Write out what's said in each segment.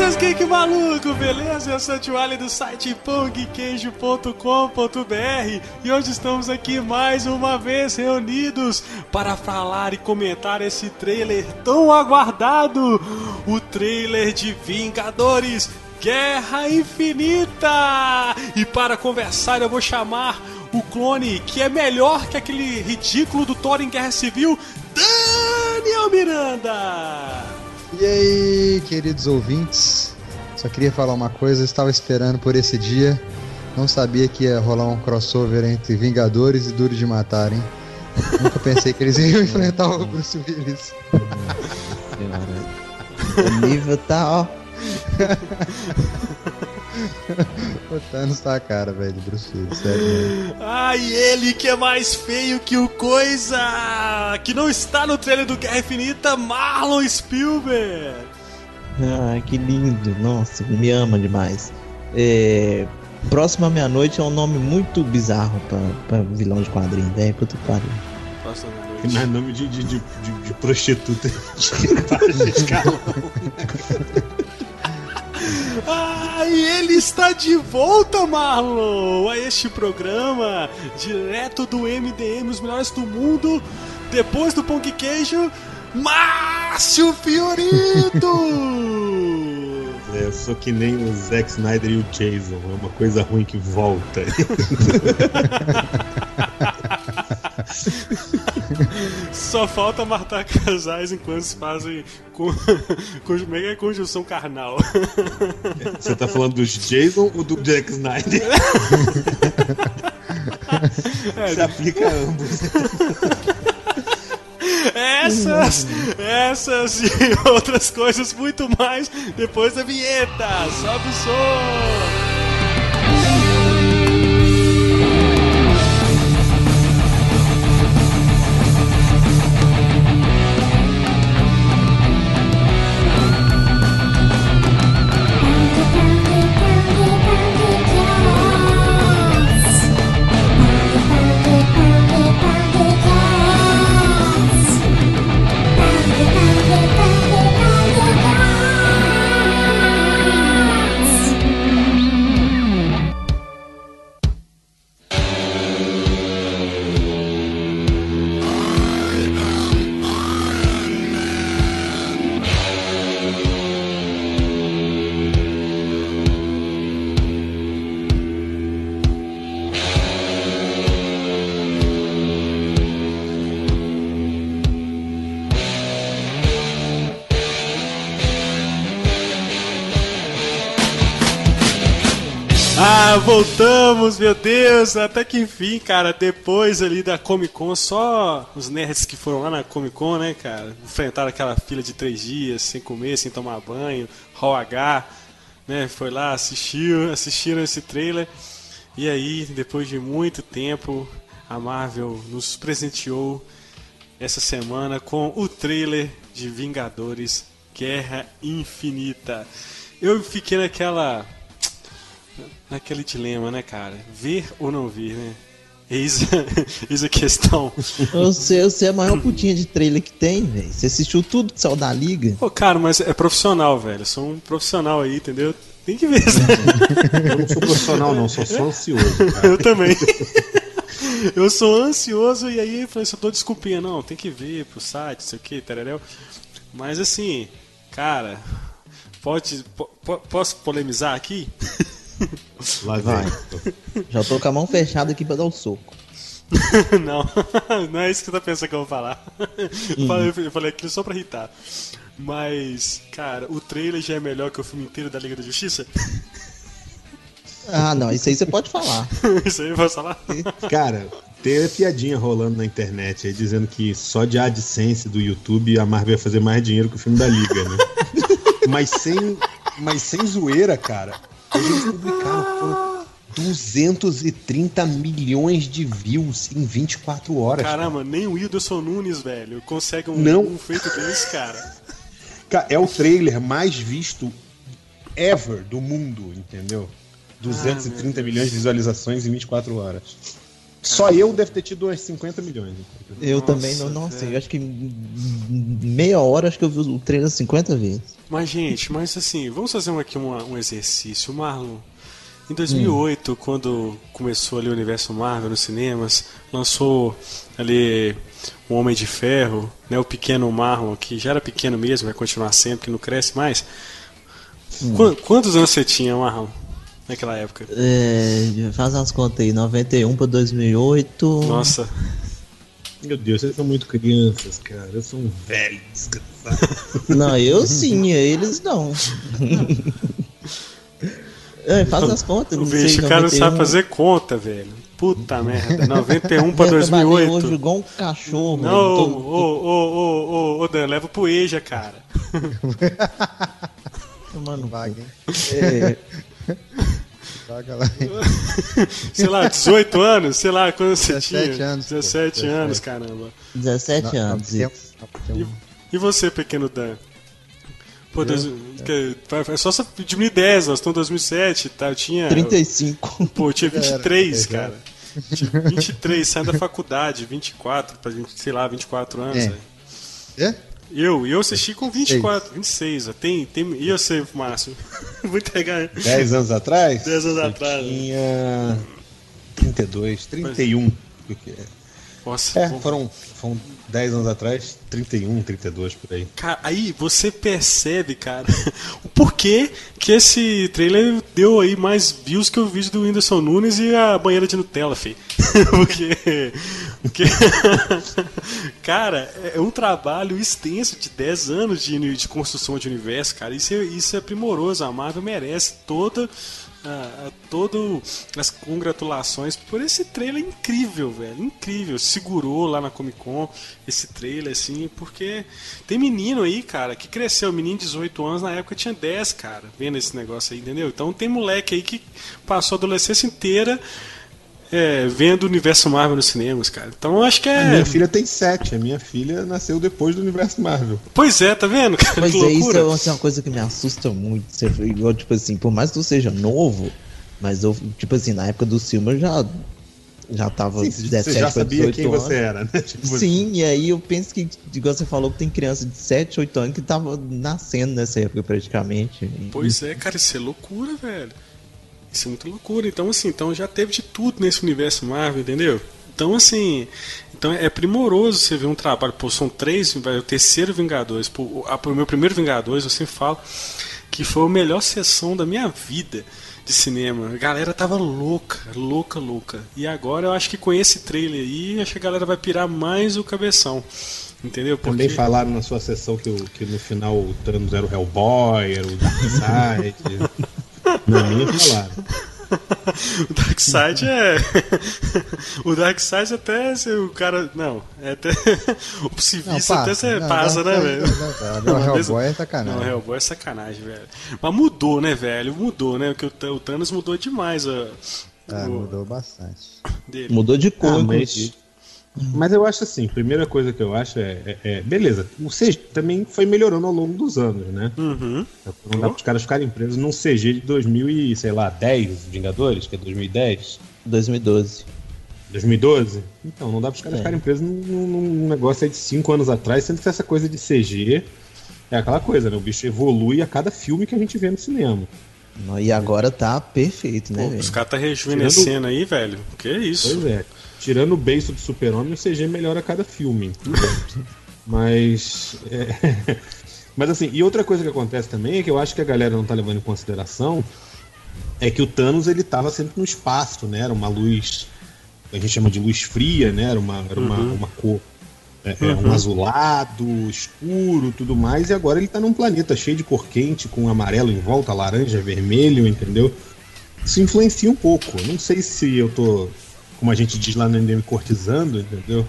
seus geek maluco, beleza? Eu sou o Tio do site pongqueijo.com.br e hoje estamos aqui mais uma vez reunidos para falar e comentar esse trailer tão aguardado, o trailer de Vingadores Guerra Infinita! E para conversar eu vou chamar o clone que é melhor que aquele ridículo do Thor em Guerra Civil, Daniel Miranda! E aí, queridos ouvintes? Só queria falar uma coisa, estava esperando por esse dia. Não sabia que ia rolar um crossover entre Vingadores e Duro de Matar, hein? Nunca pensei que eles iam enfrentar o Bruce Willis. o nível tá, ó. o Thanos tá a cara, velho, do Bruce Willis, sério. Ai, ele que é mais feio que o Coisa! Que não está no trailer do Guerra Infinita, Marlon Spielberg! Ah, que lindo, nossa, me ama demais. É... Próxima Meia-Noite é um nome muito bizarro pra, pra vilão de quadrinho, velho, puta que pariu. Próxima Meia-Noite. Não é nome de, de, de, de, de prostituta de Ah, e ele está de volta, Marlon, a este programa, direto do MDM, os melhores do mundo, depois do Pão Queijo, Márcio Fiorito! É, eu sou que nem o Zack Snyder e o Jason, é uma coisa ruim que volta. Só falta matar casais enquanto se fazem com, com mega conjunção carnal. Você tá falando dos Jason ou do Zack Snyder? É, Se aplica a ambos. Essas, essas e outras coisas muito mais depois da vinheta. Sobe o som! Voltamos, meu Deus, até que enfim, cara, depois ali da Comic Con, só os nerds que foram lá na Comic Con, né, cara, enfrentaram aquela fila de três dias, sem comer, sem tomar banho, Hall H, né, foi lá, assistiu, assistiram esse trailer, e aí, depois de muito tempo, a Marvel nos presenteou essa semana com o trailer de Vingadores Guerra Infinita. Eu fiquei naquela naquele dilema, né, cara? Ver ou não ver, né? Eis, eis a questão. Você, você é a maior putinha de trailer que tem, velho. Você assistiu tudo que saiu da liga? Pô, cara, mas é profissional, velho. Eu sou um profissional aí, entendeu? Tem que ver. Eu não sou profissional, não, só sou ansioso. Cara. Eu também. Eu sou ansioso e aí eu falei, só tô desculpinha, não, tem que ver pro site, sei o que, tereréu. Mas assim, cara, pode. Posso polemizar aqui? Lá vai. Já tô com a mão fechada aqui pra dar o um soco. não, não é isso que você tá pensando que eu vou falar. Uhum. Eu falei aquilo só pra irritar. Mas, cara, o trailer já é melhor que o filme inteiro da Liga da Justiça? Ah, não, isso aí você pode falar. isso aí eu posso falar? Cara, tem piadinha rolando na internet aí dizendo que só de AdSense do YouTube a Marvel vai fazer mais dinheiro que o filme da Liga, né? mas sem, mas sem zoeira, cara. Eles publicaram 230 milhões de views em 24 horas. Caramba, cara. nem o Whindersson Nunes, velho, consegue um, Não. um feito desse, cara. É o trailer mais visto ever do mundo, entendeu? 230 ah, milhões de visualizações em 24 horas. Só eu deve ter tido umas 50 milhões. Eu Nossa, também não, não sei. velho. Eu acho que em meia hora acho que eu vi o trailer 50 vezes. Mas, gente, mas assim, vamos fazer um, aqui uma- um exercício. Marlon, em 2008, quando começou ali o universo Marvel nos cinemas, lançou ali o Homem de Ferro, né, o pequeno Marlon, que já era pequeno mesmo, vai continuar sendo, que não cresce mais. Qu- quantos anos você tinha, Marlon, naquela época? É, faz as contas aí, 91 pra 2008. Nossa, Meu Deus, vocês são muito crianças, cara. Eu sou um velho desgraçado. Não, eu sim, eles não. É, faz as contas, o não sei, bicho, o cara não 91. sabe fazer conta, velho. Puta merda, 91 pra Eu trabalhei 2008. hoje igual um cachorro. Não, ô, ô, ô, ô, ô, Dan, leva pro EJA, cara. tomando Vaga, hein? É, Vaga lá. sei lá, 18 anos, sei lá, quando você 17 tinha. anos, pô. 17 17. anos, caramba. 17 Não, anos. não, E, e você, pequeno Dan? Pô, dois, que- é só diminuir 10, nós estamos em 2007, tá? Eu tinha. 35. Pô, eu tinha 23, Já era. cara. Tinha 23, saindo da faculdade, 24, pra gente, sei lá, 24 anos. É. É? Eu, eu assisti com 24, 26. ó. Tem, tem, e você, Márcio? Vou entregar 10 anos atrás? 10 anos atrás. Tinha 32, 31. porque- Nossa, É, foram, foram 10 anos atrás, 31, 32 por aí. Cara, aí você percebe, cara, o porquê que esse trailer deu aí mais views que o vídeo do Whindersson Nunes e a banheira de Nutella, fi. porque, porque cara, é um trabalho extenso de 10 anos de, de construção de universo, cara. Isso é, isso é primoroso. A Marvel merece toda a, a- todo as congratulações por esse trailer incrível, velho. Incrível. Segurou lá na Comic Con esse trailer, assim, porque tem menino aí, cara, que cresceu. Menino de 18 anos, na época tinha 10, cara, vendo esse negócio aí, entendeu? Então tem moleque aí que passou a adolescência inteira é, vendo o universo Marvel nos cinemas, cara. Então eu acho que A é. minha filha tem 7, a minha filha nasceu depois do universo Marvel. Pois é, tá vendo, cara? Mas que é isso loucura. é assim, uma coisa que me assusta muito. Igual, tipo assim, por mais que eu seja novo, mas eu, tipo assim, na época do filme eu já, já tava Sim, 17 você já sabia 18 quem anos. você era, né? Tipo, Sim, e aí eu penso que, igual você falou, que tem criança de 7, 8 anos que tava nascendo nessa época praticamente. Pois é, cara, isso é loucura, velho. Isso é muito loucura. Então, assim, então já teve de tudo nesse universo Marvel, entendeu? Então, assim, então é primoroso você ver um trabalho. Pô, são três, vai, o terceiro Vingadores. Pô, o, a- o meu primeiro Vingadores, eu sempre falo que foi a melhor sessão da minha vida de cinema. A galera tava louca, louca, louca. E agora eu acho que com esse trailer aí, acho que a galera vai pirar mais o cabeção. Entendeu? Também falaram na sua sessão que, que no final o Thanos era o Hellboy, era o Darkseid. Na minha falaram. O Darkseid é. o Darkseid até se o cara. Não, é até. o Não, civis até você Não, passa, não, né, não, velho? não, não, não, Hellboy é Não, sacanagem. o Hellboy é sacanagem, velho. Mas mudou, né, velho? Mudou, né? Porque o Th- o Thanos mudou demais a. Ah, o mudou bastante. dele. Mudou de cor, Ah, inclusive. mas, mas eu acho assim, primeira coisa que eu acho é, é- é- beleza, o CG também foi melhorando ao longo dos anos, né? Uhum. Não dá para os caras ficarem presos num CG de 2000 e, sei lá, 10 Vingadores, que é 2010, 2012. 2012. Então, não dá para os caras É. ficarem presos num, num- negócio aí de 5 anos atrás, sendo que essa coisa de CG é aquela coisa, né? O bicho evolui a cada filme que a gente vê no cinema. E agora tá perfeito, né, Pô, velho? os caras tá rejuvenescendo aí, velho. Que isso? Pois é. Tirando o beiço do super-homem, o CG melhora a cada filme. Mas. é, Mas assim, e outra coisa que acontece também é que eu acho que a galera não tá levando em consideração é que o Thanos ele tava sempre no espaço, né? Era uma luz. A gente chama de luz fria, né? Era uma, era uma, uma cor. é, é, um azulado, escuro, tudo mais, e agora ele tá num planeta cheio de cor quente, com amarelo em volta, laranja, vermelho, entendeu? Isso influencia um pouco. Não sei se eu tô, como a gente diz lá no MDM, cortizando, entendeu?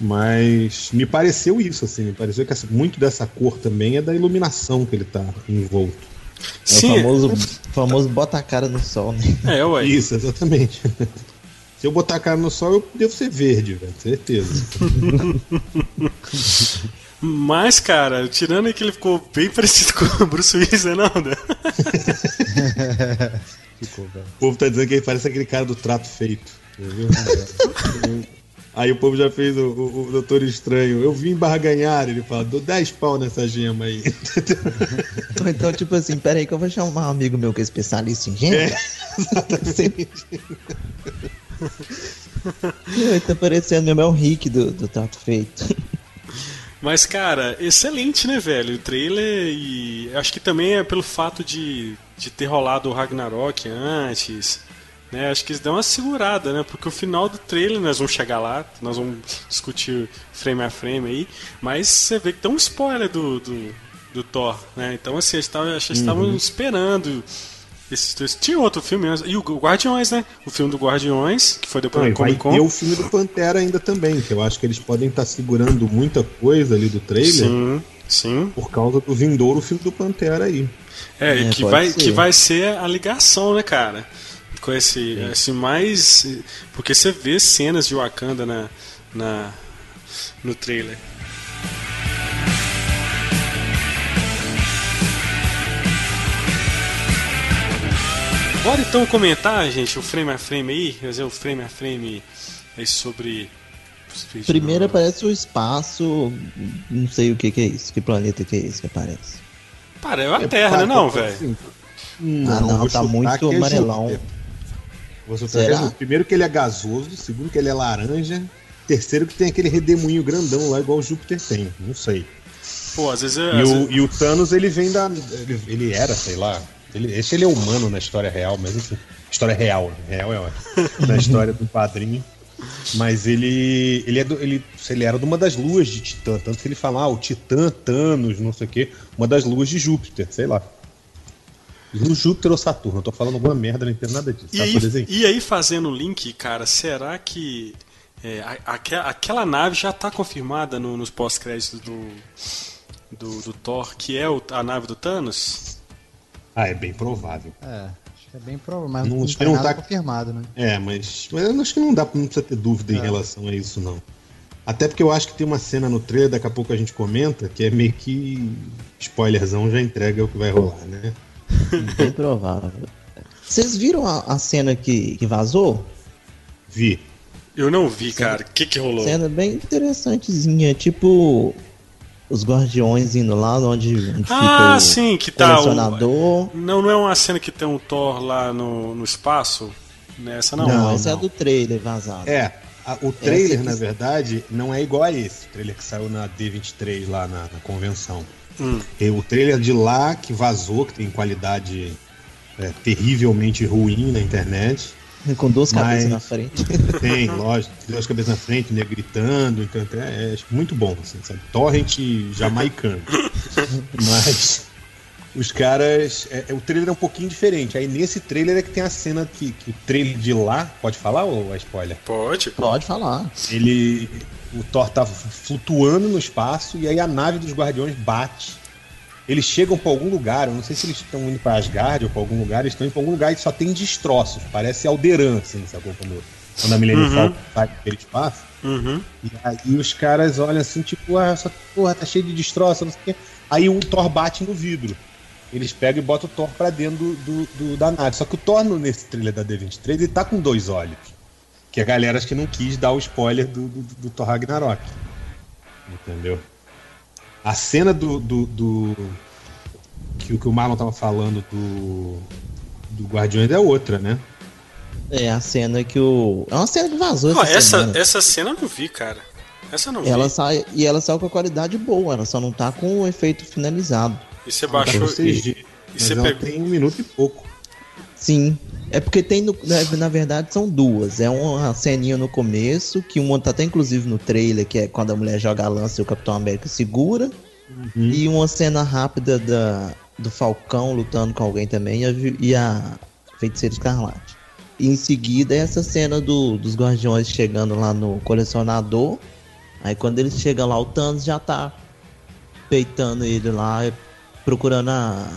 Mas me pareceu isso, assim, me pareceu que essa- muito dessa cor também é da iluminação que ele tá envolto. É Sim, o famoso, famoso bota a cara no sol, né? é, ué. Isso, exatamente. Se eu botar a cara no sol, eu devo ser verde, velho, certeza. Mas, cara, tirando aí que ele ficou bem parecido com o Bruce Willis, né, não? Ficou, velho. O povo tá dizendo que ele parece aquele cara do trato feito. Aí o povo já fez o, o, o Doutor Estranho. Eu vim barganhar, ele fala, dou 10 pau nessa gema aí. Ou então, tipo assim, pera aí que eu vou chamar um amigo meu que é especialista em gênero. É, exatamente. Ele tá parecendo mesmo é o Rick do, do Trato Feito. Mas, cara, excelente, né, velho? O trailer e acho que também é pelo fato de, de ter rolado o Ragnarok antes. Né, acho que eles dão uma segurada, né? Porque o final do trailer, nós vamos chegar lá, nós vamos discutir frame a frame aí, mas você vê que tem um spoiler do, do, do Thor, né? Então, assim, eles estavam, acho que estavam Uhum. esperando esses dois. Tinha outro filme, e o Guardiões, né? O filme do Guardiões, que foi depois Não, e vai Comic Con. ter o filme do Pantera ainda também, que eu acho que eles podem estar segurando muita coisa ali do trailer Sim, sim. por causa do vindouro filme do Pantera aí. É, É, que, vai, ser. que vai ser a ligação, né, cara? Com esse, esse mais. Porque você vê cenas de Wakanda na, na, no trailer. Bora então comentar, gente, o frame a frame aí, fazer o frame a frame aí sobre. Primeiro aparece o espaço, não sei o que que é isso, que planeta que é esse que aparece. Para, é a Terra, né, não, velho? Assim, Ah, não, tá muito é amarelão. É Será? Júpiter. Primeiro que ele é gasoso, segundo que ele é laranja, terceiro que tem aquele redemoinho grandão lá, igual o Júpiter tem, não sei. Pô, às vezes. é- E às o, vezes- e o Thanos, ele vem da. Ele, ele era, sei lá. Ele, esse ele é humano na história real, mas enfim. História real, né? Real é ótimo. Na história do padrinho. Mas ele. Ele, é do, ele, ele era de uma das luas de Titã. Tanto que ele fala, ah, o Titã, Thanos, não sei o quê. Uma das luas de Júpiter, sei lá. No Júpiter ou Saturno, eu tô falando alguma merda, não entendo nada disso. E Tá aí, e aí, fazendo o link, cara, será que é, a- aque- aquela nave já tá confirmada no- nos pós-créditos do, do, do Thor, que é o- a nave do Thanos? Ah, é bem provável. É, acho que é bem provável, mas Não, não, nada tá- confirmado, né? É, mas, mas eu acho que não dá, não precisa ter dúvida É. em relação a isso, não. Até porque eu acho que tem uma cena no trailer, daqui a pouco a gente comenta, que é meio que spoilerzão já entrega o que vai rolar, né? Bem provável. Vocês viram a, a cena que, que vazou? Vi. Eu não vi, cara. O que que rolou? Cena bem interessantezinha, tipo os guardiões indo lá onde, onde Ah, fica o sim, que tá o... colecionador. Não, não é uma cena que tem um Thor lá no, no espaço? Nessa não. Não, não, essa é não. do trailer vazado. É, a- o trailer, aqui- na verdade, não é igual a esse. O trailer que saiu na D23 lá na, na convenção. Hum. O trailer de lá que vazou, que tem qualidade é, terrivelmente ruim na internet. Com duas Mas- cabeças na frente. Tem, lógico, duas cabeças na frente, né, gritando, então é, é muito bom, assim, sabe? Torrent jamaicano. Mas os caras. É, é- o trailer é um pouquinho diferente. Aí nesse trailer é que tem a cena que, que o trailer de lá. Pode falar ou é spoiler? Pode. Pode falar. Ele. O Thor tá flutuando no espaço e aí a nave dos guardiões bate. Eles chegam pra algum lugar, eu não sei se eles estão indo pra Asgard ou pra algum lugar, eles estão indo pra algum lugar e só tem destroços. Parece Alderan, assim, sacou? Quando, quando a Millennium Uhum. Sai daquele espaço. Uhum. E aí os caras olham assim, tipo, ah, essa porra tá cheio de destroço, não sei o quê. Aí o Thor bate no vidro. Eles pegam e botam o Thor pra dentro do, do- do- da nave. Só que o Thor, nesse trailer da D23, ele tá com dois olhos. Que a galera acho que não quis dar o spoiler do, do, do Thor Ragnarok. Entendeu? A cena do. do, do- que, o que o Marlon tava falando do. Do Guardiões é outra, né? É a cena que o. É uma cena que vazou essa, essa, semana. essa cena eu não vi, cara. Essa eu não vi. Ela sai, e ela saiu com a qualidade boa, ela só não tá com o efeito finalizado. E você baixou. vocês E, e você ela pegou. tem um minuto e pouco. Sim. É porque tem, no- na, na verdade, são duas. É uma ceninha no começo, que uma tá até inclusive no trailer, que é quando a mulher joga a lança e o Capitão América segura. Uhum. E uma cena rápida da, do Falcão lutando com alguém também e a, e a Feiticeira Escarlate. E em seguida é essa cena do, dos Guardiões chegando lá no colecionador. Aí quando eles chegam lá, o Thanos já tá peitando ele lá, procurando a,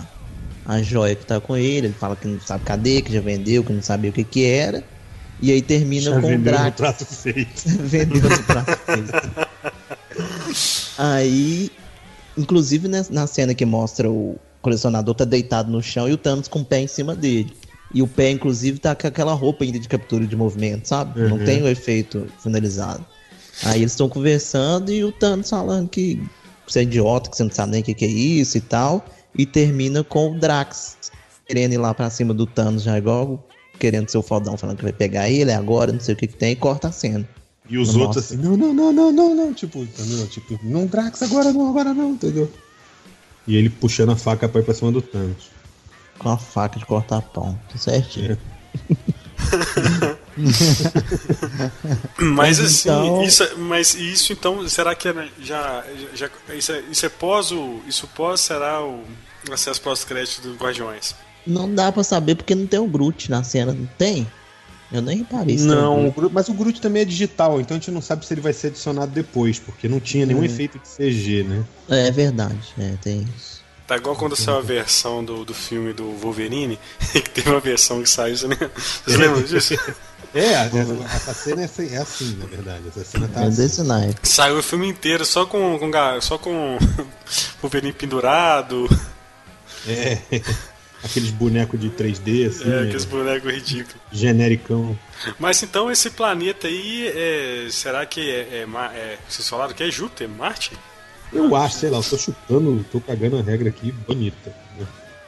a joia que tá com ele. Ele fala que não sabe cadê, que já vendeu, que não sabia o que que era. E aí termina Já com o vendeu no Drax. trato feito. Vendeu no prato feito. Aí, inclusive né, na cena que mostra o colecionador tá deitado no chão e o Thanos com o pé em cima dele. E o pé, inclusive, tá com aquela roupa ainda de captura de movimento, sabe? Não Uhum. tem o efeito finalizado. Aí eles estão conversando e o Thanos falando que você é idiota, que você não sabe nem o que, que é isso e tal. E termina com o Drax querendo ir lá pra cima do Thanos já igual querendo ser o fodão, falando que vai pegar ele agora, não sei o que que tem, e corta a cena. E os Nossa. outros assim, não, não, não, não, não, não, tipo, entendeu? Tipo, não, Drax, agora não, agora não, entendeu? E ele puxando a faca pra ir pra cima do Thanos. Com a faca de cortar pão, tudo certinho. Mas Mas assim, então- isso, é- mas isso então, será que é, já, já isso, é, isso é pós o, isso pós será o acesso pós-crédito dos Guardiões? Não dá pra saber porque não tem o Groot na cena, não tem? Eu nem reparei Não, o Groot. Mas o Groot também é digital, então a gente não sabe se ele vai ser adicionado depois, porque não tinha nenhum Hum. efeito de CG, né? É verdade, é, tem isso. Tá igual quando saiu a versão do, do filme do Wolverine, que teve uma versão que saiu, você lembra, vocês lembram disso? É, essa, essa cena é assim, é assim, na verdade. Essa cena tá É assim. desse naipe. Saiu o filme inteiro só com, com só com Wolverine pendurado, É. Aqueles bonecos de 3D, assim, é, aqueles bonecos ridículos. genericão. Mas então esse planeta aí, é, será que é, é, é- Vocês falaram que é Júpiter, Marte? Eu acho, sei lá, eu tô chutando, tô cagando a regra aqui bonita. né?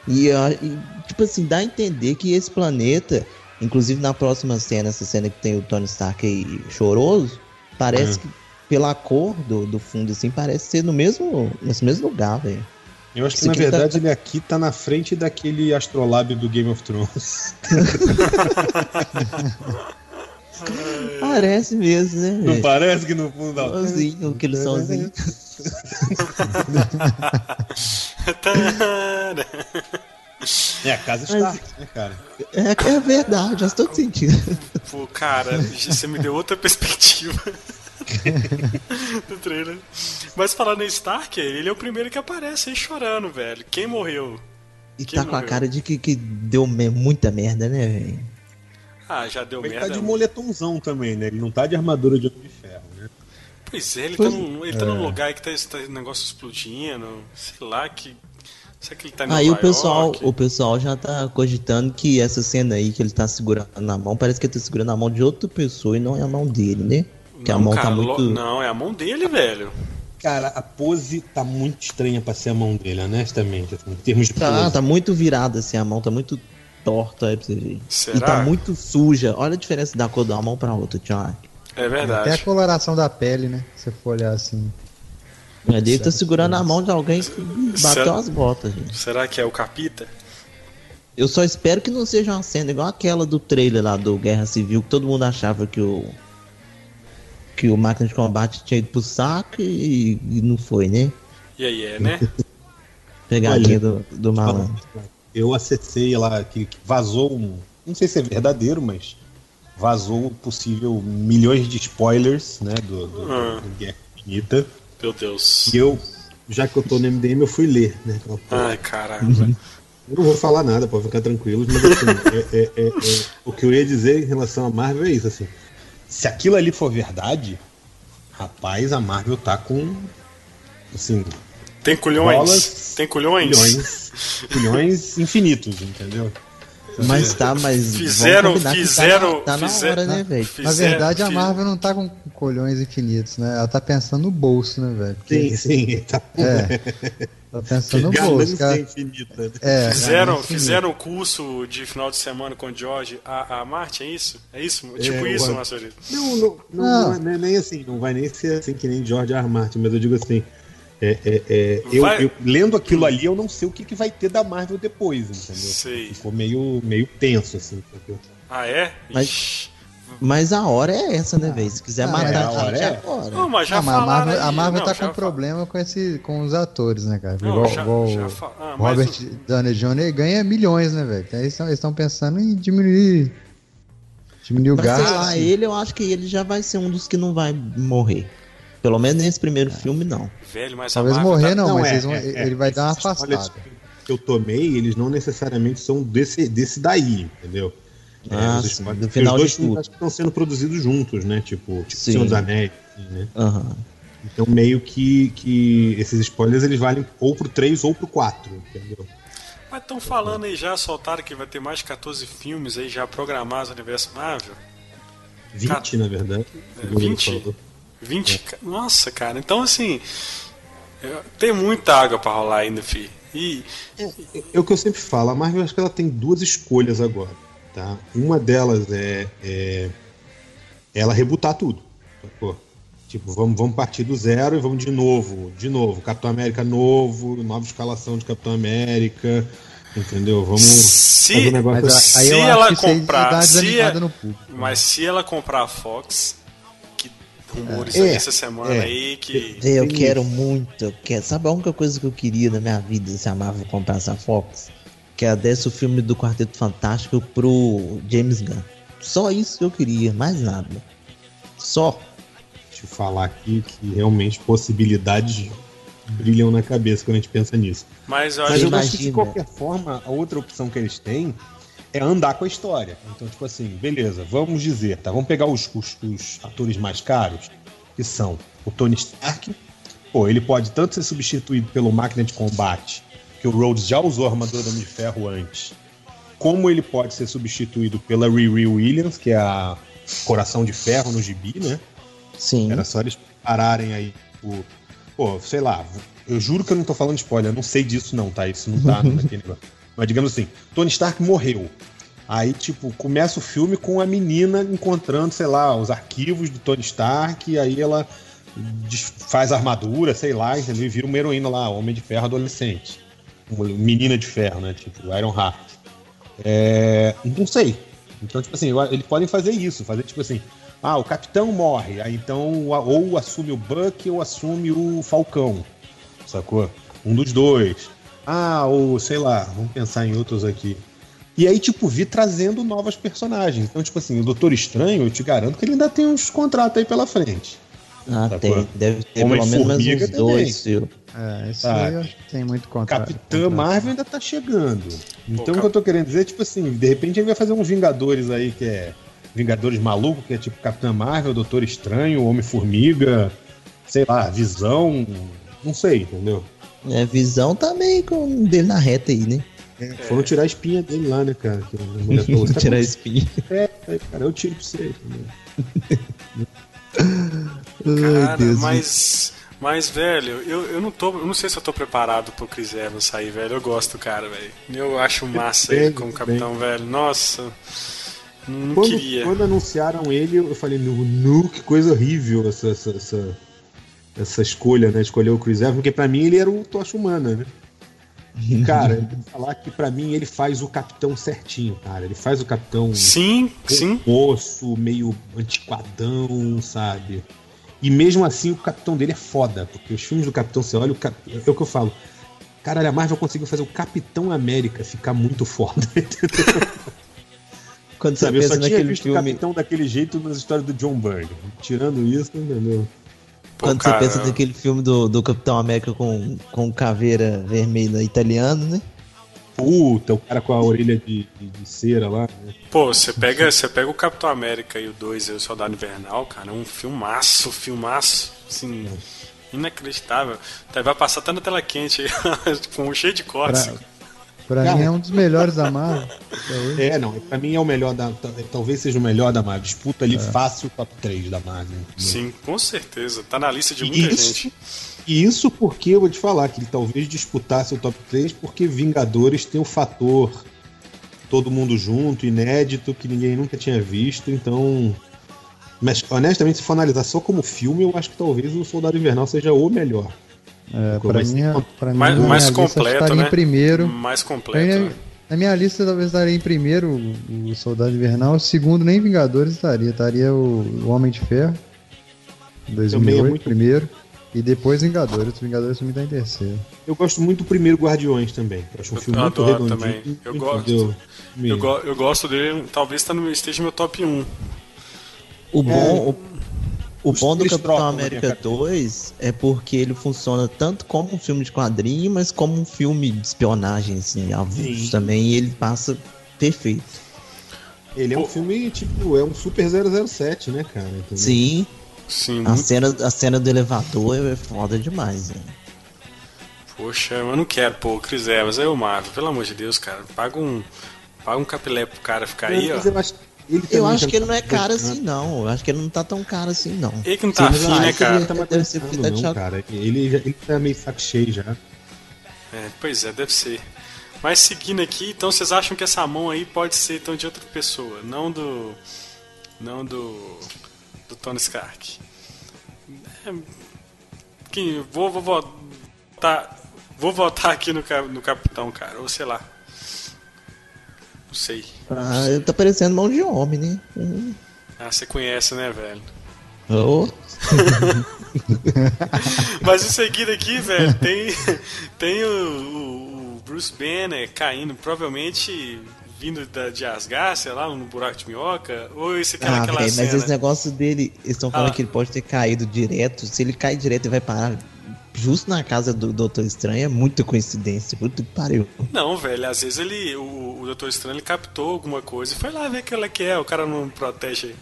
E, ah, e, tipo assim, dá a entender que esse planeta, inclusive na próxima cena, essa cena que tem o Tony Stark aí choroso, parece Hum. que pela cor do, do fundo, assim, parece ser no mesmo, nesse mesmo lugar, velho. Eu acho que na tá- verdade ele aqui tá na frente daquele astrolábio do Game of Thrones. Parece mesmo, né, Não velho? parece que no fundo da. Igualzinho, aquele somzinho. É a casa Mas- Stark, né, cara? É, é verdade, faz todo sentido. Pô, cara, você me deu outra perspectiva do trailer. Mas falando em Stark, ele é o primeiro que aparece aí chorando, velho. Quem morreu? E Quem tá com a morreu? cara de que, que deu me- muita merda, né, velho? Ah, já deu Ele tá merda. de moletomzão também, né? Ele não tá de armadura de homem de ferro, né? Pois é, ele Pois- tá, num, ele tá num lugar que tá esse negócio explodindo. Sei lá que. Será que ele tá em Aí o pessoal, York? o pessoal já tá cogitando que essa cena aí que ele tá segurando na mão, parece que ele tá segurando na mão de outra pessoa e não é a mão dele, né? Que a Não, mão cara, tá muito. Não, é a mão dele, velho. Cara, a pose tá muito estranha pra ser a mão dele, honestamente. Assim, em termos de Tá, pose. tá muito virada assim, a mão tá muito torta aí pra você ver. Será? E tá muito suja. Olha a diferença da cor de uma mão pra outra, Tiago. É Até a verdade. coloração da pele, né? Se você for olhar assim. Ele tá segurando a mão de alguém que bateu Será- as botas, gente. Será que é o Capita? Eu só espero que não seja uma cena igual aquela do trailer lá do Guerra Civil, que todo mundo achava que o. que o máquina de combate tinha ido pro saco e, e não foi, né? E aí, é, né? Pegadinha Olha, do, do malandro. Eu acessei lá que, que vazou um. Não sei se é verdadeiro, mas vazou possível milhões de spoilers, né? Do, do, Ah. do Guerra Infinita. Meu Deus. E eu, já que eu tô no MDM, eu fui ler, né? aquela. Ai, caramba. Eu não vou falar nada, pode ficar tranquilos, mas assim, é- é- é- é- o que eu ia dizer em relação a Marvel é isso, assim. Se aquilo ali for verdade, rapaz, a Marvel tá com. Assim, Tem culhões? Bolas, Tem culhões? milhões, milhões infinitos, entendeu? Mas tá, mas. Fizeram- que fizeram- Tá, na- tá na fizeram- hora, né, velho? Na verdade, a Marvel não tá com colhões infinitos, né? Ela tá pensando no bolso, né, velho? Porque- Sim, sim, tá É. Tá pensando no bolso, cara. infinita. né? É, Fizeram, fizeram o curso de final de semana com o George a, a Marte, é isso? É isso? Tipo É, isso, o- Marcelino? Não, não, não, Não. não é nem- assim, não vai nem ser assim que nem George R. R. Martin, mas eu digo assim. É, é, é, eu, Vai- eu- lendo aquilo ali, eu não sei o que, que vai ter da Marvel depois, entendeu? Sei. Ficou meio, meio tenso, assim. entendeu? Ah, é? Mas- Ixi. Mas a hora é essa, né, velho? Se quiser Ah, matar é, a a hora gente é. agora. Não, mas já Não, mas a Marvel, a Marvel não, tá já com fa- problema com, esse, com os atores, né, cara? Não, igual já- igual já o fa- ah, Robert o- Downey Jr. ganha milhões, né, velho? Eles estão pensando em diminuir, diminuir o Mas sei gasto. lá, ele eu acho que ele já vai ser um dos que não vai morrer. Pelo menos nesse primeiro filme, não. Velho, mas Talvez morrer tá- não, mas é, vão- é, é, ele vai dar uma afastada. Que eu tomei, eles não necessariamente são desse, desse daí, entendeu? Ah, os sim, do final os dois de filmes estão sendo produzidos juntos, né? Tipo, tipo. Senhor dos Anéis, assim, né? Aham. Então meio que, que esses spoilers eles valem ou pro 3 ou pro 4, entendeu? Mas estão falando aí já, soltaram que vai ter mais de 14 filmes aí já programados no universo Marvel. 20, Cat... na verdade. É, 20? 20? É. Nossa, cara. Então, assim, tem muita água para rolar ainda, fi. E... É, é, o que eu sempre falo, a Marvel acho que ela tem duas escolhas agora. Tá? Uma delas é, é ela rebutar tudo. Pô, tipo, vamos, vamos partir do zero e vamos de novo, de novo. Capitão América novo, nova escalação de Capitão América. Entendeu? Vamos se, fazer um negócio mas, assim. Se ela comprar. Se é, mas se ela comprar a Fox, rumores é, essa semana é, aí que. Eu, eu quero muito. Eu quero, sabe a única coisa que eu queria na minha vida se a Marvel comprasse a Fox? Que é desse o filme do Quarteto Fantástico pro James Gunn. Só isso que eu queria, mais nada. Só. Deixa eu falar aqui que realmente possibilidades brilham na cabeça quando a gente pensa nisso. Mas eu, Mas eu acho que de qualquer forma, a outra opção que eles têm é andar com a história. Então, tipo assim, beleza, vamos dizer, tá? Vamos pegar os, os, os atores mais caros, que são o Tony Stark. Pô, ele pode tanto ser substituído pelo máquina de combate, que o Rhodes já usou a armadura de ferro antes, como ele pode ser substituído pela Riri Williams, que é a Coração de Ferro no gibi, né? Sim. Era só eles pararem aí o pô, sei lá, eu juro que eu não tô falando spoiler, eu não sei disso não, tá? Isso não tá naquele negócio. Mas digamos assim, Tony Stark morreu. Aí, tipo, começa o filme com a menina encontrando, sei lá, os arquivos do Tony Stark, e aí ela faz armadura, sei lá? E vira uma heroína lá, Homem de Ferro adolescente. Menina de ferro, né? Tipo, Iron Heart. É... Não sei. Então, tipo assim, eles podem fazer isso, fazer tipo assim, ah, o capitão morre, aí então ou assume o Buck ou assume o Falcão, sacou? Um dos dois. Ah, ou sei lá, vamos pensar em outros aqui. E aí, tipo, vi trazendo novas personagens. Então, tipo assim, o Doutor Estranho, eu te garanto que ele ainda tem uns contratos aí pela frente. Ah, sacou? tem. Deve ter Homem pelo menos uns também. dois, viu? É, isso aí eu acho que tem muito contrato. Capitã Marvel ainda tá chegando. Então, Pô, o que eu tô querendo dizer, tipo assim, de repente ele vai fazer uns Vingadores aí que é Vingadores maluco, que é tipo Capitã Marvel, Doutor Estranho, Homem-Formiga, sei lá, Visão, não sei, entendeu? É, Visão tá meio com dele na reta aí, né? É, foram tirar a espinha dele lá, né, cara? Que a falou, tá tirar a espinha. É, cara, eu tiro pra você. Cara, Deus mas, mas, velho, eu, eu não tô. Eu não sei se eu tô preparado pro Chris Evans sair, velho. Eu gosto do cara, velho. Eu acho massa ele como capitão, velho. Nossa. Não quando, queria. Quando anunciaram ele, eu falei, nu, que coisa horrível essa, essa, essa, essa escolha, né? Escolher o Chris Evans, porque pra mim ele era o Tocha Humana, né? Cara, eu vou falar que para mim ele faz o capitão certinho, cara. Ele faz o capitão. Sim, sim. Osso, meio antiquadão, sabe? E mesmo assim o capitão dele é foda, porque os filmes do capitão, você olha, o cap... é o que eu falo. Caralho, a Marvel conseguiu fazer o Capitão América ficar muito foda, entendeu? Quando você Sabe, pensa eu só naquele filme. O capitão daquele jeito nas histórias do John Byrne. Tirando isso, entendeu? Quando Pô, você pensa naquele filme do, do Capitão América com, com caveira vermelha italiano, né? Puta, o cara com a orelha de, de, de cera lá. Né? Pô, você pega, você pega o Capitão América e o 2 e o Soldado Invernal, cara, é um filmaço, filmaço, assim, inacreditável. Vai passar até na tela quente aí, com cheio de cortes. Pra, Pra Cara, mim é um dos melhores da Marvel. É, não. Pra mim é o melhor da. Talvez seja o melhor da Marvel. Disputa ali é. fácil o top 3 da Marvel. Sim, com certeza. Tá na lista de muita isso, gente. E isso porque eu vou te falar que ele talvez disputasse o top 3 porque Vingadores tem o fator todo mundo junto, inédito, que ninguém nunca tinha visto, então. Mas honestamente, se for analisar só como filme, eu acho que talvez o Soldado Invernal seja o melhor. É, pra mim, é- pra mais, mim, mais completo, né? em primeiro. Mais completo. Minha, na minha lista talvez estaria em primeiro o Soldado Invernal, segundo nem Vingadores estaria, estaria o, o Homem de Ferro, 2008 é muito... primeiro, e depois Vingadores, o Vingadores também está em terceiro. Eu gosto muito do primeiro Guardiões também, eu acho um eu filme muito redondinho. Também. Eu gosto. Eu, go eu, gosto dele, talvez tá no, esteja no meu top 1. O bom, é. O bom do Capitão América 2 é porque ele funciona tanto como um filme de quadrinho, mas como um filme de espionagem, assim, avulso também, e ele passa perfeito. Ele é um filme, tipo, é um super 007, né, cara? Entendeu? Sim. Sim. A, muito... cena, a cena do elevador é foda demais, né? Poxa, eu não quero pô, o Chris Evans, é o Marvel, pelo amor de Deus, cara. Paga um, paga um capilé pro cara ficar aí, ó. Eu acho, ele Eu também acho já que ele não é tá caro assim, não. Eu acho que ele não tá tão caro assim, não. Ele que não tá afim, né, cara? ele- Tá Deve ser de não, cara. Ele, já, ele tá meio saco cheio já. É, pois é, deve ser. Mas seguindo aqui, então vocês acham que essa mão aí pode ser então de outra pessoa, não do. não do. do Tony Stark. É, que, vou, vou votar. Vou votar aqui no, no Capitão, cara, ou sei lá. Não sei. Ah, tá parecendo mão de homem, né? Hum. Ah, você conhece, né, velho? Oh, Mas em seguida aqui, velho, tem, tem o, o- Bruce Banner caindo, provavelmente vindo da, de Asgard, sei lá, no buraco de minhoca, ou esse aquela, ah, aquela velho, cena. mas esse negócio dele, eles estão falando Ah. que ele pode ter caído direto. Se ele cai direto e vai parar justo na casa do Doutor Estranho, é muita coincidência. Puta que pariu. Não, velho, às vezes ele, o, o Doutor Estranho ele captou alguma coisa e foi lá ver aquela que é, o cara não protege,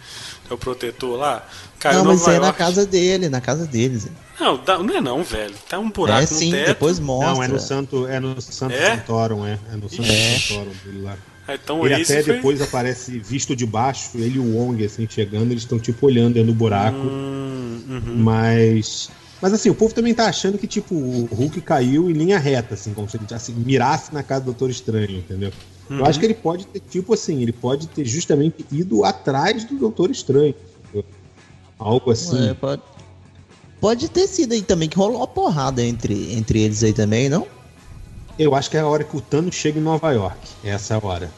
é o protetor lá. Caiu não, mas Nova isso aí é na casa dele, na casa deles. Não, não é não, velho. Tá um buraco é no sim, teto. depois mostra. Não, é no Santo, é no Santo É? Santorum, é. É no Santo É. Santorum dele lá. Ah, Então Ele até foi... depois aparece visto de baixo, ele e o Wong, assim, chegando, eles estão tipo olhando dentro do buraco. Hum, uhum. Mas. Mas assim, o povo também tá achando que, tipo, o Hulk caiu em linha reta, assim, como se ele assim, mirasse na casa do Doutor Estranho, entendeu? Eu acho que ele pode ter, tipo assim, ele pode ter justamente ido atrás do Doutor Estranho. entendeu? Algo assim. É, pode... pode ter sido aí também, que rolou uma porrada entre, entre eles aí também, não? Eu acho que é a hora que o Thanos chega em Nova York. Essa é a hora.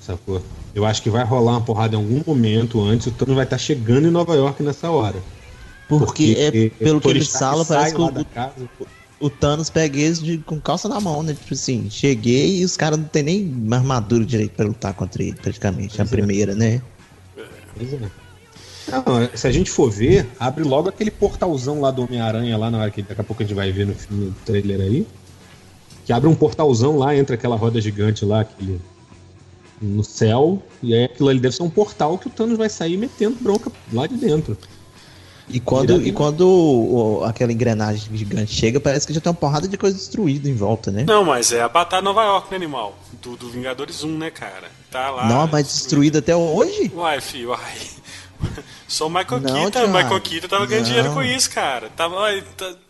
Sacou? Eu acho que vai rolar uma porrada em algum momento antes. O Thanos vai estar chegando em Nova York nessa hora. Porque, é, pelo que ele fala, parece que o, o Thanos pega eles de, com calça na mão, né? Tipo assim, cheguei e os caras não tem nem armadura direito pra lutar contra ele, praticamente. A Pois é. primeira, né? Pois é. Não, se a gente for ver, abre logo aquele portalzão lá do Homem-Aranha, lá na hora que daqui a pouco a gente vai ver no filme no trailer aí. Que abre um portalzão lá, entra aquela roda gigante lá, aquele. No céu, e aí aquilo ali deve ser um portal que o Thanos vai sair metendo bronca lá de dentro. E quando, Direto e quando o- aquela engrenagem gigante chega, parece que já tem uma porrada de coisa destruída em volta, né? Não, mas é a Batalha de Nova York, né, animal? Do, do Vingadores 1, né, cara? Tá lá. Não, mas destruída até hoje? Uai, filho, uai. Só o Michael Não, Keaton, Thiago. Michael Keaton tava ganhando Não. dinheiro com isso, cara. Tava,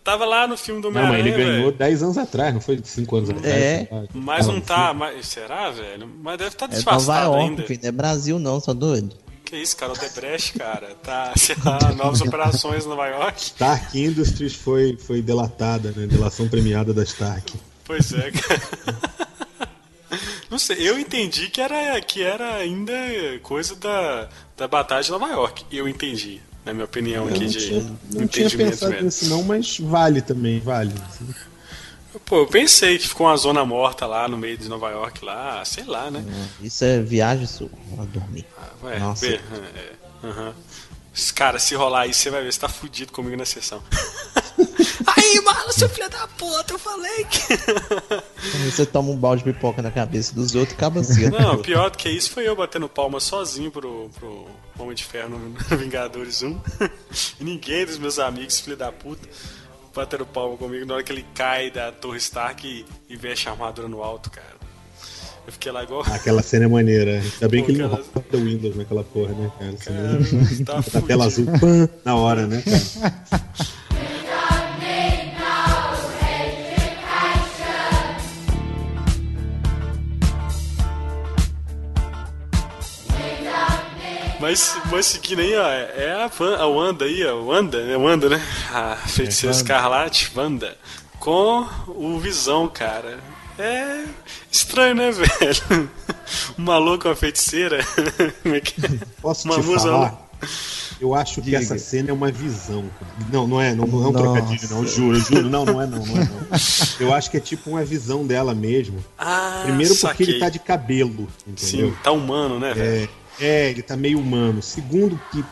tava lá no filme do Não, mas ele ganhou velho. 10 anos atrás, não foi 5 anos atrás. É. Mas não tá, mas, será, velho? Mas deve estar tá É Nova disfarçado York, ainda. filho, não é Brasil não, só doido. Que isso, cara, o Debrecht, cara. Tá, sei lá, novas operações em Nova York. Stark Industries foi, foi delatada, né? Delação premiada da Stark. Pois é, cara. Não sei, eu entendi que era, que era ainda coisa da, da Batalha de Nova York. Eu entendi, na minha opinião Eu aqui não de tinha, não tinha entendimento pensado mesmo. nisso não, mas vale também, vale. Pô, eu pensei que ficou uma zona morta lá no meio de Nova York, lá, sei lá, né? Isso é viagem sua, dormir. Ah, ué, Nossa. vê, é, aham. Cara, se rolar isso, você vai ver se tá fudido comigo na sessão. Aí, mano, seu filho da puta, eu falei que. Aí Você toma um balde de pipoca na cabeça dos outros acaba assim. Não, pior do que isso foi eu batendo palma sozinho pro, pro Homem de Ferro no Vingadores 1. E ninguém dos meus amigos, filho da puta, bateram palma comigo na hora que ele cai da Torre Stark e, e veste a armadura no alto, cara. Eu fiquei lá igual. Aquela cena é maneira. Ainda bem Pô, que ele não aquela- roda o Windows naquela porra, né, cara? Cara, tá tela azul pã, na hora, né, cara? Mas, mas seguindo aí, ó, é a, Van, a Wanda aí, ó, Wanda, é Wanda, né? A feiticeira É, Wanda. Escarlate, Wanda, com o Visão, cara. É estranho, né, velho? Um maluco, uma feiticeira. Como é que é? Posso Uma te musa- falar? Eu acho que Diga. essa cena é uma visão. cara. Não, não é, não, não é um Nossa. trocadilho, não, juro, juro. Não, não é não, não é não. Eu acho que é tipo uma visão dela mesmo. Ah, Primeiro porque saquei. ele tá de cabelo, entendeu? Sim, tá humano, né, velho? É, é, ele tá meio humano. Segundo que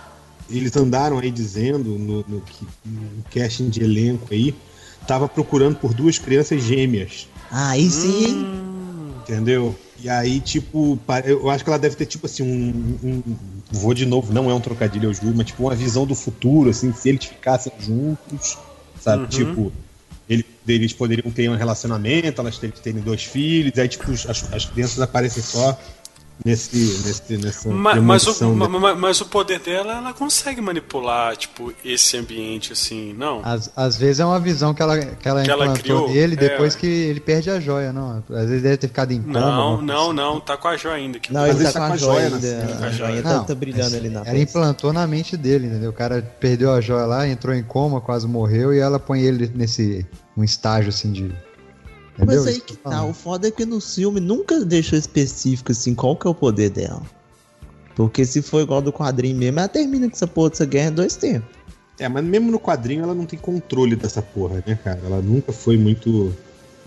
eles andaram aí dizendo no, no, no casting de elenco aí, tava procurando por duas crianças gêmeas, Aí sim. Hum, entendeu? E aí, tipo, eu acho que ela deve ter, tipo assim, um, um- Vou de novo, não é um trocadilho, eu juro, mas tipo uma visão do futuro, assim, se eles ficassem juntos, sabe? Uhum. Tipo, ele, eles poderiam ter um relacionamento, elas terem, terem dois filhos, aí tipo, as, as crianças aparecem só nesse, nesse nessa mas, mas, o, premonição, né? ma- ma- mas o poder dela, ela consegue manipular, tipo, esse ambiente, assim, não? Às, às vezes é uma visão que ela, que ela Que ela implantou criou, nele depois é. que ele perde a joia, não. Às vezes deve ter ficado em coma. Não, não, não, tá com a joia ainda. Que Não, Mas ele tá tá com a joia ainda. A joia Não, tá, brilhando ali na Ela implantou na mente dele, entendeu? O cara perdeu a joia lá, entrou em coma, quase morreu, e ela põe ele nesse um estágio assim de. Entendeu? Mas aí que tá, o foda é que no filme nunca deixou específico assim qual que é o poder dela. Porque se for igual do quadrinho mesmo, ela termina com essa porra dessa guerra em dois tempos. É, mas mesmo no quadrinho ela não tem controle dessa porra, né, cara? Ela nunca foi muito.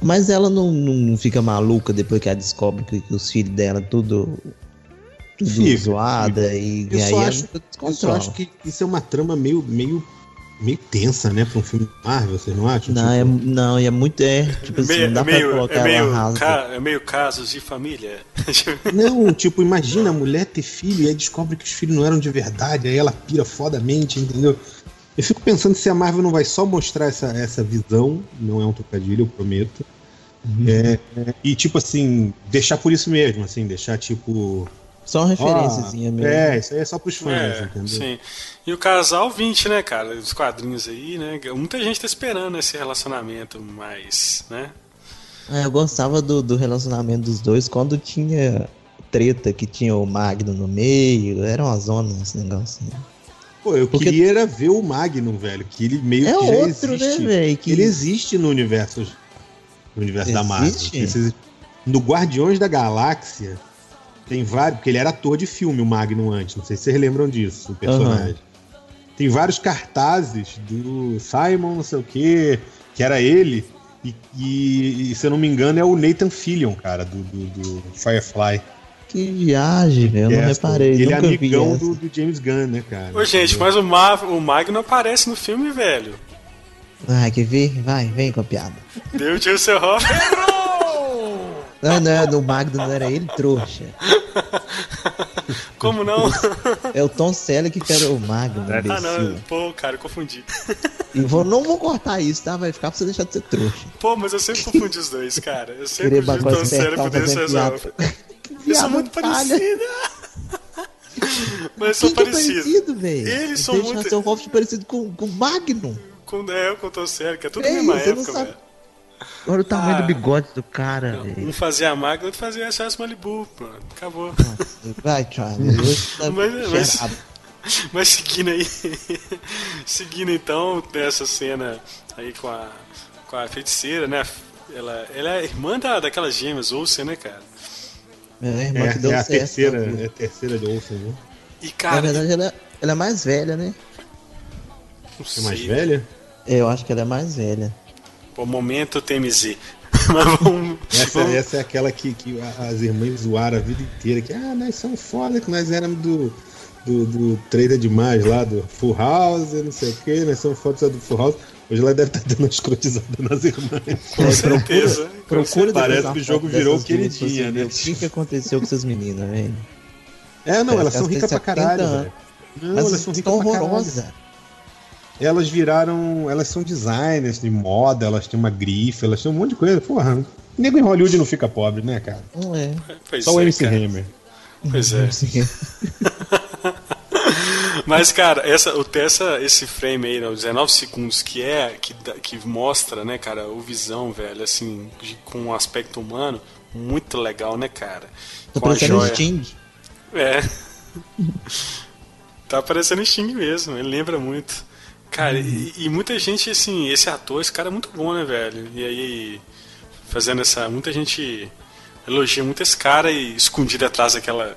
Mas ela não, não fica maluca depois que ela descobre que, que os filhos dela tudo, tudo Fica, zoada e, Eu e aí só ela acho- fica Eu só acho que isso é uma trama meio, meio, meio tensa, né, pra um filme Marvel, vocês não acham? Não, é, Tipo, não, e é muito. É, tipo assim, meio, não dá é pra meio, colocar é meio, ela rasa. ca- é meio casos de família. Não, tipo, imagina a mulher ter filho e aí descobre que os filhos não eram de verdade, aí ela pira fodamente, entendeu? Eu fico pensando se a Marvel não vai só mostrar essa, essa visão, não é um trocadilho, eu prometo. É, e tipo assim, deixar por isso mesmo, assim, deixar tipo. Só uma referênciazinha mesmo. É, isso aí é só pros fãs, É, entendeu? sim. E o casal 20, né, cara? Os quadrinhos aí, né? Muita gente tá esperando esse relacionamento mais, né? É, eu gostava do, do relacionamento dos dois quando tinha treta, que tinha o Magno no meio, era uma zona esse negócio. né? Pô, eu Porque- queria era ver o Magnum, velho, que ele meio É que já outro, né, existe. velho? Que Ele existe no universo, no universo da Marvel. Existe? No Guardiões da Galáxia tem vários, porque ele era ator de filme, o Magnum antes. Não sei se vocês lembram disso, o personagem. Tem vários cartazes do Simon, não sei o que, que era ele. E, e- e, se eu não me engano é o Nathan Fillion, cara, do, do, do Firefly. Que viagem, velho. Eu não Essa. reparei. Ele é amigão do, do James Gunn, né, cara? Ô, gente, mas o, Mar o Magno aparece no filme, velho. Ai, quer ver? Vai, vem com a piada. Deu tiro seu Hoff. Não, não, no Magno não era ele, trouxa. Como não? É o Tom Selleck que era o Magno, ah, não. Pô, cara, eu confundi. E vou, não vou cortar isso, tá? Vai ficar pra você deixar de ser trouxa. Pô, mas eu sempre confundi os dois, cara. Eu sempre confundi o Tom Selleck com o. Hoff. Eles são muito parecidos. Mas são é parecidos. parecido, velho? Eles são muito- seu Hoff parecido com, o Magno. Com, é, com o Tom Selleck. É tudo na mesma época, velho. Olha o tamanho Ah. do bigode do cara, velho. Um fazia a Magno, outro fazia a SS Malibu, mano. Acabou. Vai, Charlie. Hoje tá Mas- mas-. Mas seguindo aí, seguindo então dessa cena aí com a, com a feiticeira, né? Ela, ela é irmã da, daquelas gêmeas Olsen, né, cara? É, a irmã que É, deu é a certo, terceira, né? é a terceira de Olsen, né? E Na cara, verdade, ela, ela é mais velha, né? não É mais velha? É, Eu acho que ela é mais velha. Pô, momento TMZ. Mas vamos. Essa, vamos- essa é aquela que, que as irmãs zoaram a vida inteira. Que, ah, nós somos foda, que nós éramos do, do, do Trader Demais lá, do Full House, não sei o que, nós somos fodas do Full House. Hoje ela deve estar dando uma escrotizada nas irmãs. Com certeza. com Procura certeza. Parece que o jogo virou duas, queridinha, pra você né? O que, que aconteceu com essas meninas, velho? É, não, elas que são elas ricas pra caralho, 70 velho. Não, Mas elas são ricas pra caralho. Elas viraram. Elas são designers de moda, elas têm uma grife, elas têm um monte de coisa. Porra, o nego em Hollywood não fica pobre, né, cara? Não é. Pois Só o é, MC cara. Hammer. Pois é. Mas, cara, essa, o, essa, esse frame aí, né, os 19 segundos, que é, que, que mostra, né, cara, o visão, velho, assim, de- com um aspecto humano, muito legal, né, cara? A parecendo. Sting. É. tá parecendo Sting mesmo, ele lembra muito. Cara, e, e muita gente, assim, esse ator, esse cara é muito bom, né, velho? E aí, fazendo essa. Muita gente elogia muito esse cara e escondido atrás daquela.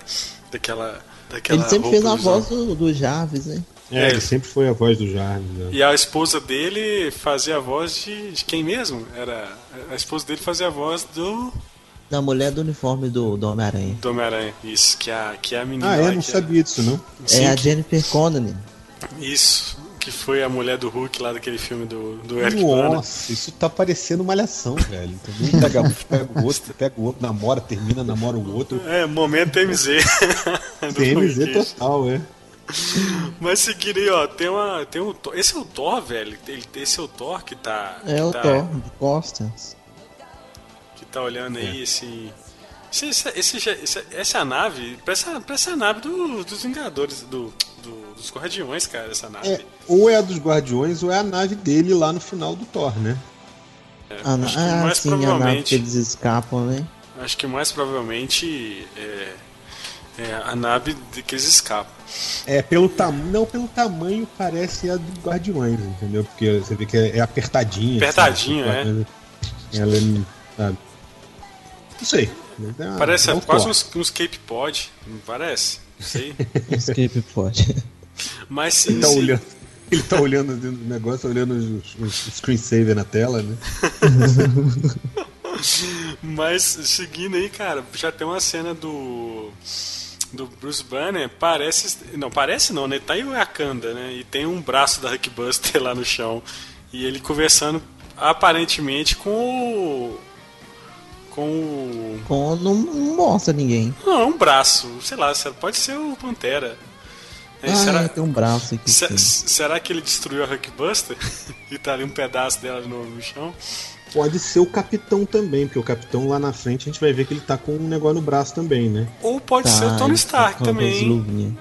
daquela. daquela Ele sempre fez a voz do, do Jarvis, né? É, É. ele sempre foi a voz do Jarvis. Né? E a esposa dele fazia a voz de, de quem mesmo? Era. A esposa dele fazia a voz do. Da mulher do uniforme do, do Homem-Aranha. do Homem-Aranha. Isso, que é a, que é a menina. Ah, é? Não sabia disso, não. Sim, é a que- Jennifer Connelly. Isso, que foi a mulher do Hulk lá daquele filme do, do Eric Bana. Nossa, isso tá parecendo malhação, velho. Entendeu? Um pega, um, pega o outro, pega o outro, namora, termina, namora o outro. É, momento TMZ. TMZ total, é. Mas seguindo aí, ó, tem uma. Tem um, esse é o Thor, velho. Ele, esse é o Thor que tá. É que o tá, Thor, de costas. Que tá olhando aí esse. Esse, esse, esse esse- essa é a nave. Parece, a- parece a nave do- dos Vingadores, do, do- dos Guardiões, cara, essa nave. É, ou é a dos Guardiões ou é a nave dele lá no final do Thor, né? É, Ah, acho que ah, mais sim, a nave que provavelmente. eles escapam, né? Acho que mais provavelmente é, é a nave de que eles escapam. É, pelo tamanho. Não, pelo tamanho parece a do Guardiões, entendeu? Porque você vê que é, é apertadinha. Apertadinho, é. assim, Ela é. Sabe? Não sei. É, Parece é quase uns, uns Cape Pod, não parece? Não sei. Escape pode. Mas sim, Ele tá sim. olhando. Ele tá olhando dentro do negócio, olhando os, os screensaver na tela, né? Mas seguindo aí, cara, já tem uma cena do. Do Bruce Banner, parece. Não, parece não, né? Tá em Wakanda, né? E tem um braço da Hulkbuster lá no chão. E ele conversando aparentemente com o. Com o. Com, não, não mostra ninguém. Não, é um braço. Sei lá, pode ser o Pantera. É, ah, será, é, tem um braço aqui. se- será que ele destruiu a Hulkbuster? e tá ali um pedaço dela de novo no chão? Pode ser o capitão também, porque o capitão lá na frente a gente vai ver que ele tá com um negócio no braço também, né? Ou pode ser o Tá, Tony ele Stark tá também.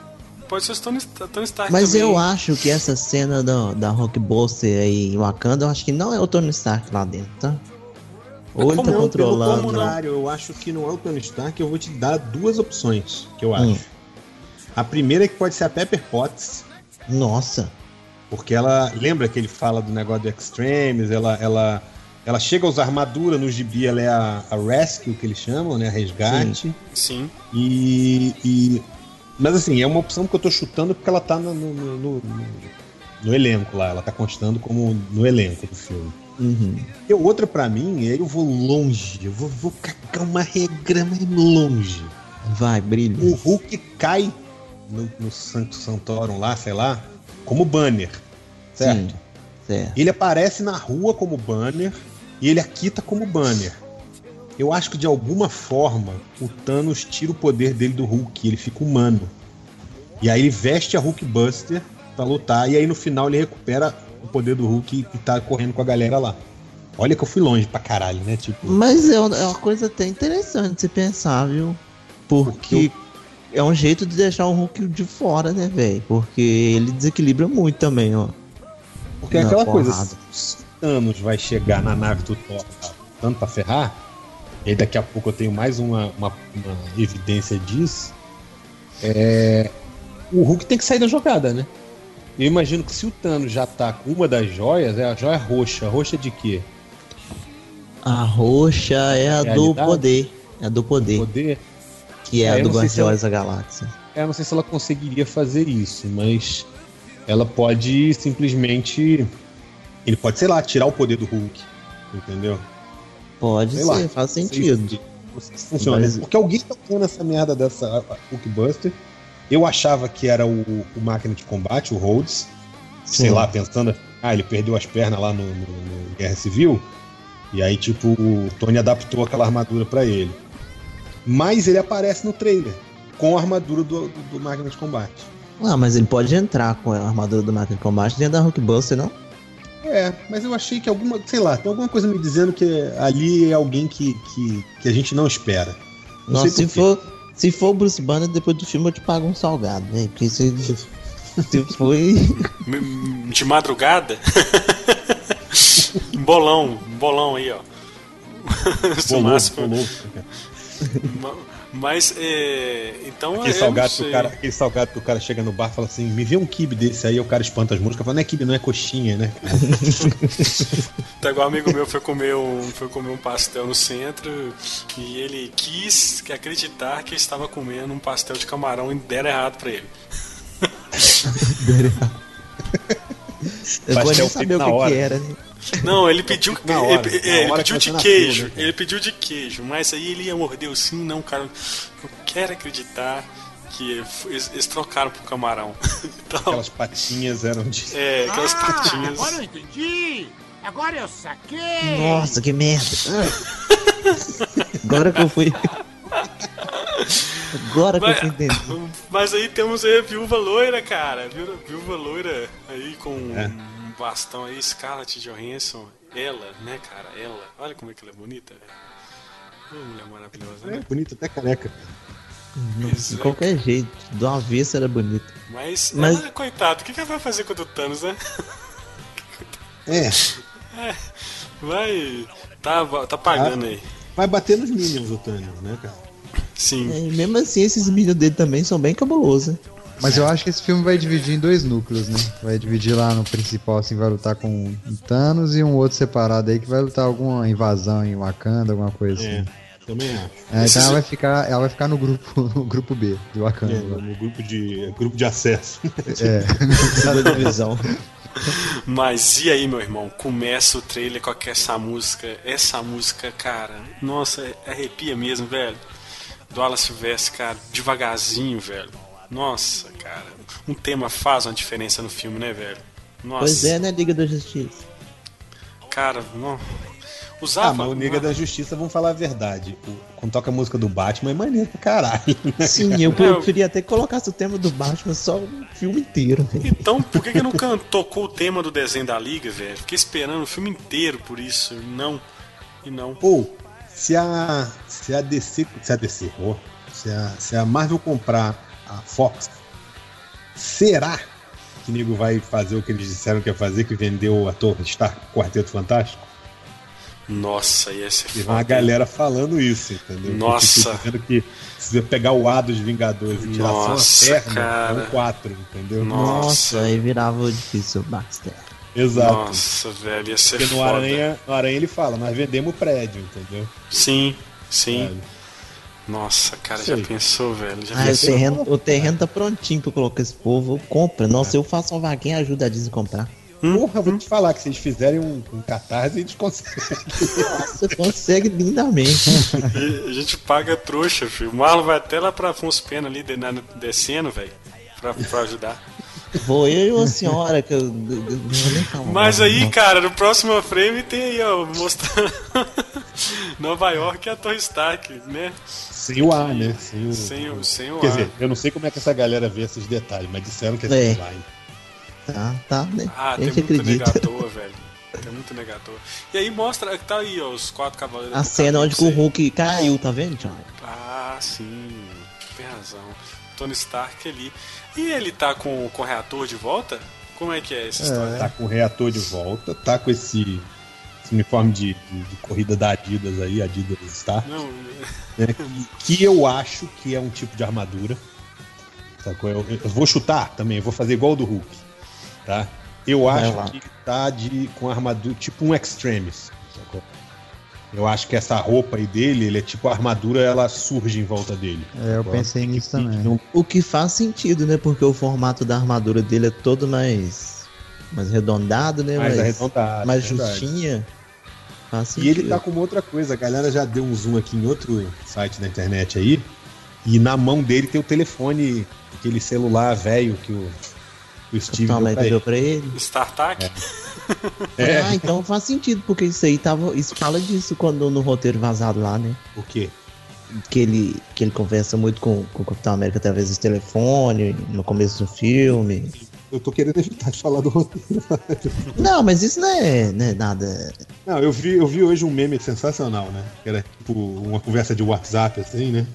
Pode ser o Tony, Tony Stark Mas também. eu acho que essa cena da, da Rockbuster aí em Wakanda, eu acho que não é o Tony Stark lá dentro, tá? Ou ele como tá não? Pelo controlando. contrário, eu acho que não é o Tony Stark, eu vou te dar duas opções, que eu acho. Hum. A primeira é que pode ser a Pepper Potts, Nossa. porque ela lembra que ele fala do negócio do Extremes, ela ela ela chega a usar armadura no gibi, ela é a, a Rescue que eles chamam, né, a resgate. Sim. E, e- mas assim, é uma opção que eu tô chutando porque ela tá no, no, no- no- no elenco lá, ela tá constando como no elenco do filme. Uhum. E outra pra mim, é eu vou longe, eu vou, vou cagar uma regra mais longe. Vai, brilha. O Hulk cai no, no Santo Santorum lá, sei lá, como banner. Certo? Sim. Certo. Ele aparece na rua como banner e ele aqui tá como banner. Eu acho que de alguma forma o Thanos tira o poder dele do Hulk, ele fica humano. E aí ele veste a Hulkbuster pra lutar, e aí no final ele recupera o poder do Hulk e tá correndo com a galera lá. Olha que eu fui longe pra caralho, né? Tipo, Mas é uma é coisa até interessante se pensar, viu? Porque é um jeito de deixar o Hulk de fora, né, velho? Porque ele desequilibra muito também, ó. porque é aquela porrada. coisa, se Thanos vai chegar na nave do Thor tá, tanto pra ferrar, e daqui a pouco eu tenho mais uma, uma, uma evidência disso, é, o Hulk tem que sair da jogada, né? Eu imagino que se o Thanos já tá com uma das joias, é a joia roxa. Roxa de quê? A roxa é a do poder. É a do poder. Poder? Que é É, a do Guardiões da Galáxia. É, eu não sei se ela conseguiria fazer isso, mas ela pode simplesmente. Ele pode, sei lá, tirar o poder do Hulk. Entendeu? Pode Sei ser, lá. faz sentido. se- Não sei se funciona. Mas- Porque alguém tá usando essa merda dessa Hulkbuster. Eu achava que era o, o máquina de combate, o Rhodes. Sei Sim. lá, pensando, ah, ele perdeu as pernas lá no, no- no Guerra Civil. E aí, tipo, o Tony adaptou aquela armadura pra ele. Mas ele aparece no trailer com a armadura do, do, do máquina de combate. Ah, mas ele pode entrar com a armadura do máquina de combate dentro da Hulkbuster, não? É, mas eu achei que alguma, sei lá, tem alguma coisa me dizendo que ali é alguém que, que, que a gente não espera. Não Nossa, sei se for, se for o Bruce Banner, depois do filme eu te pago um salgado, né? Porque se, se foi. De madrugada? um bolão, um bolão aí, ó. Bolou, máximo. bolou. Ma- Mas, é. Então Aquele eu salgado, que o cara, aquele salgado que o cara chega no bar e fala assim: me vê um kibe desse aí, o cara espanta as músicas, fala, não é kibe, não é coxinha, né? Tá igual um amigo meu foi comer um, foi comer um pastel no centro e ele quis acreditar que estava comendo um pastel de camarão e deram errado pra ele. Eu vou nem saber o que, hora. que era. né? Não, ele pediu, hora, ele, é, ele pediu que de queijo. nasceu, né, ele pediu de queijo, mas aí ele ia morder o sim, não, cara. Eu quero acreditar que eles, eles trocaram pro camarão. Então, Aquelas patinhas eram de. é, aquelas Ah, patinhas. agora eu entendi! Agora eu saquei! Nossa, que merda. Agora que eu fui. Agora que eu Mas- fui entender. Mas aí temos aí a viúva loira, cara. Viúva, viúva loira aí com É. bastão aí, Scarlett Johansson. Ela, né, cara? Ela. Olha como é que ela é bonita, velho. Ô, mulher maravilhosa, É né? bonito até careca. Pois De é. qualquer jeito, do avesso era bonito. Mas, Mas- ela, coitado, o que, que ela vai fazer contra o Thanos, né? É, Vai. Tá, tá pagando aí. vai bater nos Minions o Thanos, né, cara? Sim. É, e mesmo assim, esses milhos dele também são bem cabulosos. hein? Mas eu acho que esse filme vai dividir em dois núcleos, né? Vai dividir lá no principal, assim, vai lutar com Thanos e um outro separado aí que vai lutar alguma invasão em Wakanda, alguma coisa assim. É, também acho. É, então ela vai ficar, ela vai ficar no grupo, no grupo B do Wakanda. É, no grupo de, grupo de acesso. É. Segunda divisão. Mas e aí, meu irmão? Começa o trailer com essa música. Essa música, cara. Nossa, arrepia mesmo, velho. Do Alan Silvestre, cara. Devagarzinho, velho. Nossa, cara. Um tema faz uma diferença no filme, né, velho? Nossa. Pois é, né, Liga da Justiça? Cara, não. Usava. Ah, mas o Nega da Justiça, vamos falar a verdade. Quando toca a música do Batman é maneiro pra caralho. né? Sim, eu É, eu- preferia até que colocasse o tema do Batman só o filme inteiro. velho. Então, por que, que não tocou o tema do desenho da Liga, velho? Fiquei esperando o filme inteiro por isso. Não. E não. Ou, se a, se a DC, se a DC, ó, se, a, se a Marvel comprar a Fox, será que o nego vai fazer o que eles disseram que ia fazer, que vendeu a Torre Stark Quarteto Fantástico? Nossa, ia ser Teve foda. uma galera falando isso, entendeu? Nossa. Dizendo que se você pegar o A dos Vingadores e tirar Nossa, só a perna, cara. são quatro, entendeu? Nossa. Aí virava difícil o Baxter. Exato. Nossa, velho, ia ser Porque no foda. Aranha, no Aranha ele fala, nós vendemos o prédio, entendeu? Sim, sim. Sabe? Nossa, cara, Sei. já pensou, velho? Já Ah, o pensou? terreno, o terreno tá prontinho pra colocar esse povo. Compra. Nossa, eu faço uma vaquinha e ajuda a Disney a comprar. Porra, vou te falar que se eles fizerem um, um catarse, eles conseguem. Nossa, consegue lindamente. E A gente paga trouxa, filho. O Marlon vai até lá pra Afonso Pena ali, descendo, velho. Pra, pra ajudar. Vou eu e uma senhora que eu, eu- eu. Mas não. aí, cara, no próximo frame tem aí, ó, mostrando Nova York e a Torre Stark, né? Sem o A, né? Sem o. Sem o, sem o Quer ar. dizer, eu não sei como é que essa galera vê esses detalhes, mas disseram que é É. sem o? Tá, tá, né? Ah, tem muito acredita. negador, velho. Tem muito negador. E aí mostra, tá aí, ó, os quatro cavaleiros. A cena onde que o. Hulk caiu, tá vendo, John? Ah, sim. Tem razão. Tony Stark ali. E ele tá com, com o reator de volta? Como é que é essa história? Tá com o reator de volta, tá com esse uniforme de, de- de corrida da Adidas aí, Adidas Star, Não, né? Que, que eu acho que é um tipo de armadura. Sacou? Eu, eu vou chutar também, eu vou fazer igual o do Hulk. Tá? Eu Vai acho lá. que tá de, com armadura, tipo um Extremis. Sacou? Eu acho que essa roupa aí dele, ele é tipo a armadura, ela surge em volta dele. É, eu pensei nisso também. Não- O que faz sentido, né? Porque o formato da armadura dele é todo mais. mais arredondado, né? mais mais, arredondado. mais é verdade. E ele tá com uma outra coisa, a galera já deu um zoom aqui em outro site da internet aí, e na mão dele tem o telefone, aquele celular velho que o, o Steve deu pra deu ele. pra ele. StarTAC? É. Ah, então faz sentido, porque isso aí tava. Isso fala disso quando no roteiro vazado lá, né? O quê? Que ele, que ele conversa muito com, com o Capitão América através do telefone, no começo do filme. Eu tô querendo evitar de falar do roteiro. Não, mas isso não é, não é nada. Não, eu vi, eu vi hoje um meme sensacional, né? Que era tipo uma conversa de WhatsApp, assim, né?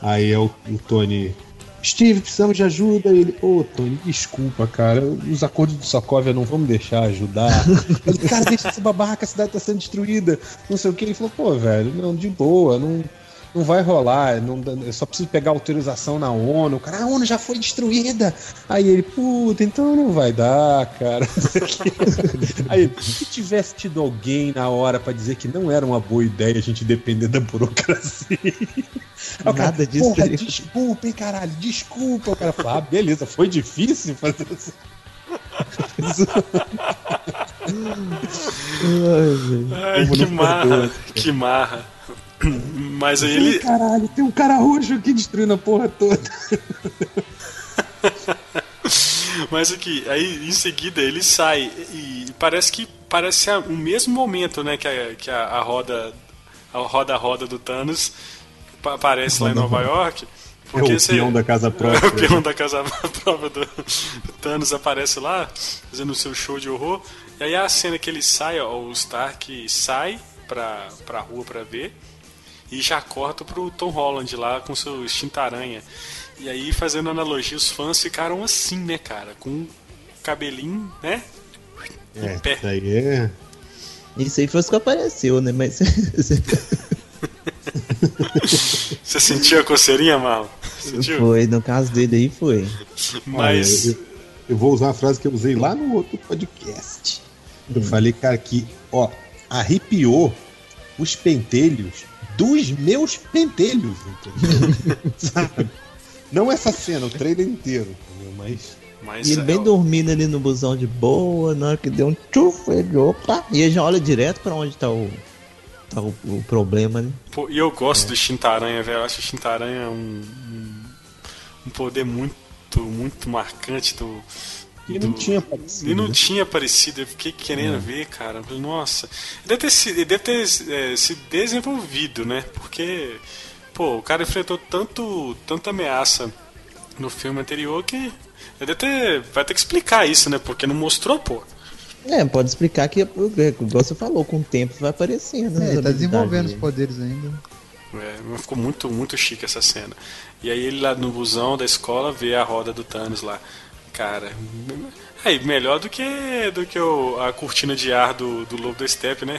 Aí é o, o Tony. Steve, precisamos de ajuda. E ele, ô Tony, desculpa, cara. Os acordos do Sokovia não vão me deixar ajudar. Ele, cara, deixa essa babaca, a cidade tá sendo destruída. Não sei o que. Ele falou, pô, velho, não, de boa, não, não vai rolar. Não, eu só preciso pegar autorização na ONU. O cara, a ONU já foi destruída. Aí ele, puta, então não vai dar, cara. Aí, se tivesse tido alguém na hora pra dizer que não era uma boa ideia a gente depender da burocracia. Cara, Nada disso Porra, teria- desculpa, hein, caralho, desculpa. O cara fala, ah, beleza, foi difícil fazer isso. Ai, Como que marra. Que marra. Mas aí ele. caralho, tem um cara roxo aqui destruindo a porra toda. Mas aqui, aí em seguida ele sai e parece que parece ser o mesmo momento, né, que a, que a, a roda a roda roda do Thanos pa- aparece lá em Nova York. Porque é o você- peão da casa própria. o peão da casa própria do, do Thanos aparece lá, fazendo o seu show de horror. E aí a cena que ele sai, ó, o Stark sai pra, pra rua pra ver. E já corta pro Tom Holland lá com seu extinta-aranha. E aí, fazendo analogia, os fãs ficaram assim, né, cara? Com o cabelinho, né? É, em pé. isso aí é. Isso aí foi o que apareceu, né? Mas. Você sentiu a coceirinha, Marlon? Sentiu? foi, no caso dele aí foi. Mas. Olha, eu, eu vou usar uma frase que eu usei lá no outro podcast. Eu falei, cara, que, ó, arrepiou os pentelhos dos meus pentelhos, entendeu? Sabe? Não essa cena, o trailer inteiro, entendeu? Mas. mas E ele é, bem ó, dormindo ali no busão de boa, na hora que deu um tchuf, ele opa, e ele já olha direto pra onde tá o, tá o, o problema, né? Pô, e eu gosto do Shintaranha, velho. Eu acho o Shintaranha um, um, um poder muito, muito marcante do. E não do- tinha aparecido. E não né? tinha aparecido, eu fiquei querendo ver, cara. Nossa, ele deve ter, se, deve ter é, se desenvolvido, né? Porque, pô, o cara enfrentou tanto, tanta ameaça no filme anterior que ele deve ter, vai ter que explicar isso, né? Porque não mostrou, pô. É, pode explicar que, igual você falou, com o tempo vai aparecendo. É, as ele tá desenvolvendo os poderes ainda. É, ficou muito, muito chique essa cena. E aí ele lá no busão da escola vê a roda do Thanos lá. Cara, aí, melhor do que, do que o, a cortina de ar do, do Lobo da Steppe, né?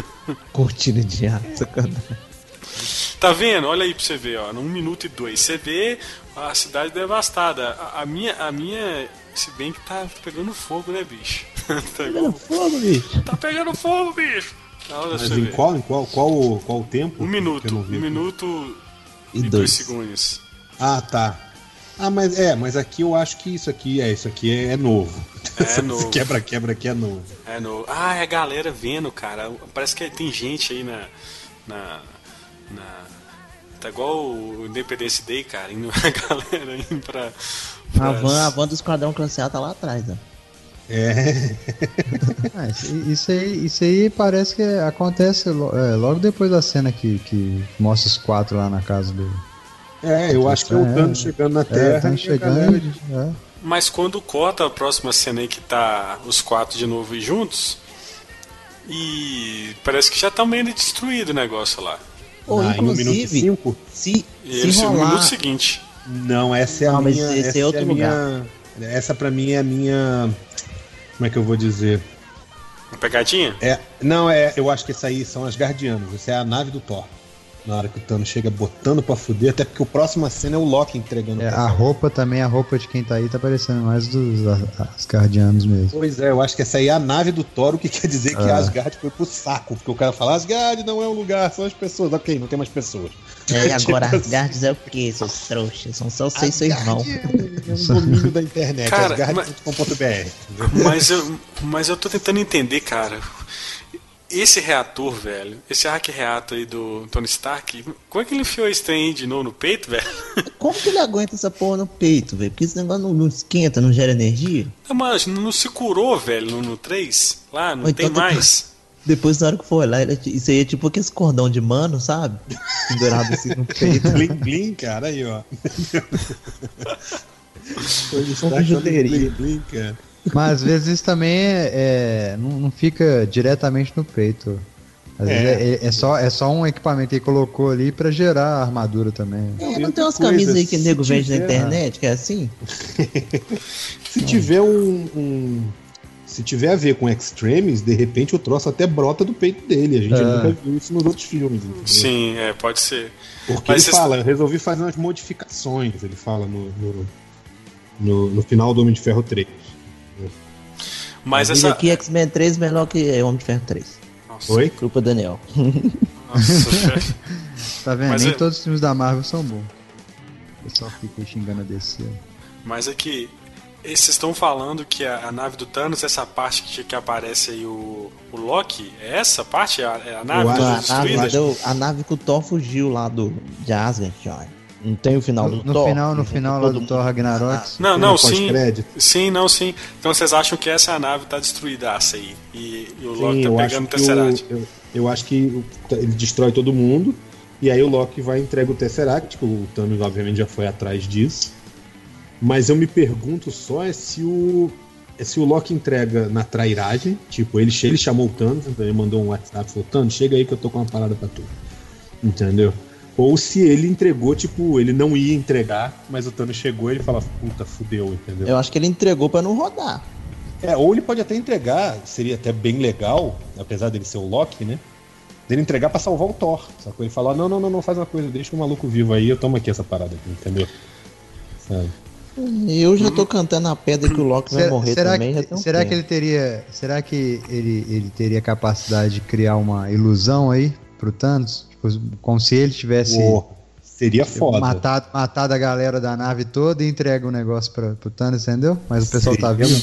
Cortina de ar, sacanagem. Tá vendo? Olha aí pra você ver, ó, num minuto e dois. Você vê a cidade devastada. A, a minha, a minha, se bem que tá pegando fogo, né, bicho? tá, Pegando fogo, bicho. tá pegando fogo, bicho! Olha pra Mas em ver. qual, em qual, qual, qual o tempo? Um minuto, um minuto E e dois dois. segundos. Ah, tá. Ah, mas é, mas aqui eu acho que isso aqui é isso aqui é, é novo. É Esse novo. Quebra-quebra aqui é novo. É no. Ah, é a galera vendo, cara. Parece que tem gente aí na. na. na- tá igual o Independence Day, cara. Indo, a galera indo pra. A pras- van, a van do Esquadrão Classe A tá lá atrás, ó. É. Ah, isso, aí, isso aí parece que acontece é, logo depois da cena que, que mostra os quatro lá na casa do. É, eu acho que é o É. Thanos chegando na Terra. É, tá e a chegando. galera- é. Mas quando corta a próxima cena aí que tá os quatro de novo juntos. E parece que já tá meio destruído o negócio lá. Ou Ah, em um minuto inclusive, cinco? se, E se eles no rolar... minuto seguinte. Não, essa é a Não, mas minha. esse essa é outro a minha. Essa pra mim é a minha. Como é que eu vou dizer? Uma pegadinha? É, não, é, eu acho que essa aí são as Guardianas. Essa é a nave do Thor. Na hora que o Thanos chega botando pra fuder, até porque o próxima cena é o Loki entregando É, a roupa também, a roupa de quem tá aí tá parecendo mais dos a- as guardianos mesmo. Pois é, eu acho que essa aí é a nave do Thor, o que quer dizer que Ah. Asgard foi pro saco. Porque o cara fala, Asgard não é um lugar, são as pessoas. Ok, não tem mais pessoas. É, e agora Tipo Asgard é o quê, seus trouxas? São só vocês e seu irmão. É um domínio da internet, asgard.com.br. Mas eu, mas eu tô tentando entender, cara. Esse reator, velho, esse arc reator aí do Tony Stark, como é que ele enfiou esse trem aí de novo no peito, velho? Como que ele aguenta essa porra no peito, velho? Porque esse negócio não, não esquenta, não gera energia? Ah, Mas não se curou, velho, no, no 3? Lá, não Ou tem então mais. Depois, na hora que for ti- isso aí é tipo aquele cordão de mano, sabe? Pendurado assim no peito. Blim, blim, cara, aí, ó. Hoje bijuteria. Blim, blim, cara. Mas às vezes isso também é, é- não, não fica diretamente no peito. Às É. vezes é, é- é só, é só um equipamento que ele colocou ali pra gerar a armadura também. É, não tem umas camisas aí que o nego vende na tiver- internet, que é assim? Se tiver um, um- Se tiver a ver com Extremes, de repente o troço até brota do peito dele. A gente É. nunca viu isso nos outros filmes. entendeu? Sim, é, pode ser. Porque Mas ele fala, eu resolvi fazer umas modificações, ele fala no, no, no- no final do Homem de Ferro 3. Mas essa. aqui X-Men 3 melhor que Homem de Ferro 3. Nossa, Oi? Culpa Daniel. nossa. Tá vendo? Mas Nem é- todos os filmes da Marvel são bons. O pessoal fica xingando a DC. Mas é que. eh, Vocês estão falando que a, a nave do Thanos, essa parte que, que aparece aí o, o Loki, é essa parte? É a, é a nave acho- a, nave, a nave que o Thor fugiu lá do, de Asgard. Não tem o final No, do no Thor? final, no final lá do mundo. Thor Ragnarok. Ah, Não, não, sim. Sim, não, sim. Então vocês acham que essa nave tá destruídaça aí? E, e o Loki Sim, tá eu pegando o Tesseract? eu, eu acho que ele destrói todo mundo E aí o Loki vai e entrega o Tesseract, que o Thanos obviamente já foi atrás disso. Mas eu me pergunto só é se o é se o Loki entrega na trairagem, tipo, ele, ele chamou o Thanos, então ele mandou um WhatsApp e falou, Thanos, chega aí que eu tô com uma parada pra tu. Entendeu? Ou se ele entregou, tipo, ele não ia entregar, mas o Thanos chegou e ele fala, puta, fudeu, entendeu? Eu acho que ele entregou pra não rodar. É, ou ele pode até entregar, seria até bem legal, apesar dele ser o Loki, né? Dele entregar pra salvar o Thor. Sacou? Ele falar, não, não, não, não faz uma coisa, deixa o maluco vivo aí, eu tomo aqui essa parada aqui, entendeu? Sabe? Eu já tô cantando a pedra que o Loki vai morrer será também. que, um será tempo. que ele teria. Será que ele, ele teria capacidade de criar uma ilusão aí pro Thanos? Como se ele tivesse seria foda. matado, matado a galera da nave toda e entrega o negócio pra, pro Thanos, entendeu? Mas o pessoal tá Seria vendo.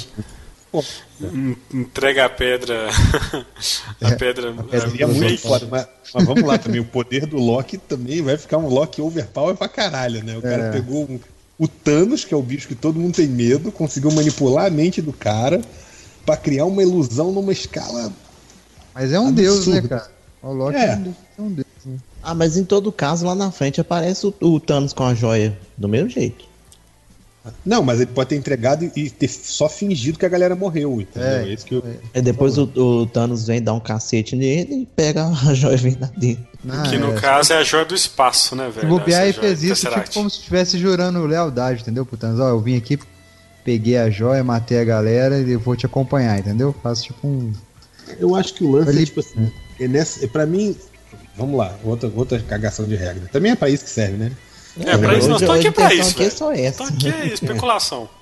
En- Entrega a pedra. a pedra. pedra Seria a- muito fake. foda, mas, mas vamos lá também. O poder do Loki também vai ficar um Loki overpower pra caralho, né? O cara É. pegou um- o Thanos, que é o bicho que todo mundo tem medo, conseguiu manipular a mente do cara pra criar uma ilusão numa escala. Mas é um Absurdo. deus, né, cara? O Loki É. é, um deus, Ah, mas em todo caso, lá na frente aparece o, o Thanos com a joia do mesmo jeito. Não, mas ele pode ter entregado e- ter só fingido que a galera morreu, entendeu? É, É, isso que eu. Aí depois o, o Thanos vem dar um cacete nele e pega a joia e vem lá dentro. Ah, Que no é. caso é a joia do espaço, né, velho? Se bobear e fez isso, tipo, como se estivesse jurando lealdade, entendeu? Pro Thanos, ó, eu vim aqui, peguei a joia, matei a galera e eu vou te acompanhar, entendeu? Faço tipo um. Eu acho que o lance é tipo assim. É nessa, é pra mim. Vamos lá, outra, outra cagação de regra. Também é pra isso que serve, né? É, pra isso, nós estamos aqui pra isso, aqui é só essa. Então aqui é especulação.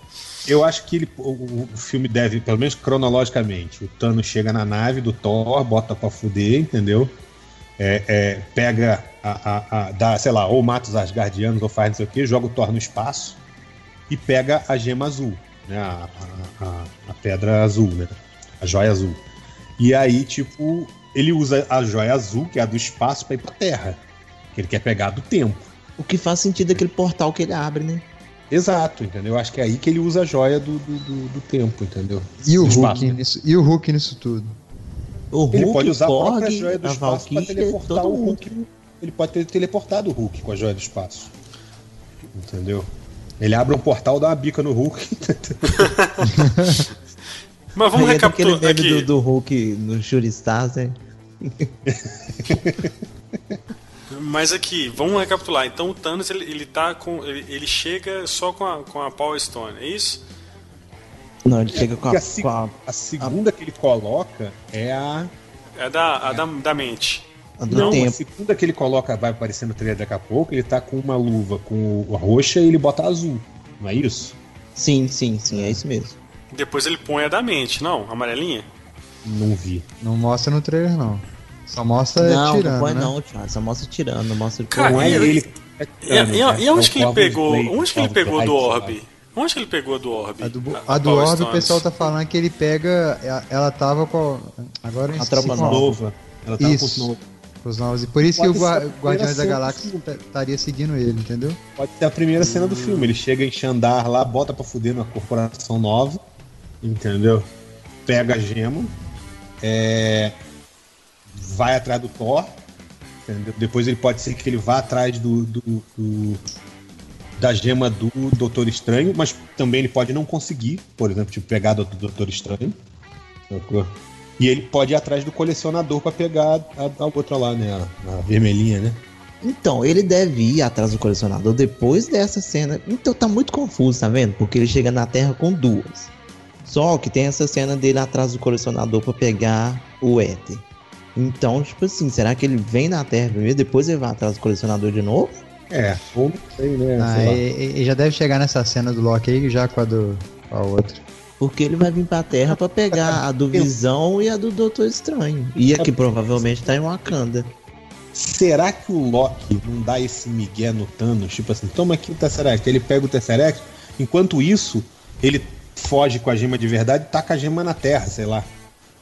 Eu acho que ele, o, o- filme deve, pelo menos cronologicamente, o Thanos chega na nave do Thor, bota pra fuder, entendeu? É, é, pega a, a, a- dá, sei lá, ou mata os Asgardianos ou faz não sei o que, joga o Thor no espaço e pega a gema azul, né? A, a- a- a pedra azul, né? A joia azul. E aí, tipo, ele usa a joia azul, que é a do espaço, pra ir pra Terra. Que ele quer pegar do tempo. O que faz sentido é aquele portal que ele abre, né? Exato, entendeu? Eu acho que é aí que ele usa a joia do, do, do- do tempo, entendeu? E o Do espaço, Hulk né? nisso, e o Hulk nisso tudo. O Hulk, Ele pode usar a o própria Korg, joia do a espaço pra Valkyrie, teleportar o mundo. Hulk. Ele pode ter teleportado o Hulk com a joia do espaço. Entendeu? Ele abre um portal, dá uma bica no Hulk. Mas vamos Aí é daquele recapitular meme aqui. do, do Hulk no Shuri Stars, né? Mas aqui, vamos recapitular. Então o Thanos ele, ele tá com. Ele, ele chega só com a, com a Power Stone, é isso? Não, ele chega com a, a, se- com a, a segunda que ele coloca é a. É da, a da, da mente. a do Não, a tempo. segunda que ele coloca, vai aparecer no trailer daqui a pouco, ele tá com uma luva com o- a roxa e ele bota a azul. Não é isso? Sim, sim, sim, é isso mesmo. Depois ele põe a da mente, não? Amarelinha? Não vi. Não mostra no trailer, não. Só mostra não, tirando, não põe né? não, Thiago. Só mostra tirando, não mostra Cara, Não é e- ele. E, e, e onde que ele pegou? Onde que ele pegou do orbe? Onde que ele pegou do orbe? A do, A- a a do Orbe, o Stones. pessoal tá falando que ele pega. ela- Ela tava com. Agora A tropa Nova. Ela tava Isso. com os com os novos. E por isso Pode que o a Gua- Guardiões da Galáxia ta- estaria seguindo ele, entendeu? Pode ser a primeira cena do filme. Ele chega em Xandar lá, bota pra fuder na corporação nova. Entendeu? Pega a gema. É, vai atrás do Thor. entendeu? Depois ele pode ser que ele vá atrás do, do- do- da gema do Doutor Estranho, mas também ele pode não conseguir, por exemplo, tipo, pegar do, do Doutor Estranho. E ele pode ir atrás do colecionador pra pegar a, a outra lá, né? A, a vermelhinha, né? Então, ele deve ir atrás do colecionador depois dessa cena. Então tá muito confuso, tá vendo? Porque ele chega na Terra com duas. Só que tem essa cena dele atrás do colecionador pra pegar o éter. Então, tipo assim, será que ele vem na Terra primeiro, depois ele vai atrás do colecionador de novo? É, ou não sei, né? Ah, e, e já deve chegar nessa cena do Loki aí, já com a do. Com a outra. Porque ele vai vir pra Terra pra pegar a do Visão e a do Doutor Estranho. E a que provavelmente tá em Wakanda. Será que o Loki não dá esse migué no Thanos? Tipo assim, toma aqui o Tesseract. Ele pega o Tesseract, enquanto isso, ele foge com a gema de verdade e taca a gema na Terra, sei lá.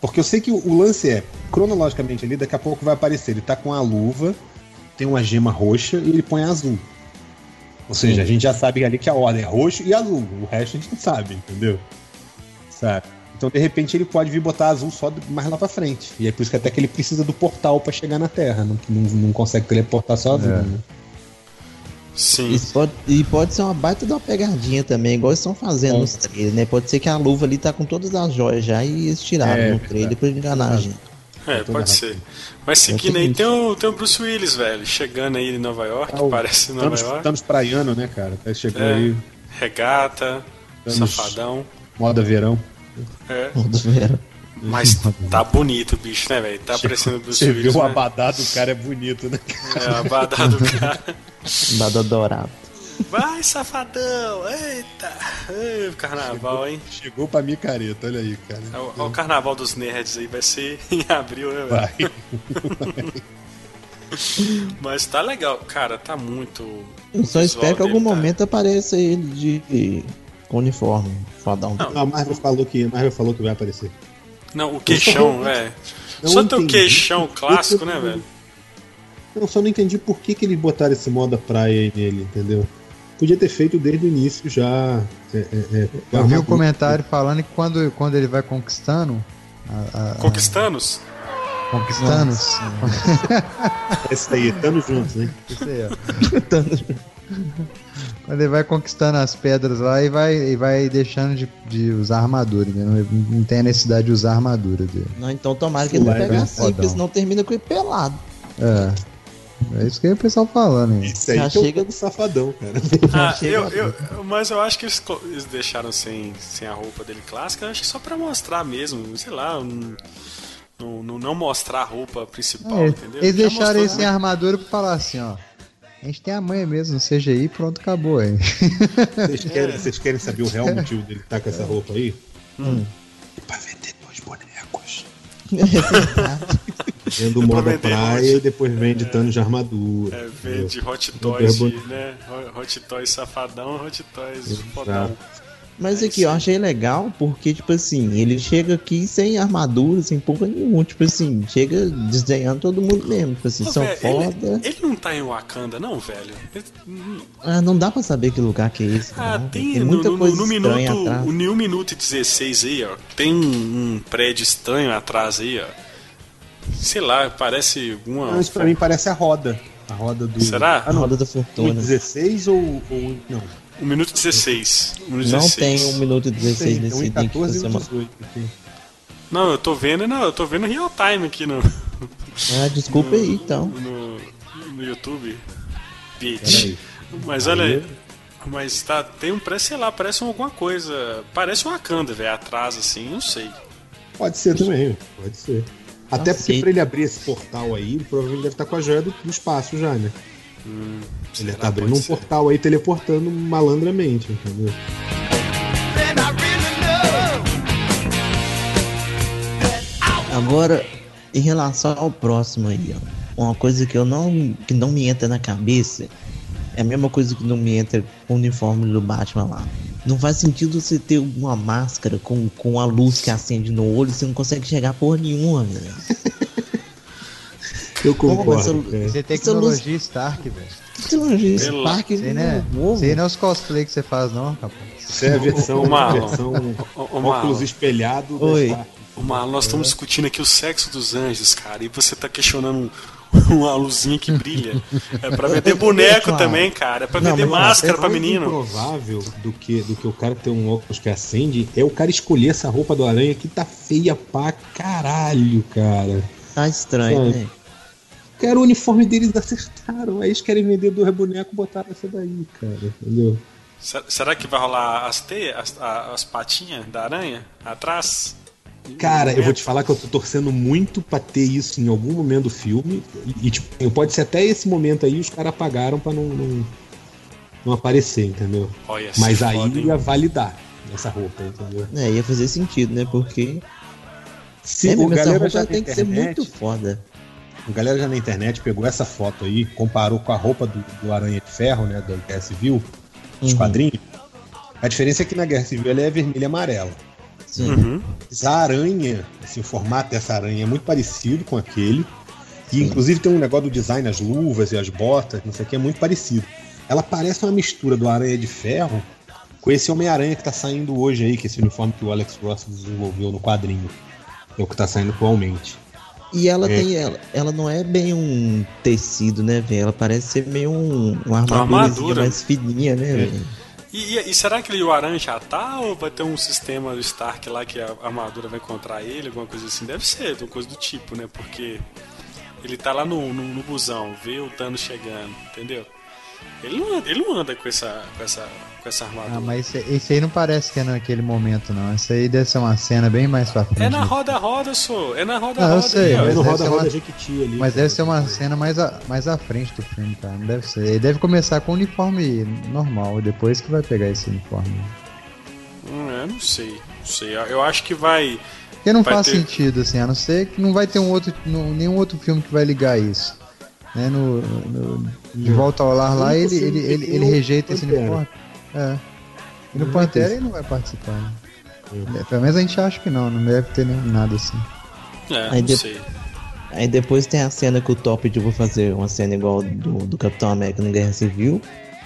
Porque eu sei que o, lance é, cronologicamente ali, daqui a pouco vai aparecer. Ele tá com a luva, tem uma gema roxa e ele põe a azul. Ou seja, a gente já sabe ali que a ordem é roxo e azul. O resto a gente não sabe, entendeu? Sabe? Então, de repente, ele pode vir botar azul só mais lá pra frente. E é por isso que até que ele precisa do portal pra chegar na Terra. Não, não, não consegue teleportar só azul, É. né? Sim. Isso pode, e pode ser uma baita de uma pegadinha também, igual eles estão fazendo É. nos trailers, né? Pode ser que a luva ali tá com todas as joias já e eles tiraram É, no trailer pra enganar a gente. É, pode ser. Mas seguindo É aí, tem o, tem o Bruce Willis, velho, chegando aí em Nova York, Ah, o parece Nova Thanos, York. Thanos praiano, né, cara? Tá chegando É. aí, Regata, Thanos. safadão. moda verão. É. Todos viram. Mas tá bonito o bicho, né, velho? Tá parecendo o Bruce Você Willis. viu o né? abadá do cara é bonito, né? É, o abadá do cara. Dado dourado. Vai, safadão! Eita! Ei, carnaval, hein? Chegou pra micareta, olha aí, cara. É o, é o carnaval dos nerds aí, vai ser em abril, né, velho? Vai. Mas tá legal, cara, tá muito. Eu só espero que em algum tá- momento apareça ele de com uniforme, fodão. Não. Não, a Marvel falou que, Marvel falou que vai aparecer. Não, o queixão, é. Não Só tem o entendi. queixão clássico, né, velho? Eu só não entendi por que, que eles botaram esse modo praia aí nele, entendeu? Podia ter feito desde o início já. é, é, é, Eu vi um comentário falando que quando, quando ele vai conquistando. A, a- a- Conquistanos? conquistando. Esse daí, estamos juntos, né? Isso aí, ó. Quando ele vai conquistando as pedras lá e vai, e vai deixando de, de usar armadura, né? não, não tem a necessidade de usar armadura dele. Não, então tomara que ele não Vai, pegue assim, fodão. senão termina com ele pelado. É. É isso que o pessoal falando aí. Isso aí Já é chega- o safadão, cara. Ah, eu, eu, mas eu acho que eles, eles deixaram sem, sem a roupa dele clássica, acho que só pra mostrar mesmo, sei lá, um- não, não, não mostrar a roupa principal, É, entendeu? eles Já deixaram ele sem armadura pra falar assim, ó. A gente tem a manha mesmo no CGI, pronto, acabou aí. Vocês querem, vocês querem saber o real motivo dele estar com essa roupa aí? Hum. Pra vender dois bonecos. É Vendo moda praia hot. e depois vende Thanos de armadura. É, entendeu? vende Hot Super Toys, né? Hot Toys safadão, Hot Toys Exato. fodão. Mas É aqui, eu achei legal porque, tipo assim, ele chega aqui sem armadura, sem porra nenhuma. Tipo assim, chega desenhando todo mundo mesmo. Tipo assim, Ô, são velho, foda. ele, ele não tá em Wakanda, não, velho? Ele- Ah, não dá pra saber que lugar que é esse. Ah, não. tem, tem no, muita no, coisa no estranha minuto, atrás. no 1 minuto e 16 aí, ó, tem um, um prédio estranho atrás aí, ó. Sei lá, parece alguma. Não, isso pra mim parece a roda. A roda do. Será? Ah, não. Roda da Fortuna. 16 ou, ou. Não. 1 minuto e 16. 1 minuto Não 16. tem 1 minuto e 16 Tem, nesse que 14 e você um ma- 18 aqui. Não, eu tô vendo, não, eu tô vendo real time aqui no, Ah, desculpa aí, então. no, no YouTube. Bitch. Mas olha aí. Mas tá, tem um parece, sei lá, parece alguma coisa. Parece um Wakanda, velho, atrás assim, não sei. Pode ser também, pode ser. Até porque pra ele abrir esse portal aí, ele provavelmente deve estar com a joia do, do espaço já, né? ele será? tá abrindo um ser. portal aí, teleportando malandramente, entendeu? Agora, em relação ao próximo aí, ó, uma coisa que eu não que não me entra na cabeça é a mesma coisa que não me entra com o uniforme do Batman lá. Não faz sentido você ter uma máscara com, com a luz que acende no olho, você não consegue chegar porra nenhuma, velho. Eu concordo, essa- é. Isso é tecnologia Stark, velho. Que tecnologia Isso aí, né? novo. Isso aí não é os cosplay que você faz, não, rapaz. Isso é a versão, Ô, Marlon. versão ô, óculos espelhado Oi. Stark. Ô, Marlon, nós estamos discutindo aqui o sexo dos anjos, cara, e você tá questionando um- uma luzinha que brilha. É pra vender boneco Claro. também, cara. É pra Não, vender máscara É pra mais menino. improvável do que, do que o cara ter um óculos que acende é o cara escolher essa roupa do aranha que tá feia pra caralho, cara. Tá estranho, Sabe? né? Cara, o uniforme deles acertaram. Aí eles querem vender dois bonecos botaram essa daí, cara. Entendeu? Se- Será que vai rolar as teias, as, as patinhas da aranha atrás? Cara, eu vou te falar que eu tô torcendo muito pra ter isso em algum momento do filme. E, e, tipo, pode ser até esse momento aí os caras apagaram pra não, não, não aparecer, entendeu? Olha, Mas aí foda, ia validar essa roupa, entendeu? É, ia fazer sentido, né? Porque Se é o galera roupa já tem na que ser internet- muito foda. A galera já na internet pegou essa foto aí, comparou com a roupa do, do Aranha de Ferro, né? Da Guerra Civil, dos Uhum. quadrinhos. A diferença é que na Guerra Civil ela é vermelha e amarela. Sim. Uhum. A aranha, assim, o formato dessa aranha é muito parecido com aquele. E inclusive tem um negócio do design, as luvas e as botas, não sei o que, é muito parecido. Ela parece uma mistura do Aranha de Ferro Com esse Homem-Aranha que tá saindo hoje aí, que é esse uniforme que o Alex Ross desenvolveu no quadrinho. É o que tá saindo atualmente. E ela É. tem. Ela, ela não é bem um tecido, né, velho? Ela parece ser meio um, uma armadura armadura. mais fininha, né, É. velho? E, e- e será que ele, o Aranha já tá? Ou vai ter um sistema do Stark lá que a armadura vai encontrar ele, alguma coisa assim? Deve ser, alguma coisa do tipo, né? Porque ele tá lá no, no, no busão, vê o Thanos chegando, entendeu? Ele não anda, ele não anda com, essa, com, essa, com essa armadura. Ah, mas esse, esse aí não parece que é naquele momento, não. Esse aí deve ser uma cena bem mais pra frente. É na roda-roda, sou. É na Ah, eu roda-roda. sei. É mas no deve Roda Roda uma- Jequiti ali. Mas deve ser uma cena mais, a, mais à frente do filme, cara. Não deve ser. Ele deve começar com o uniforme normal e depois que vai pegar esse uniforme. Hum, é, não sei. Não sei. Eu acho que vai. Porque não Vai faz ter- sentido, assim, a não ser que não vai ter um outro, nenhum outro filme que vai ligar isso. Né? No, no- de volta ao lar lá, ele, ele, ele, ele é rejeita esse uniforme. É. E no Pantera ele não vai participar. Né? Hum. É, Pelo menos a gente acha que não, não deve ter nem nada assim. É, Aí não de- sei. Aí depois tem a cena que o Top pediu pra fazer uma cena igual do, do Capitão América no Guerra Civil.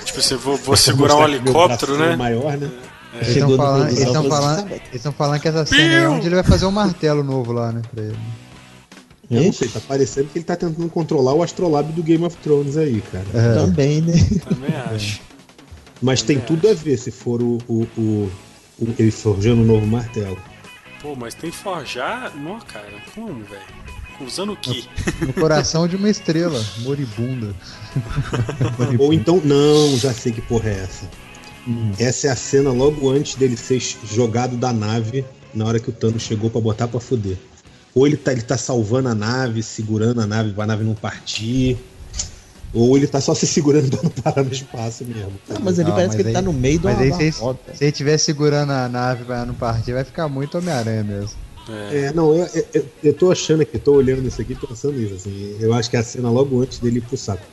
Tipo assim, vou, vou segurar um helicóptero, é né? maior, né? Eles Chegou estão falando, eles falando, eles falando que essa cena é onde ele vai fazer um martelo novo lá, né? Pra ele. Eu não Ixi, sei, tá parecendo que ele tá tentando controlar o astrolábio do Game of Thrones aí, cara. É. Também, né? Também acho. Mas tem Também tudo a ver se for o, o, o- o- ele forjando um novo martelo. Pô, mas tem que forjar. Não, cara. Como, velho? Usando o quê? No coração de uma estrela, moribunda. Ou então, não, já sei que porra é essa. Hum. Essa é a cena logo antes dele ser jogado da nave na hora que o Thanos chegou pra botar pra fuder. Ou ele tá, ele tá salvando a nave, segurando a nave pra nave não partir. Ou ele tá só se segurando pra não parar no espaço mesmo. Não, mas ele Não, parece mas que ele tá aí- no meio uma Mas aí se, se ele estiver segurando a nave pra não partir, vai ficar muito Homem-Aranha mesmo. É. É, não, eu, eu, eu- tô achando aqui, tô olhando isso aqui pensando nisso, assim. Eu acho que é a cena logo antes dele ir pro saco.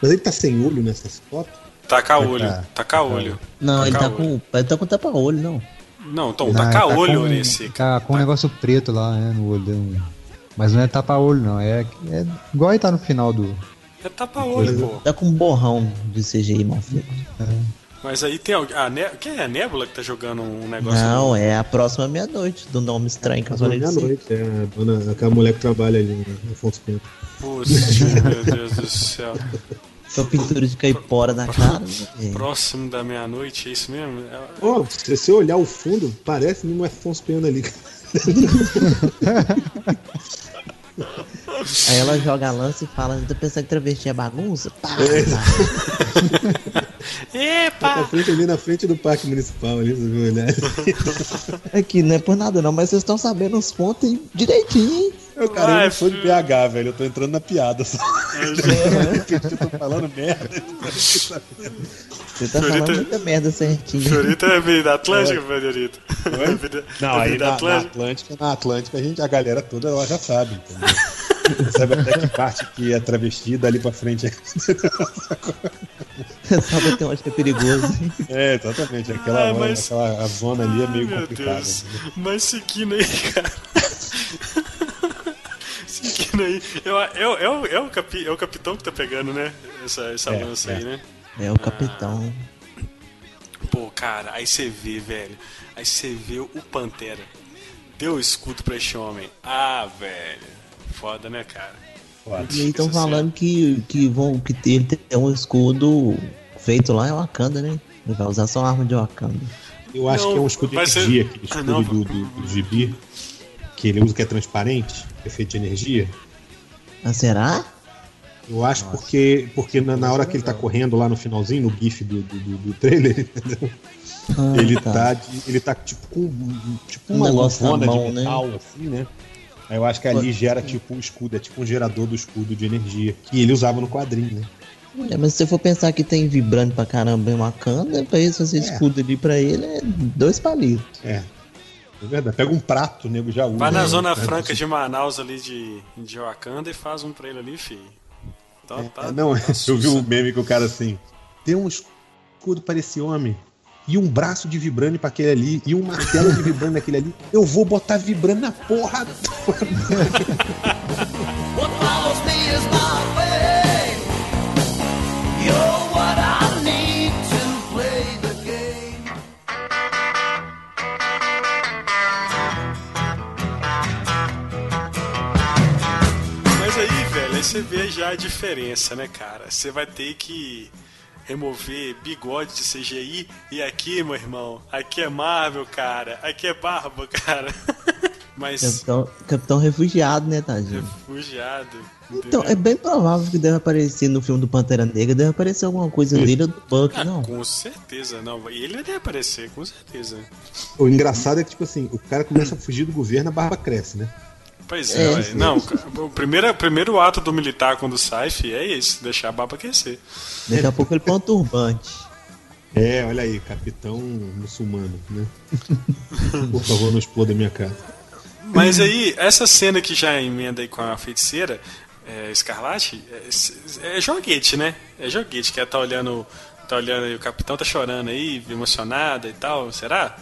Mas ele tá sem olho nessas fotos? Tacar olho. Tá. Tacar olho. Não, ele tá com. Ele tá com tapa-olho, não. Não, então, Não, tacar tá olho com- nesse. Tá com um negócio preto lá, né, no olho. um- Mas não é tapa-olho, não. É, é igual ele tá no final do. É tapa olho, pô. Tá com um borrão de CGI mal feito. Mas aí tem alguém. Ah, ne... Quem é a Nebula que tá jogando um negócio? Não, é a próxima meia-noite do nome estranho que eu falei assim. meia-noite, é a dona, aquela mulher que trabalha ali no Afonso Pena. Putz, meu Deus do céu. Com a pintura de caipora na cara. né? Próximo da meia-noite, é isso mesmo? É- Ó, se você olhar o fundo, parece mesmo o Afonso Pena ali. Aí ela joga a lança e fala, tá pensando que travesti é bagunça? Pá, É. Epa! frente ali na frente do Parque Municipal ali, você viu, né? Aqui não é por nada não, mas vocês estão sabendo os pontos hein? direitinho, hein? Eu, cara, eu Vai, não sou de. BH, velho. Eu tô entrando na piada só. eu tô falando merda. Você tá Fiorita- falando muita merda certinho. Fiorita é Avenida Atlântica, Fiorita? Avenida- Não, aí Avenida na, na Atlântica. Atlântica, na Atlântica, a, gente, a galera toda ela já sabe, entendeu? sabe até que parte que é travesti, dali pra frente. Sabe até onde que é perigoso. hein? É, exatamente. Aquela, Ah, hora, mas- aquela a zona ali é meio Meu complicada. Deus. Mas seguindo aí, cara. Seguindo aí. Eu, eu, eu, é, o capi, é o capitão que tá pegando, né? Essa, essa É, lança é. aí, né? É o capitão. Pô, cara, aí você vê, velho. Aí você vê o Pantera. Deu escudo pra esse homem. Ah, velho. Foda, né, cara? Foda. E aí estão é falando que, que, vão, que ele tem um escudo feito lá em Wakanda, né? Ele vai usar só a arma de Wakanda. Eu acho Não, que é um escudo de ser- energia, aquele Ah, escudo não. do, do, do gibi, que ele usa que é transparente, que é feito de energia. Ah, será? Eu acho porque, porque na, na hora que ele tá correndo lá no finalzinho, no gif do, do, do- do trailer, entendeu? Ah, ele tá, de- ele tá tipo com tipo Um uma lufona de né? metal assim, né? Aí eu acho que ali gera tipo um escudo, é tipo um gerador do escudo de energia que ele usava no quadrinho, né? É, mas se você for pensar que tem vibrante pra caramba em Wakanda, pra isso fazer escudo ali pra ele é dois palitos. É. É verdade. Pega um prato, o nego já usa. Vai na né? Zona É, Franca de Manaus ali de, de Wakanda e faz um pra ele ali, filho. Tá, tá, É, não, tá eu vi um meme que o cara assim. Tem um escudo para esse homem. E um braço de vibrante pra aquele ali. E um martelo de vibrante naquele ali. Eu vou botar vibrante na porra. What você vê já a diferença, né, cara? Você vai ter que remover bigode de CGI e aqui, meu irmão, aqui é Marvel, cara. Aqui é barba, cara. Mas Capitão, Capitão refugiado, né, tadinho? refugiado. Então, entendeu? é bem provável que deve aparecer no filme do Pantera Negra, deve aparecer alguma coisa dele ou do Buck, Ah, não. com certeza, não. E ele deve aparecer, com certeza. O engraçado é que, tipo assim, o cara começa a fugir do governo, a barba cresce, né? Pois é, É. ué. não, o primeiro, o primeiro ato do militar quando sai, fi, é esse, deixar a barba aquecer. Daqui a pouco ele põe um turbante. É, olha aí, capitão muçulmano, né? Por favor, não exploda a minha casa. Mas aí, essa cena que já emenda aí com a feiticeira, é, Escarlate, é, é joguete, né? É joguete, que ela tá olhando. Tá olhando aí, o capitão tá chorando aí, emocionada e tal. Será?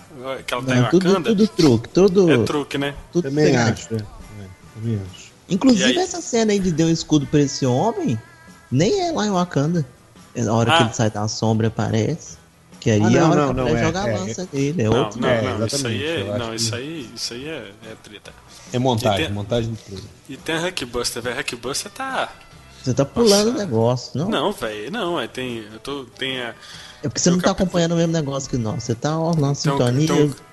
Que ela tá em Não, tudo, Wakanda? tudo truque, tudo, É truque, né? tudo Também acho, é. É. Inclusive aí? essa cena aí de deu um escudo pra esse homem, nem é lá em Wakanda. É Na hora que Ah. ele sai da sombra aparece. Que aí Ah, é a não, hora não, que a não, é, joga a é, lança dele, é Não, outro. não, É, não, isso aí exatamente, é. Não, que- isso aí, isso aí é, é treta. É montagem, E tem- montagem de tudo. E tem a Hackbuster, velho. Hackbuster tá. Você tá pulando o negócio, não? Não, velho, não, é, tem. Eu tô. Tem a. É porque você não o tá acompanhando o mesmo negócio que nós. Você tá ó, na um- sintonia.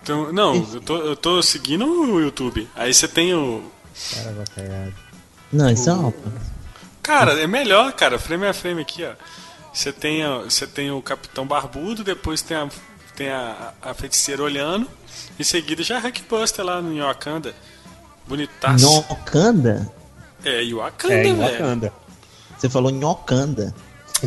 tem um- não, eu tô, eu tô seguindo o YouTube. Aí você tem o. Cara, bacalhado. Não, isso é uma. Cara, é melhor, cara, frame a frame aqui, ó. Você tem, você tem o Capitão Barbudo, depois tem a, tem a, a feiticeira olhando, em seguida já a Hackbuster lá no Wakanda. Bonitaço. Nhocanda? É, Wakanda, É, em velho. Wakanda. Você falou Nhocanda.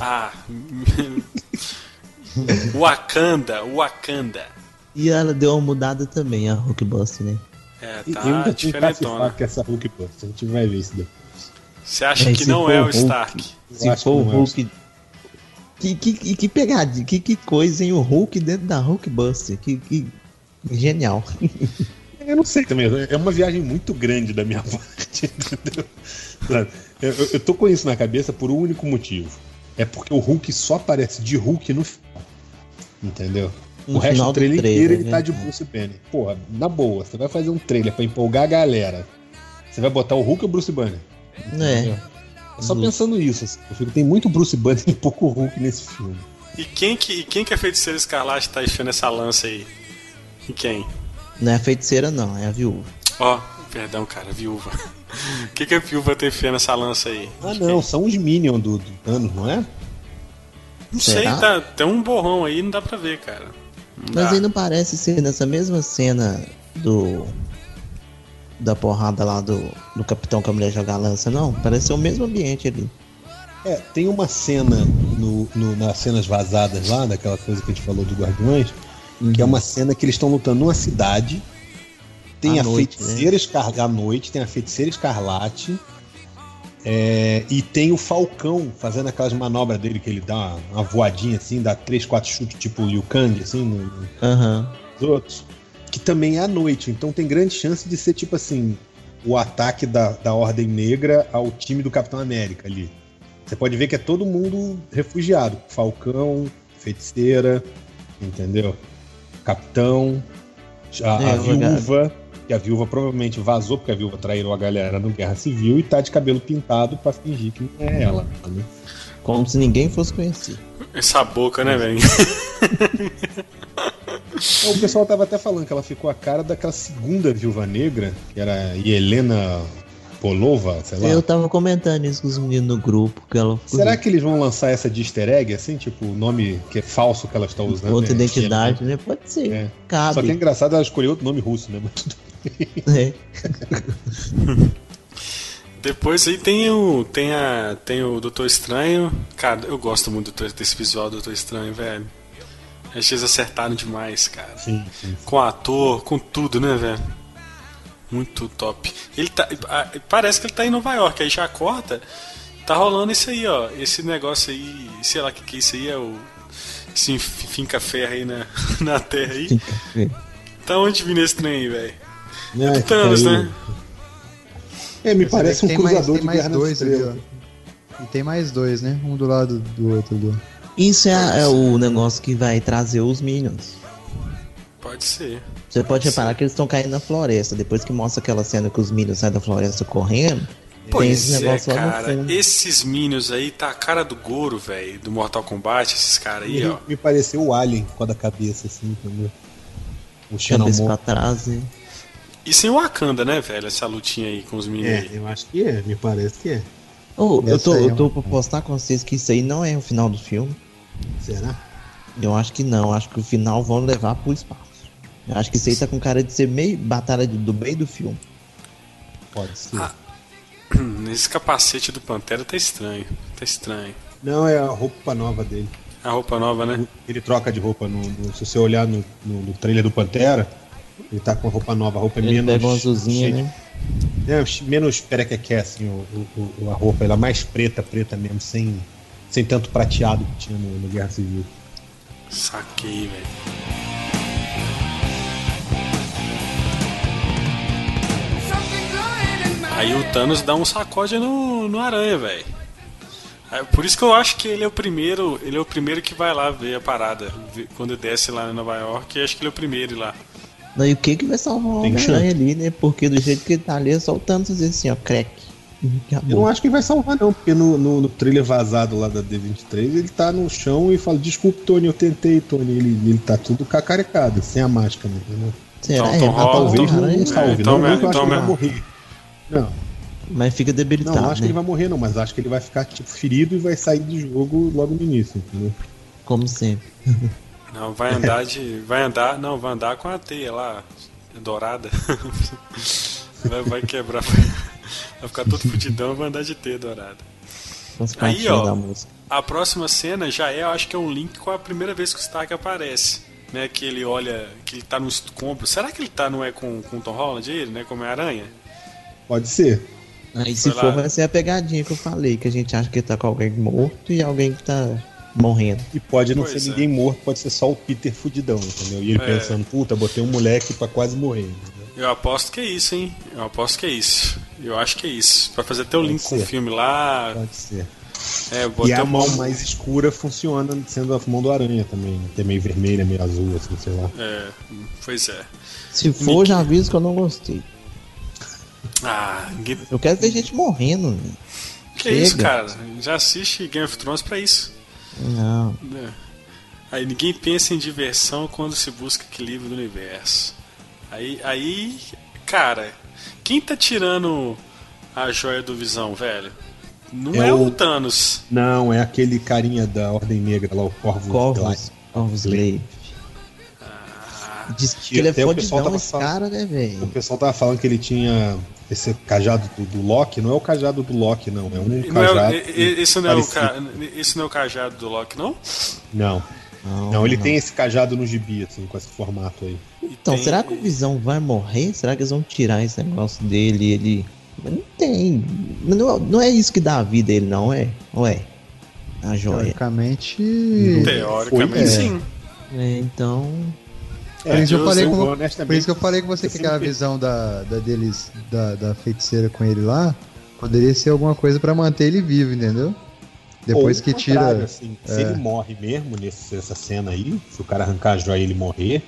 Ah. Wakanda, Wakanda. E ela deu uma mudada também, a Hulkbuster, né? É, E tá eu ainda tinha diferentona. que essa Hulk Buster. A gente vai ver isso depois. Você acha É, que se não é o Hulk. Stark? Se acho for o que é o Hulk. Que, que, que, que pegadinha, que, que coisa, hein? O Hulk dentro da Hulkbuster. Que, que genial. Eu não sei também, é uma viagem muito grande da minha parte, entendeu? Eu- eu tô com isso na cabeça por um único motivo. É porque o Hulk só aparece de Hulk no final. Entendeu? No o resto do do trailer, trailer, inteiro ele né, tá de cara? Bruce Banner. Porra, na boa, você vai fazer um trailer pra empolgar a galera. Você vai botar o Hulk ou o Bruce Banner? É. É só Justo. pensando isso, assim, eu fico, tem muito Bruce Banner e pouco Hulk nesse filme. E quem que, e quem que a feiticeira escarlate tá enfiando essa lança aí? E quem? Não é a feiticeira, não, é a viúva. Ó, perdão, cara, viúva. O que, que a viúva tá enfiando essa lança aí? Ah não, são os Minions do, do Thanos, não é? Não Será? sei, tá, tem um borrão aí, não dá pra ver, cara. Mas aí não parece ser nessa mesma cena do. Da porrada lá do, do capitão que a mulher joga a lança, não. Parece ser o mesmo ambiente ali. É, tem uma cena no, no- nas cenas vazadas lá, daquela coisa que a gente falou do Guardiões, que é uma cena que eles estão lutando numa cidade. Tem À a noite, feiticeira escarlate à noite, tem a feiticeira escarlate. É, e tem o Falcão fazendo aquelas manobras dele que ele dá uma, voadinha assim, dá três, quatro chutes, tipo Liu Kang, assim, no- Aham. nos outros. Que também é à noite, então tem grande chance de ser tipo assim: o ataque da, da Ordem Negra ao time do Capitão América ali. Você pode ver que é todo mundo refugiado. Falcão, feiticeira, entendeu? Capitão, a, É, a viúva, que a viúva provavelmente vazou, porque a viúva traiu a galera no Guerra Civil e tá de cabelo pintado pra fingir que não é ela. né? Como se ninguém fosse conhecer. Essa boca, né, velho? O pessoal tava até falando que ela ficou a cara daquela segunda viúva negra, que era Helena Polova, sei lá. Eu tava comentando isso com os meninos no grupo, que ela Será que eles vão lançar essa de easter egg, assim, tipo, o nome que é falso que ela está usando? outra é identidade, né? Pode ser. É. Só Cabe. que é engraçado ela escolher outro nome russo, né? Mas tudo É. Depois aí tem o. Tem a. Tem o Doutor Estranho. Cara, eu gosto muito do- desse visual do Doutor Estranho, velho. Acho que eles acertaram demais, cara. Sim, sim. Com o ator, com tudo, né, velho? Muito top. Ele tá. ah, Parece que ele tá em Nova York, aí já corta. Tá rolando isso aí, ó. Esse negócio aí. Sei lá o que, que é isso aí é o. Esse finca ferro aí na, na terra aí. Tá onde vindo esse trem aí, velho? É, Do Thanos, né? É, me parece um mais, cruzador tem de mais Guerra nas dois ali, Estrelas. ó. E tem mais dois, né? Um do lado do outro ali. ó. Isso é, é o negócio que vai trazer os Minions. Pode ser. Você pode reparar que eles estão caindo na floresta. Depois que mostra aquela cena que os Minions saem da floresta correndo, Pois esse é, negócio lá no cara. fundo. Esses Minions aí tá a cara do Goro, velho, do Mortal Kombat, esses caras aí, Ele ó. me pareceu o Alien com a da cabeça, assim, entendeu? O Cabeça pra trás, né? E sem o Wakanda, né, velho, essa lutinha aí com os Minions É, aí. eu acho que é, me parece que é. Ô, eu tô, é eu tô uma- pra postar com vocês que isso aí não é o final do filme. Será? Eu acho que não, acho que o final vão levar pro espaço. Eu acho que isso aí tá com cara de ser meio batalha do, meio do filme. Pode ser. Ah. Esse capacete do Pantera tá estranho. Tá estranho. Não, é a roupa nova dele. A roupa nova, né? Ele troca de roupa no, no- se você olhar no, no- no trailer do Pantera, ele tá com a roupa nova, a roupa é Ele menos. pega uma azulzinha, cheia de- né? É, menos perequeque, assim, o, o- o- a roupa, ela é mais preta, preta mesmo, sem, sem tanto prateado que tinha no, no Guerra Civil. Saquei, velho. Aí o Thanos dá um sacode no, no aranha, velho. Aí, Por isso que eu acho que ele é o primeiro, ele é o primeiro que vai lá ver a parada. Quando desce lá em Nova York, acho que ele é o primeiro ir lá. Não, e o que que vai salvar o Homem-Aranha ali, né? Porque do jeito que ele tá ali, é só o Thanos assim, ó, crack. Eu não acho que ele vai salvar, não, porque no, no, no trailer vazado lá da D23, ele tá no chão e fala: Desculpe, Tony, eu tentei, Tony. Ele, ele tá tudo cacarecado, sem a máscara, entendeu? Será? Então, É, Tom matar o Holland, Talvez Homem-Aranha, não salve, então, não, não que eu acho então, que ele vai então, morrer. Não, Mas fica debilitado, não, não acho que né? ele vai morrer, não, mas acho que ele vai ficar tipo, ferido e vai sair do jogo logo no início, entendeu? Como sempre. Não, vai andar de. Vai andar. Não, vai andar com a teia lá, dourada. vai, vai quebrar. Vai ficar todo fudidão vai andar de teia dourada. Aí, ó. A próxima cena já é, eu acho que é um link com a primeira vez que o Stark aparece. Né, que ele olha, que ele tá no escombro. Será que ele tá, não é com, com o Tom Holland, ele, né? Como é aranha? Pode ser. Aí se Foi for, lá. vai ser a pegadinha que eu falei, que a gente acha que tá com alguém morto e alguém que tá morrendo. E pode não Pois ser é. ninguém morto, pode ser só o Peter fudidão, entendeu? E ele É. pensando, puta, botei um moleque pra quase morrer. entendeu? Eu aposto que é isso, hein? Eu aposto que é isso. Eu acho que é isso. Pra fazer até o Pode link com o filme lá. Pode ser. É, E a mão mais escura funciona sendo a mão do aranha também, né? Que é meio vermelha, meio azul, assim, sei lá. É, pois é. Se for, já aviso que eu não gostei. Ah, ninguém... Eu quero ver gente morrendo, velho. que Chega. isso, cara? Já assiste Game of Thrones pra isso. Não. né? Aí ninguém pensa em diversão quando se busca equilíbrio do universo. Aí, aí, cara, quem tá tirando a joia do Visão, velho? Não é, É o o- Thanos. Não, é aquele carinha da Ordem Negra lá, o Corvus. Corvus. Corvus Glaive. Diz que ele é até o pessoal fodidão tava esse falando- cara, né, O velho? pessoal tava falando que ele tinha esse cajado do, do Loki. Não é o cajado do Loki, não. É um Não é, cajado. o- esse, não é ca... esse não é o cajado do Loki, não? Não. Não, ele tem esse cajado no gibi, assim, com esse formato aí. Então, tem- será que o Visão vai morrer? Será que eles vão tirar esse negócio dele e ele. Mas não tem. Não, não é isso que dá a vida ele, não é? Ou é? A joia. Teoricamente. Teoricamente, Foi, é. sim. É, então. Por isso, que eu eu- falei com, por isso que eu falei com você eu que aquela visão da, da deles, da, da feiticeira com ele lá, poderia ser alguma coisa pra manter ele vivo, entendeu? Depois Ou que tira. assim, Se é. ele morre mesmo nesse- nessa cena aí, se o cara arrancar a joia e ele morrer,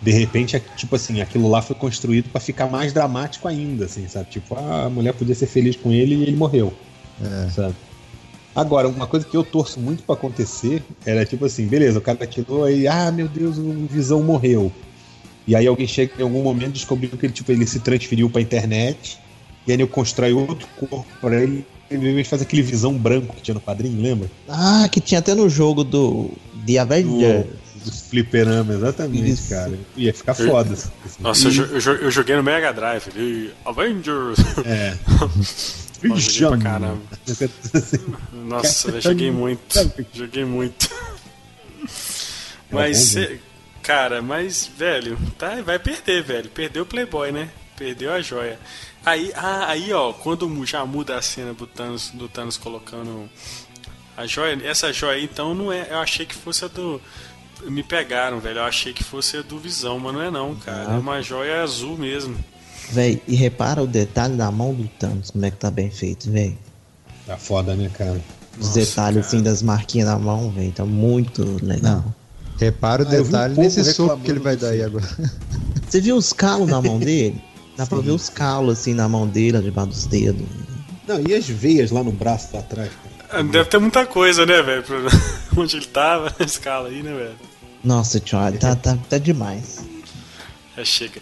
de repente, é, tipo assim, aquilo lá foi construído pra ficar mais dramático ainda, assim, sabe? Tipo, ah, a mulher podia ser feliz com ele e ele morreu. Sabe? Agora, uma coisa que eu torço muito pra acontecer era tipo assim, beleza, o cara tirou aí, ah, meu Deus, o Visão morreu. E aí alguém chega em algum momento e descobriu que ele, tipo, ele se transferiu pra internet, e aí ele constrói outro corpo pra ele, e ao invés de fazer aquele visão branco que tinha no quadrinho, lembra? Ah, que tinha até no jogo do. The Avengers. Dos fliperama, exatamente, Isso. cara. Ia ficar foda. assim. Nossa, eu, eu eu joguei no Mega Drive. E Avengers! É. Joguei pra caramba. Nossa, eu joguei muito. Joguei muito. Mas, cê- cara, mas, velho, tá, vai perder, velho. Perdeu o Playboy, né? Perdeu a joia. Aí, ah, aí, ó, quando já muda a cena do Thanos, do Thanos colocando a joia, essa joia aí, então não é. Eu achei que fosse a do. Me pegaram, velho. Eu achei que fosse a do Visão, mas não é não, cara. É uma joia azul mesmo. Véi, e repara o detalhe da mão do Thanos, como é que tá bem feito, véi. Tá foda, né, cara? Os Nossa, detalhes cara. assim das marquinhas na mão, véi, tá muito legal. Repara o Ah, um detalhe povo nesse soco que ele vai dar aí aí. agora. Você viu os calos na mão dele? Dá pra ver os calos assim na mão dele, debaixo dos dedos. Não, e as veias lá no braço lá atrás? cara? Ah, Deve ter muita coisa, né, velho? Onde ele tava, na escala aí, né, velho? Nossa, tio, tá, tá, tá demais. Já chega.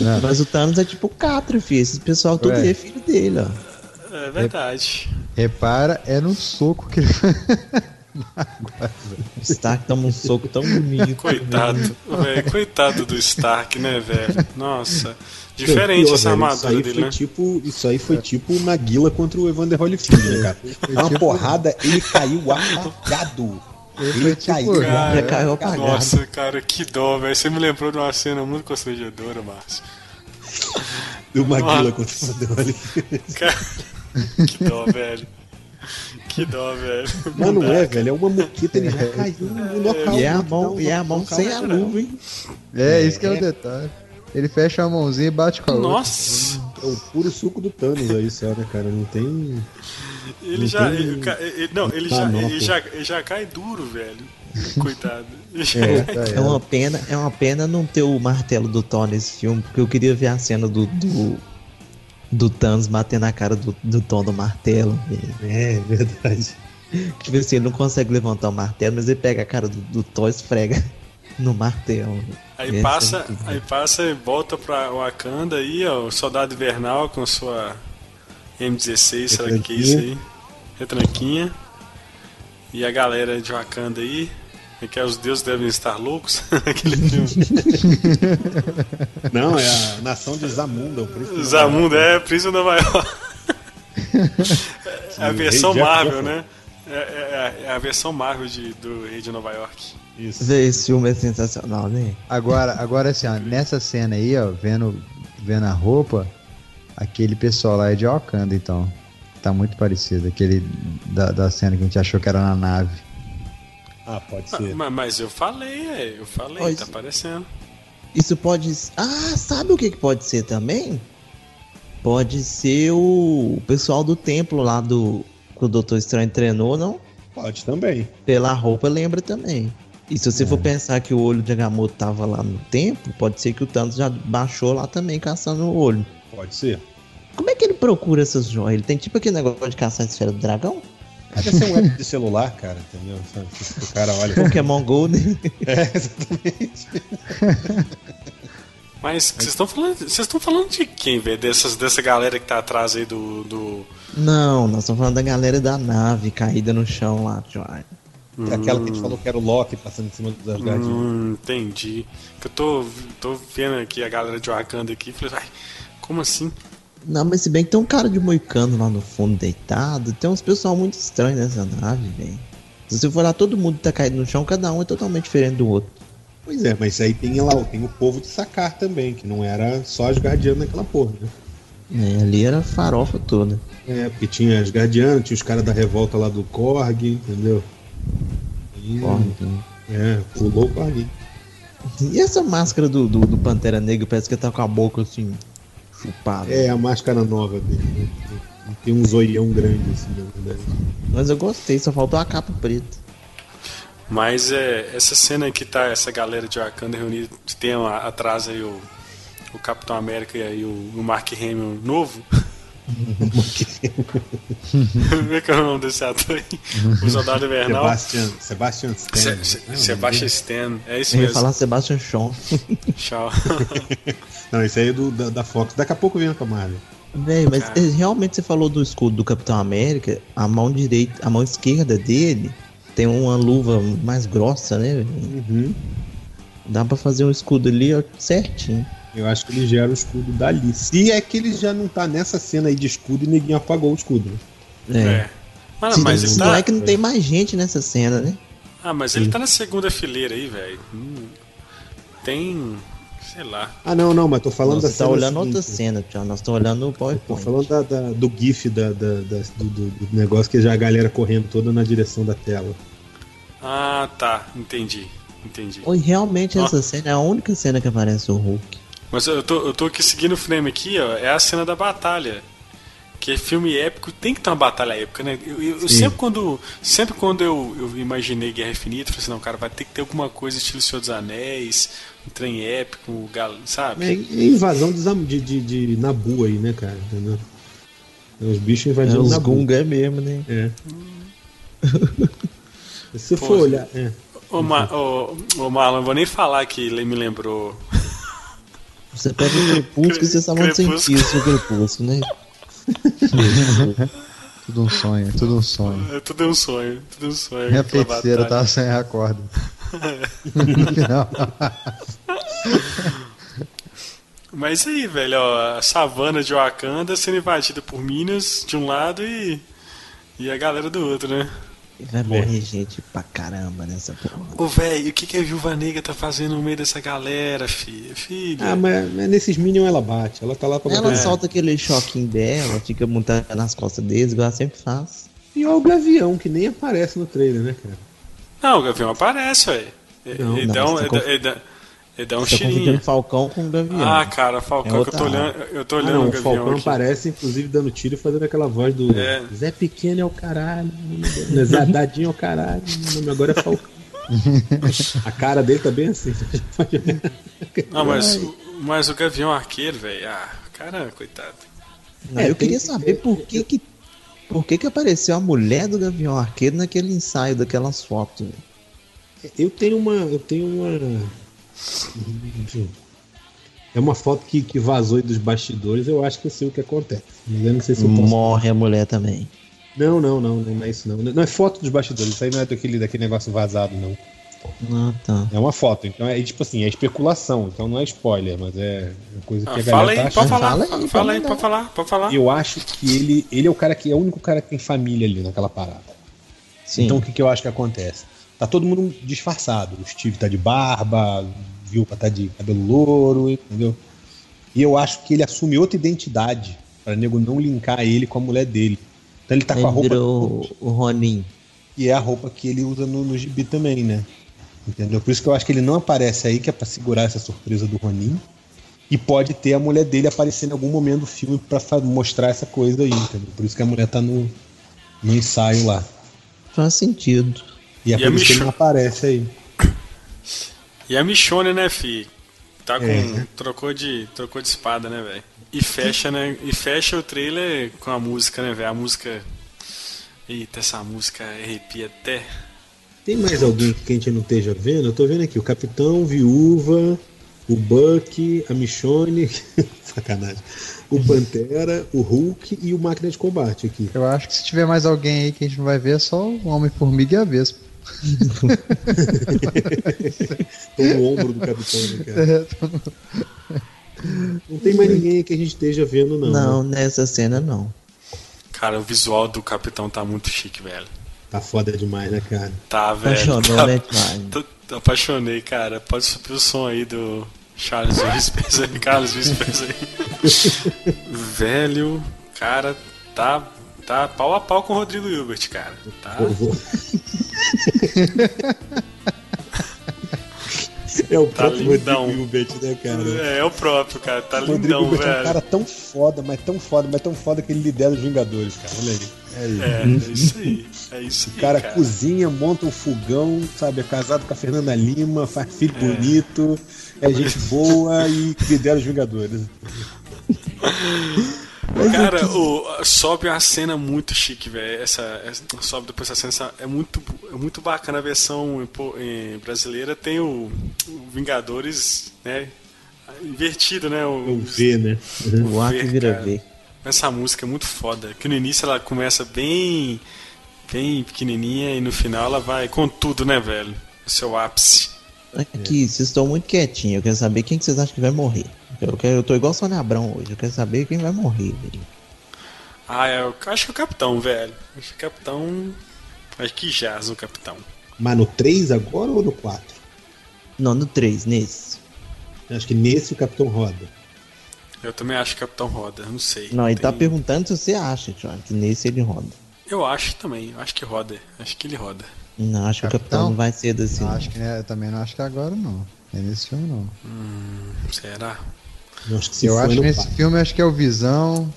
Não, Mas o Thanos é tipo o Catra, filho. Esse pessoal todo é filho dele, ó. É verdade. repara, é no soco que ele O Stark toma um soco tão bonito. Coitado, velho. Coitado do Stark, né, velho? Nossa. Diferente Pior, essa armadura isso aí dele, foi né? Tipo, isso aí foi tipo o Maguila contra o Evander Holyfield, né, cara? É uma tipo- porrada, ele caiu apagado. Ele foi tipo- caiu. Cara, caiu apagado. Nossa, cara, que dó, velho. Você me lembrou de uma cena muito constrangedora, Márcio. Do Maguila contra o Holyfield. Cara, que dó, velho. Que dó, velho. Mas não é, velho. É uma moqueta, ele já caiu no local. E é a mão, que e é a mão sem a hein? É, isso que é o detalhe. Ele fecha a mãozinha e bate com a outra. Nossa, É o puro suco do Thanos aí, só, né, cara? Não tem. Ele Não já. ele- ele- não, ele Tá, já, não, ele, já, ele já cai duro, velho. Coitado. É, já É uma pena, é uma pena não ter o martelo do Thor nesse filme, porque eu queria ver a cena do do, do Thanos batendo a cara do, do Thor no martelo. velho. É, verdade. Tipo assim, ele não consegue levantar o martelo, mas ele pega a cara do, do Thor e esfrega no martelo. Aí é passa, aí passa e volta pra Wakanda aí, ó, o soldado invernal com sua M16, será que é isso aí? Retranquinha. E a galera de Wakanda aí, é que os deuses devem estar loucos naquele filme. Não, é a nação de Zamunda, o príncipe. de Zamunda é Príncipe de Nova York. É a versão Marvel, né? É, é- é a versão Marvel de, do Rei de Nova York. Isso. Vê, Esse filme é sensacional, né? Agora, agora assim, ó, nessa cena aí, ó, vendo, vendo a roupa, aquele pessoal lá é de Wakanda, então. Tá muito parecido. Aquele da, da cena que a gente achou que era na nave. Ah, pode Ah, ser. mas, mas eu falei, é, eu falei, Ó, tá isso- aparecendo. Isso pode. Ah, sabe o que, que pode ser também? Pode ser o, pessoal do templo lá do. Que o Doutor Estranho treinou, não? Pode também. Pela roupa lembra também. E se você for pensar que o olho de Agamotto tava lá no templo, pode ser que o Thanos já baixou lá também caçando o olho. Pode ser. Como é que ele procura essas joias? Ele tem tipo aquele negócio de caçar a esfera do dragão? Deve ser um app de celular, cara, entendeu? O cara olha. Pokémon Go, né? É, exatamente. Mas vocês estão falando, vocês estão falando de quem, velho? Dessas dessa galera que tá atrás aí do, do Não, nós estamos falando da galera da nave caída no chão lá, Joy. Aquela que a gente falou que era o Loki passando em cima dos Asgardianos. Hum, entendi. Eu tô, tô vendo aqui a galera de Wakanda aqui e falei, ai, como assim? Não, mas se bem que tem um cara de moicano lá no fundo deitado, tem uns pessoal muito estranho nessa nave, velho. Se você for lá, todo mundo tá caído no chão, cada um é totalmente diferente do outro. Pois é, mas aí tem lá, tem o povo de Sakar também, que não era só Asgardiano naquela porra, né? É, ali era farofa toda. É, porque tinha Asgardiano, tinha os caras da revolta lá do Korg, entendeu? E, Porra, é, pulou o Korg. E essa máscara do, do, do Pantera Negra parece que tá com a boca assim, chupada. É a máscara nova dele, né? Tem um zoião grande assim, na verdade. Mas eu gostei, só faltou a capa preta. Mas é, essa cena que tá essa galera de Wakanda reunida, tem lá atrás aí o, o Capitão América e aí o, o Mark Hamill novo. Como é que é o nome desse ator aí? O Soldado Invernal. Sebastian, Sebastian Stan. Se- se- né? Sebastian Stan, é isso Eu ia mesmo. falar Sebastian Shaw. Tchau. Não, esse aí é do, da, da Fox. Daqui a pouco vem pra Marvel. Véi, mas Cara. eh, realmente você falou do escudo do Capitão América, a mão direita, a mão esquerda dele tem uma luva mais grossa, né? Uhum. Dá pra fazer um escudo ali ó, certinho. Eu acho que ele gera o escudo dali. Se é que ele já não tá nessa cena aí de escudo e ninguém apagou o escudo. né? É. É. Mas, Se, mas se ele não tá. é que não tem mais gente nessa cena, né? Ah, mas ele tá na segunda fileira aí, velho. Hum, tem. Sei lá. Ah, não, não, mas tô falando Você da tá cena olhando seguinte. outra cena, tio. Nós estamos olhando o Tô PowerPoint. falando da, da- do GIF da, da- da- do, do- negócio que já a galera correndo toda na direção da tela. Ah, tá. Entendi. Entendi. Oi, realmente essa cena é a única cena que aparece o Hulk. Mas eu tô, eu tô aqui seguindo o frame aqui, ó. É a cena da batalha. Que é filme épico, tem que ter uma batalha épica, né? Eu, eu- sempre quando, sempre quando eu, eu imaginei Guerra Infinita, eu falei assim, não, cara, vai ter que ter alguma coisa estilo Senhor dos Anéis, trem épico, sabe? É, é invasão de, de, de, de Nabu aí, né, cara? Entendeu? É os bichos É, invadindo os Nabu. Gunga mesmo, né? É. Se você Pô, for olhar. É. Ô, Ma ô, ô, Marlon, não vou nem falar que ele me lembrou. Você pega o crepúsculo e você está muito Crepúsculo. sentido seu crepúsculo, né? Tudo um sonho, tudo um sonho. É tudo um sonho, tudo um sonho. Minha feiticeira batalha. tava sem a corda. Mas aí, velho, ó, a savana de Wakanda sendo invadida por Minas de um lado e, e a galera do outro, né? E vai morrer gente pra caramba nessa porra. Ô, velho, o que, que a Viúva Negra tá fazendo no meio dessa galera, filha? Filha. Ah, mas, mas nesses Minions ela bate. Ela tá lá pra Ela bater. solta aquele choquinho dela, fica montando nas costas deles, igual ela sempre faz. E olha o Gavião, que nem aparece no trailer, né, cara? Não, o Gavião aparece, velho. Ele dá um, tá dá- ele dá- ele dá um Você tá. Falcão com o Gavião. Ah, cara, Falcão, É que eu tô olhando, eu tô Ah, olhando não, o o Gavião Falcão aqui. aparece, inclusive, dando tiro e fazendo aquela voz do É. Zé Pequeno é o caralho. né, Zé Dadinho é o caralho. Meu nome agora é Falcão. A cara dele tá bem assim. Não, mas, o- mas o Gavião Arqueiro, velho, ah, cara, coitado. Não, eu É, tem queria que saber por que que, por que que apareceu a mulher do Gavião Arqueiro naquele ensaio daquelas fotos. Eu tenho uma. Eu tenho uma. É uma foto que, que vazou aí dos bastidores, eu acho que eu sei o que acontece. Mas eu não sei se eu posso. Morre a mulher também. Não, não, não, não é isso não. Não é foto dos bastidores, isso aí não é daquele, daquele negócio vazado, não. Ah, tá. É uma foto, então é tipo assim, é especulação, então não é spoiler, mas é coisa que Ah, a fala galera aí, tá pode achando. falar, Fala aí, fala, pode aí, pode falar, pode falar. Eu acho que ele, ele é o cara que é o único cara que tem família ali naquela parada. Sim. Então o que, que eu acho que acontece? Tá todo mundo disfarçado. O Steve tá de barba, Vilpa tá de cabelo louro, entendeu? E eu acho que ele assume outra identidade pra nego não linkar ele com a mulher dele. Então ele tá com a roupa virou o Ronin. e é a roupa que ele usa no, no gibi também, né? Entendeu? Por isso que eu acho que ele não aparece aí, que é pra segurar essa surpresa do Ronin. E pode ter a mulher dele aparecer em algum momento do filme pra fa- mostrar essa coisa aí, entendeu? Por isso que a mulher tá no, no ensaio lá. Faz sentido. E é E a por isso que ele Michonne? não aparece aí. E a Michonne, né, fi? Tá com. É. Trocou, de, trocou de espada, né, velho? E fecha, né? E fecha o trailer com a música, né, velho? A música. Eita, essa música arrepia até. Tem mais alguém que a gente não esteja vendo? Eu tô vendo aqui, o Capitão, Viúva, o Buck, a Michonne, sacanagem, o Pantera, o Hulk e o Máquina de Combate aqui. Eu acho que se tiver mais alguém aí que a gente não vai ver, é só o Homem-Formiga e a Vespa. Tô no ombro do Capitão, né, cara? Não tem mais ninguém aí que a gente esteja vendo, não. Não, né? nessa cena não. Cara, o visual do capitão tá muito chique, velho. Tá foda demais, né, cara? Tá, velho. Apaixonou, tá, né, tô- tô apaixonei, cara. Pode subir o som aí do Charles Whispers aí, Carlos Whispers aí. velho, cara, tá, tá pau a pau com o Rodrigo Hilbert, cara. Tá. É o próprio lindão. Rodrigo Hilbert, né, cara? É, é o próprio, cara. Tá O Rodrigo lindão, Hilbert é um velho. cara tão foda, mas tão foda, mas tão foda que ele lidera os Vingadores, cara. Olha aí. É isso. É, é isso aí. É isso aí. O cara, cara. cozinha, monta um fogão, sabe? É casado com a Fernanda Lima, faz filho É. bonito, é gente boa e lidera os Vingadores. Cara, o, sobe uma cena muito chique, velho. Essa, essa- sobe depois essa cena. é muito, é muito bacana a versão em em brasileira. Tem o, o Vingadores, né? Invertido, né? O, O V, né? O ar que ver, vira cara. V. Essa música é muito foda. Que no início ela começa bem, bem pequenininha e no final ela vai com tudo, né, velho? O seu ápice. Aqui, vocês estão muito quietinhos. Eu quero saber quem que vocês acham que vai morrer. Eu, quero, eu tô igual Sônia Abrão hoje. Eu quero saber quem vai morrer, velho. Ah, é, eu acho que o Capitão, velho. Acho que o Capitão. Acho que jaz o Capitão. Mas no 3 agora ou no 4? Não, no 3, nesse. Acho que nesse o Capitão roda. Eu também acho que o Capitão roda, não sei. Não, ele tá Tem- perguntando se você acha, John, que nesse ele roda. Eu acho também, eu acho que roda. Acho que ele roda. Não, acho que o Capitão? capitão não vai ser assim. Não, não. acho que né, eu também não acho que é agora não. É nesse filme não. Será? Eu acho que se eu acho é nesse 4. filme acho que é o Visão.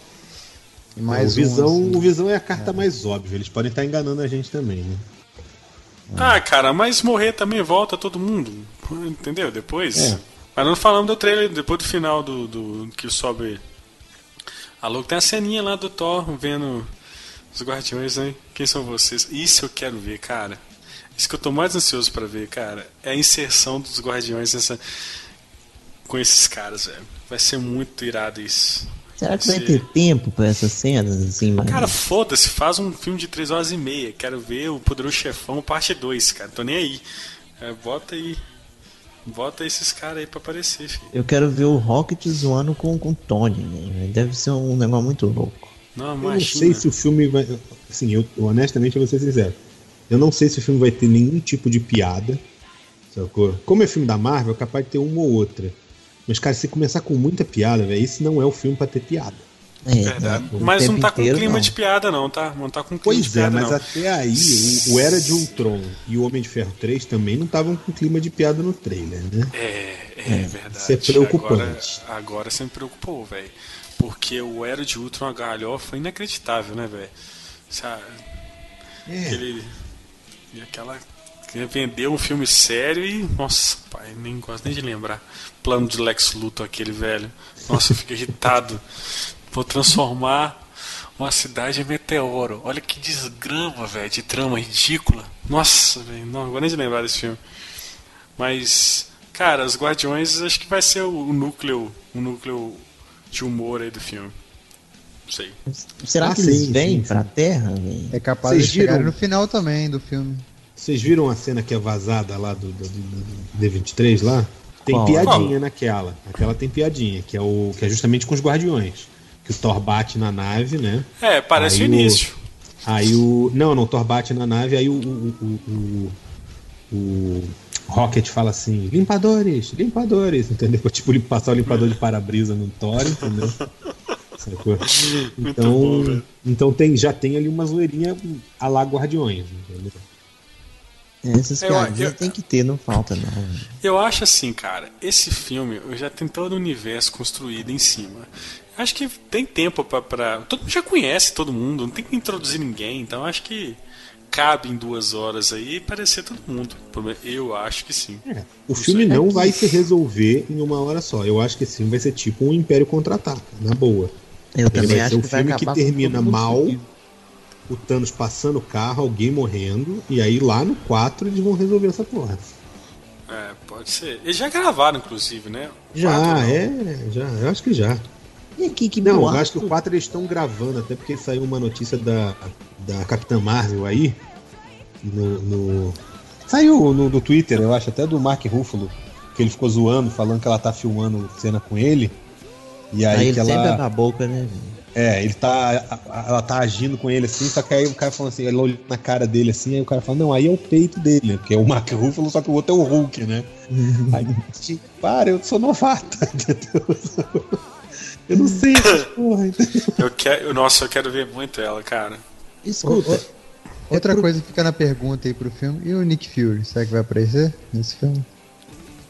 E mais o, visão, um, assim. o Visão é a carta mais óbvia. Eles podem estar enganando a gente também, né? Ah, cara, mas morrer também volta todo mundo. Entendeu? Depois. É. Mas não falamos do trailer, depois do final do, do que sobe. Alô, tem a ceninha lá do Thor vendo os guardiões, né? Quem são vocês? Isso eu quero ver, cara. Isso que eu tô mais ansioso pra ver, cara. É a inserção dos guardiões nessa... com esses caras, velho. Vai ser muito irado isso. Será que vai ter tempo pra essas cenas, assim, mas... Cara, foda-se, faz um filme de 3 horas e meia. Quero ver o Poderoso Chefão parte 2, cara. Tô nem aí. É, bota aí. Bota esses caras aí pra aparecer, filho. Eu quero ver o Rocket zoando com, com o Tony, né? Deve ser um negócio muito louco. Não, Eu não sei se o filme vai. Assim, eu honestamente eu vou ser sincero. Eu não sei se o filme vai ter nenhum tipo de piada. Sacou? Como é filme da Marvel, é capaz de ter uma ou outra. Mas, cara, se começar com muita piada, velho, esse não é o filme pra ter piada. É, Verdade. né? O Mas não tá com inteiro, clima não. de piada, não, tá? Não tá com clima de Pois é, piada, mas não. até aí, o, o Era de Ultron e o Homem de Ferro 3 também não estavam com clima de piada no trailer, né? É, é verdade. Isso é preocupante. Agora, agora você me preocupou, velho. Porque o Era de Ultron, a galhofa, foi inacreditável, né, velho? É. Aquele. E aquela. Que Vendeu um filme sério e. Nossa, pai, nem gosto nem de lembrar. Plano de Lex Luthor, aquele velho. Nossa, eu fico irritado. Vou transformar uma cidade em meteoro. Olha que desgrama, velho, de trama ridícula. Nossa, velho, não agora nem de lembrar desse filme. Mas, cara, os Guardiões acho que vai ser o, núcleo, o núcleo de humor aí do filme. Não sei. Será Ah, que eles vêm pra. Terra, velho? É capaz Vocês de chegar viram? no final também do filme. Vocês viram a cena que é vazada lá do, do, do- do D23 lá? Tem Qual? piadinha naquela. Aquela tem piadinha, que é, o, que é justamente com os Guardiões. Que o Thor bate na nave, né? É, parece Aí o o- início. Aí o. Não, não, o Thor bate na nave, aí o. O, o, o, o Rocket fala assim: limpadores, limpadores, entendeu? Tipo, passar o limpador de para-brisa no Thor, entendeu? Sacou? Muito Então, bom, então tem, já tem ali uma zoeirinha a lá Guardiões, entendeu? Essas piadinhas tem que ter, não falta não. Eu acho assim, cara, esse filme já tem todo o universo construído em cima. Acho que tem tempo pra, pra. Todo mundo já conhece todo mundo, não tem que introduzir ninguém, então acho que cabe em duas horas aí e parecer todo mundo. Eu acho que sim. É, o filme aí. não vai se resolver em uma hora só. Eu acho que esse filme vai ser tipo um Império Contra-Ataca, na boa. Eu Ele também vai acho ser um que vai filme que termina mal. O Thanos passando o carro, alguém morrendo, e aí lá no 4 eles vão resolver essa porra. É, pode ser. Eles já gravaram, inclusive, né? Já, Quatro, é, já, eu acho que já. E aqui, que Não, eu boato. acho que o 4 eles estão gravando, até porque saiu uma notícia da, da Capitã Marvel aí. No, no- Saiu no, do Twitter, eu acho, até do Mark Ruffalo, que ele ficou zoando, falando que ela tá filmando cena com ele. E aí, Aí ele que ela. sempre abre a boca, né, velho? É, ele tá. Ela tá agindo com ele assim, só que aí o cara falando assim, ele olhando na cara dele assim, aí o cara fala, não, aí é o peito dele, né? Porque é o Mark Ruffalo, só que o outro é o Hulk, né? aí, tipo, para, eu sou novata, entendeu? Eu não sei essas porra, entendeu? Eu quero, nossa, eu quero ver muito ela, cara. Escuta, Ô, ô, Outra coisa que fica na pergunta aí pro filme, e o Nick Fury, será que vai aparecer nesse filme?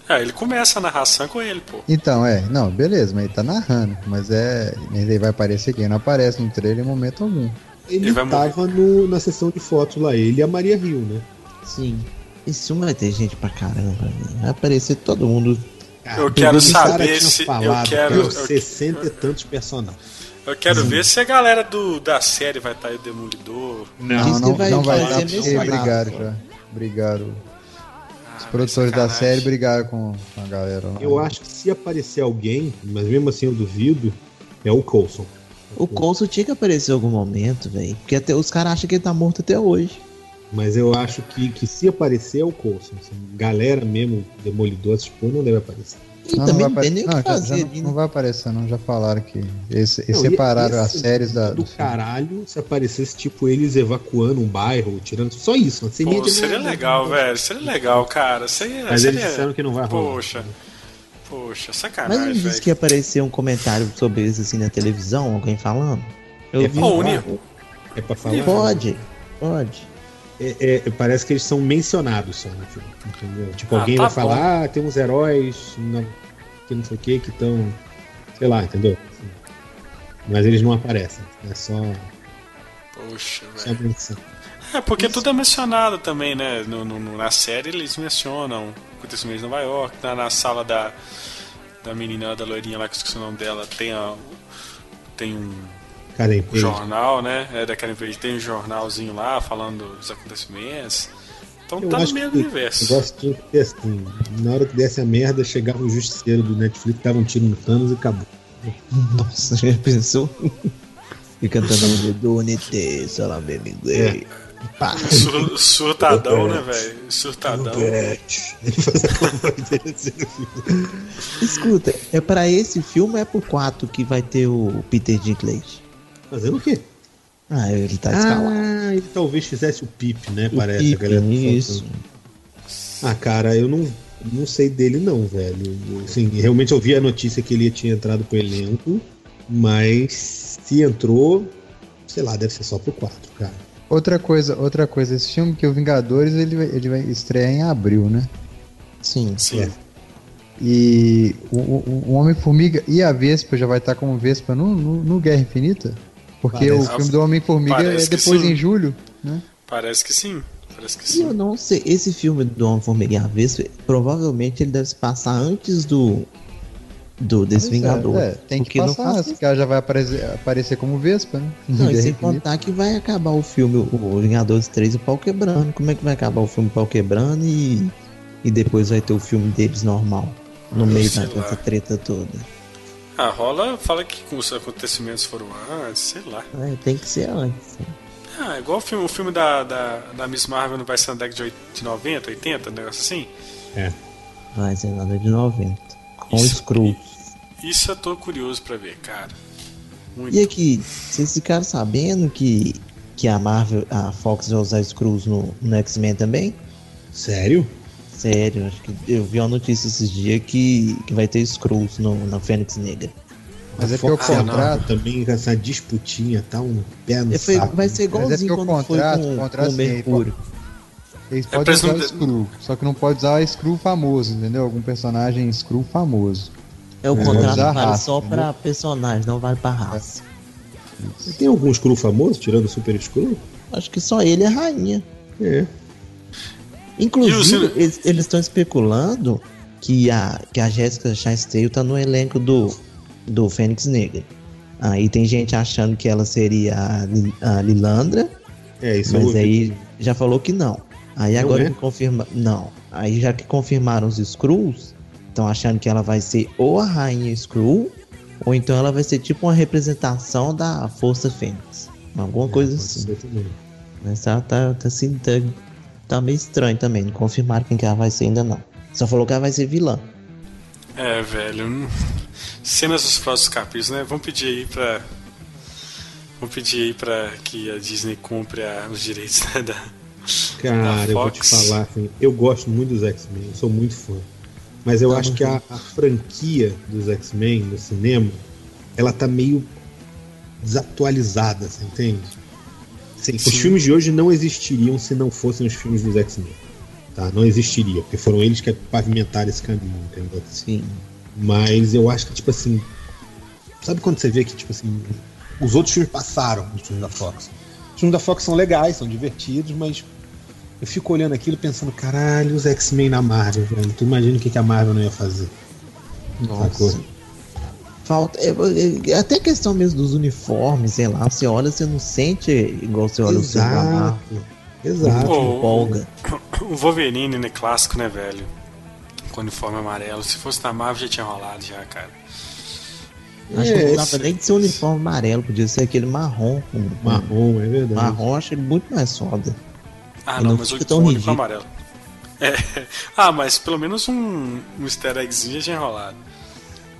É, ele começa a narração com ele, pô. Então, é, não, beleza, mas ele tá narrando, mas é. Ele vai aparecer quem? Não aparece no trailer em momento algum. Ele, Ele vai tava no- na sessão de fotos lá, ele e a Maria Rio, né? sim. Esse filme vai ter gente pra caramba. Vai aparecer todo mundo. Eu quero saber se- eu falado quero- que eram eu- 60 e tantos personagens. Eu quero ver se a galera do, da série vai estar aí, o Demolidor. Não, não, vai não vai dar, porque mencionado, brigaram pô. Os produtores da série brigaram com com a galera lá. Eu acho que se aparecer alguém, mas mesmo assim eu duvido, é o Coulson. O Coulson tinha que aparecer em algum momento, velho. Porque até os caras acham que ele tá morto até hoje. Mas eu acho que, que se aparecer é o Coulson. assim, galera mesmo, Demolidor, porra, não deve aparecer. E Não, também não vai tem nem o apare- que não, já- fazer já não, ali, não né? vai aparecer, não. Já falaram que eles, e- separaram as séries da, do do caralho se aparecesse tipo eles evacuando um bairro, tirando só isso. Semente Pô, seria não- legal, velho. Seria legal, cara. Seria, Mas eles seria... disseram que não vai rolar. Poxa. Poxa, Mas não sacanagem, disse que ia aparecer um comentário sobre isso assim na televisão, alguém falando? Eu É vi. Um- Uni- É pra falar. Pode, pode. É, é, parece que eles são mencionados só no filme, entendeu? Tipo, Ah, alguém tá vai falar, ah, tem uns heróis na- que não sei o que que estão. Sei lá, entendeu? Mas eles não aparecem. É só, Poxa, só velho. É, porque tudo é mencionado também, né? No, no- no- na série eles mencionam acontecimentos em Nova York, na, na sala da, da menina da loirinha lá, que eu esqueci o nome dela, tem, a, tem um Um Page. jornal, né? É da Karen Page, tem um jornalzinho lá falando dos acontecimentos. Então Eu tá no que universo. O negócio tinha que ter assim: na hora que desse a merda, chegava o justiceiro do Netflix, dava um tiro no Thanos e acabou. Nossa, já pensou? E cantando a música do Unite, bem inglês. Sur- surtadão, né, velho? Surtadão. Assim. Escuta, é pra esse filme ou é pro 4 que vai ter o Peter Dinklage? Fazendo o quê? Ah, ele tá escalado. Ah, ele talvez fizesse o Pip, né? O Parece a galera tá isso. Ah, cara, eu não, não sei dele não, velho. Assim, realmente eu vi a notícia que ele tinha entrado pro elenco, mas se entrou, sei lá, deve ser só pro 4, cara. Outra coisa, outra coisa, esse filme que é o Vingadores, ele vai, ele vai estrear em abril, né? Sim. Sim. É. E o, o, o Homem-Formiga e a Vespa já vai estar como Vespa no, no, no Guerra Infinita? Porque Parece. o filme do Homem-Formiga é depois sim. em julho, né? Parece que sim. Parece que E eu sim. não sei, esse filme do Homem-Formiga e a Vespa, provavelmente ele deve se passar antes do. do desse é, Vingador. é, tem que porque não passar, faz esse cara já vai aparecer, aparecer como Vespa, né? Não, e sem contar que vai acabar o filme, o Vingadores 3, o pau quebrando. Como é que vai acabar o filme o pau quebrando e, e depois vai ter o filme deles normal? No meio da dessa treta toda. Ah, rola, fala que com os acontecimentos foram antes, sei lá. É, tem que ser antes. Ah, igual o filme, o filme da, da, da Miss Marvel não vai ser na década de oit- de 90, 80, um negócio assim? É. Vai ser nada de 90. Com Isso- Screw. Isso eu tô curioso pra ver, cara. Muito. E aqui, vocês ficaram sabendo que, que a Marvel, a Fox vai usar Screws no, no X-Men também? Sério? Sério, acho que eu vi uma notícia esses dias que, que vai ter Screws no, na Fênix Negra. Mas é A porque o contrato. também com essa disputinha, tá um pé no É, foi- saco. vai ser Mas é igualzinho porque o quando foi contrato- com, o contrato com o assim, Mercúrio. Eles É, podem usar o Screw, só que não pode usar o Screw famoso, entendeu? Algum personagem Screw famoso. É, o É, contrato vale raça, só entendeu? pra personagem, não vale pra raça. Tem algum Screw famoso, tirando o Super Screw? Acho que só ele é rainha. É. Inclusive, eles estão especulando que a, que a Jessica Chastain tá no elenco do, do Fênix Negra. Aí tem gente achando que ela seria a, a Lilandra, É, isso mas aí já falou que não. Aí Não agora é? que confirma. Não. Aí já que confirmaram os Skrulls, estão achando que ela vai ser ou a rainha Skrull, ou então ela vai ser tipo uma representação da Força Fênix. Alguma coisa Pode assim. Mas tá, tá, tá, assim, tá, tá meio estranho também. Não confirmaram quem que ela vai ser ainda não. Só falou que ela vai ser vilã. É, velho. hum, Cenas dos próximos capítulos, né? Vamos pedir aí pra. Vamos pedir aí pra que a Disney compre a- os direitos né, da. Cara, da eu vou te falar, assim, eu gosto muito dos X-Men, eu sou muito fã. Mas eu Ah, acho que a, a franquia dos X-Men no cinema, ela tá meio desatualizada, você entende? Os Sim. filmes de hoje não existiriam se não fossem os filmes dos X-Men. Tá? Não existiria, porque foram eles que pavimentaram esse caminho, entendeu? Sim. Mas eu acho que, tipo assim. Sabe quando você vê que, tipo assim. Os outros filmes passaram os filmes da Fox. Os filmes da Fox são legais, são divertidos, mas. Eu fico olhando aquilo pensando, caralho, os X-Men na Marvel, velho. Tu imagina o que, que a Marvel não ia fazer. Sacou? Falta. é, é, é até questão mesmo dos uniformes, sei lá. Você olha, você não sente igual você olha o seu Exato. Exato. Empolga. O Wolverine, né? Clássico, né, velho? Com uniforme amarelo. Se fosse na Marvel já tinha rolado já, cara. Acho que não precisava nem de ser um uniforme amarelo, podia ser aquele marrom. com- Marrom, é verdade. Marrom ele muito mais foda. Ah, não, não mas o uniforme amarelo. É. Ah, mas pelo menos um, um easter eggzinho já tinha rolado.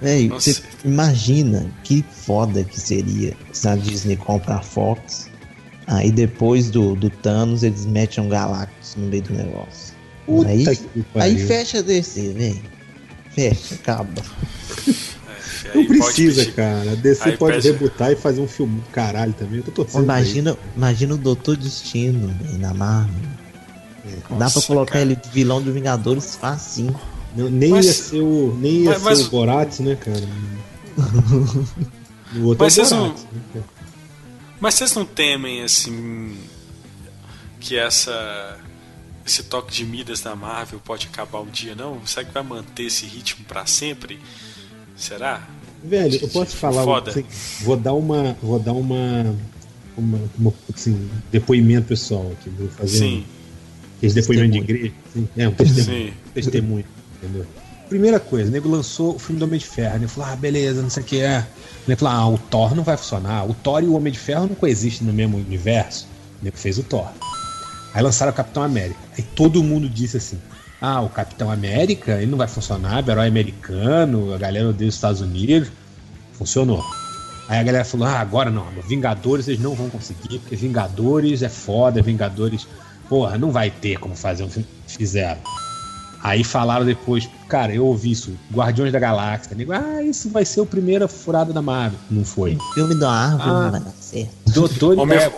Véi, você imagina que foda que seria se a Disney compra a Fox. Aí depois do, do Thanos eles metem um Galactus no meio do negócio. Puta aí, que aí fecha a DC, velho. Fecha, acaba. É, Não precisa, pedir. cara. A DC Aí pode pede- rebutar e fazer um filme do caralho também. Eu tô Imagina, imagina o Doutor Destino véi, na Marvel. Dá pra colocar cara. ele de vilão do Vingadores facinho. Não, nem Mas- ia ser o, nem ia Mas- mas- o Borat, né, cara? O outro Mas é o vocês não- Borat. né? Mas vocês não temem, assim, que essa esse toque de Midas da Marvel pode acabar um dia, não? Será que vai manter esse ritmo pra sempre? Será? Velho, eu posso falar. Foda. assim, vou dar uma. Vou dar uma. uma, uma, assim, depoimento pessoal aqui. Vou fazer Sim, um, aquele depoimento de igreja. assim, é, um testemunho. testemunho, entendeu? Primeira coisa, o nego lançou o filme do Homem de Ferro, né? Falou, ah, beleza, não sei o que é. O nego falou, ah, o Thor não vai funcionar. O Thor e o Homem de Ferro não coexistem no mesmo universo. O nego fez o Thor. Aí lançaram o Capitão América. Aí todo mundo disse assim: ah, o Capitão América, ele não vai funcionar, é herói americano, a galera odeia os Estados Unidos. Funcionou. Aí a galera falou: ah, agora não, Vingadores eles não vão conseguir, porque Vingadores é foda, Vingadores, porra, não vai ter como fazer um filme. Fizeram. Aí falaram depois, cara, eu ouvi isso, Guardiões da Galáxia. Nego, ah, isso vai ser o primeiro furado da Marvel. Não foi. Filme da árvore Ah. não vai dar certo. Doutor Homem- é,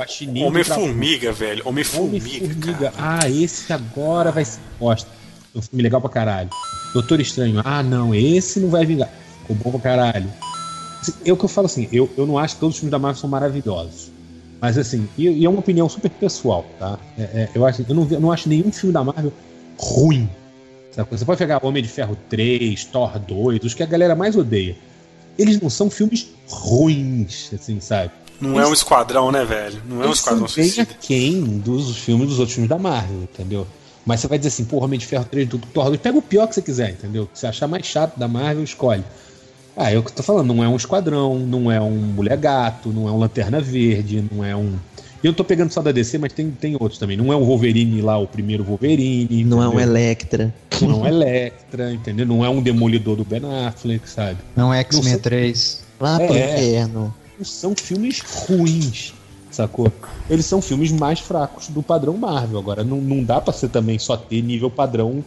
Homem-Formiga, velho. Homem-Formiga, cara. Ah, esse agora vai ser bosta. Um filme legal pra caralho. Doutor Estranho. Ah, não, esse não vai vingar. Ficou bom pra caralho. Assim, É o que eu falo assim, eu, eu não acho que todos os filmes da Marvel são maravilhosos. Mas assim, e, e é uma opinião super pessoal, tá? É, é, eu, acho, eu, não, eu não acho nenhum filme da Marvel ruim. Sabe? Você pode pegar Homem de Ferro 3, Thor 2, os que a galera mais odeia. Eles não são filmes ruins, assim, sabe? Não é um esquadrão, né, velho? Não é um Eles esquadrão suicida. aquém dos filmes dos outros filmes da Marvel, entendeu? Mas você vai dizer assim, porra, Homem de Ferro 3 do Thor 2, pega o pior que você quiser, entendeu? Que você achar mais chato da Marvel, escolhe. Ah, é o que eu tô falando, não é um esquadrão, não é um mulher gato, não é um lanterna verde, não é um. E eu tô pegando só da DC, mas tem, tem outros também. Não é o Wolverine lá, o primeiro Wolverine. Não é um entendeu? Electra. Não é um Electra, entendeu? Não é um demolidor do Ben Affleck, sabe? Não é X-Men Não 3. Lá pro É. inferno. não são filmes ruins, sacou? Eles são filmes mais fracos do padrão Marvel. Agora, não, não dá pra ser também só ter nível padrão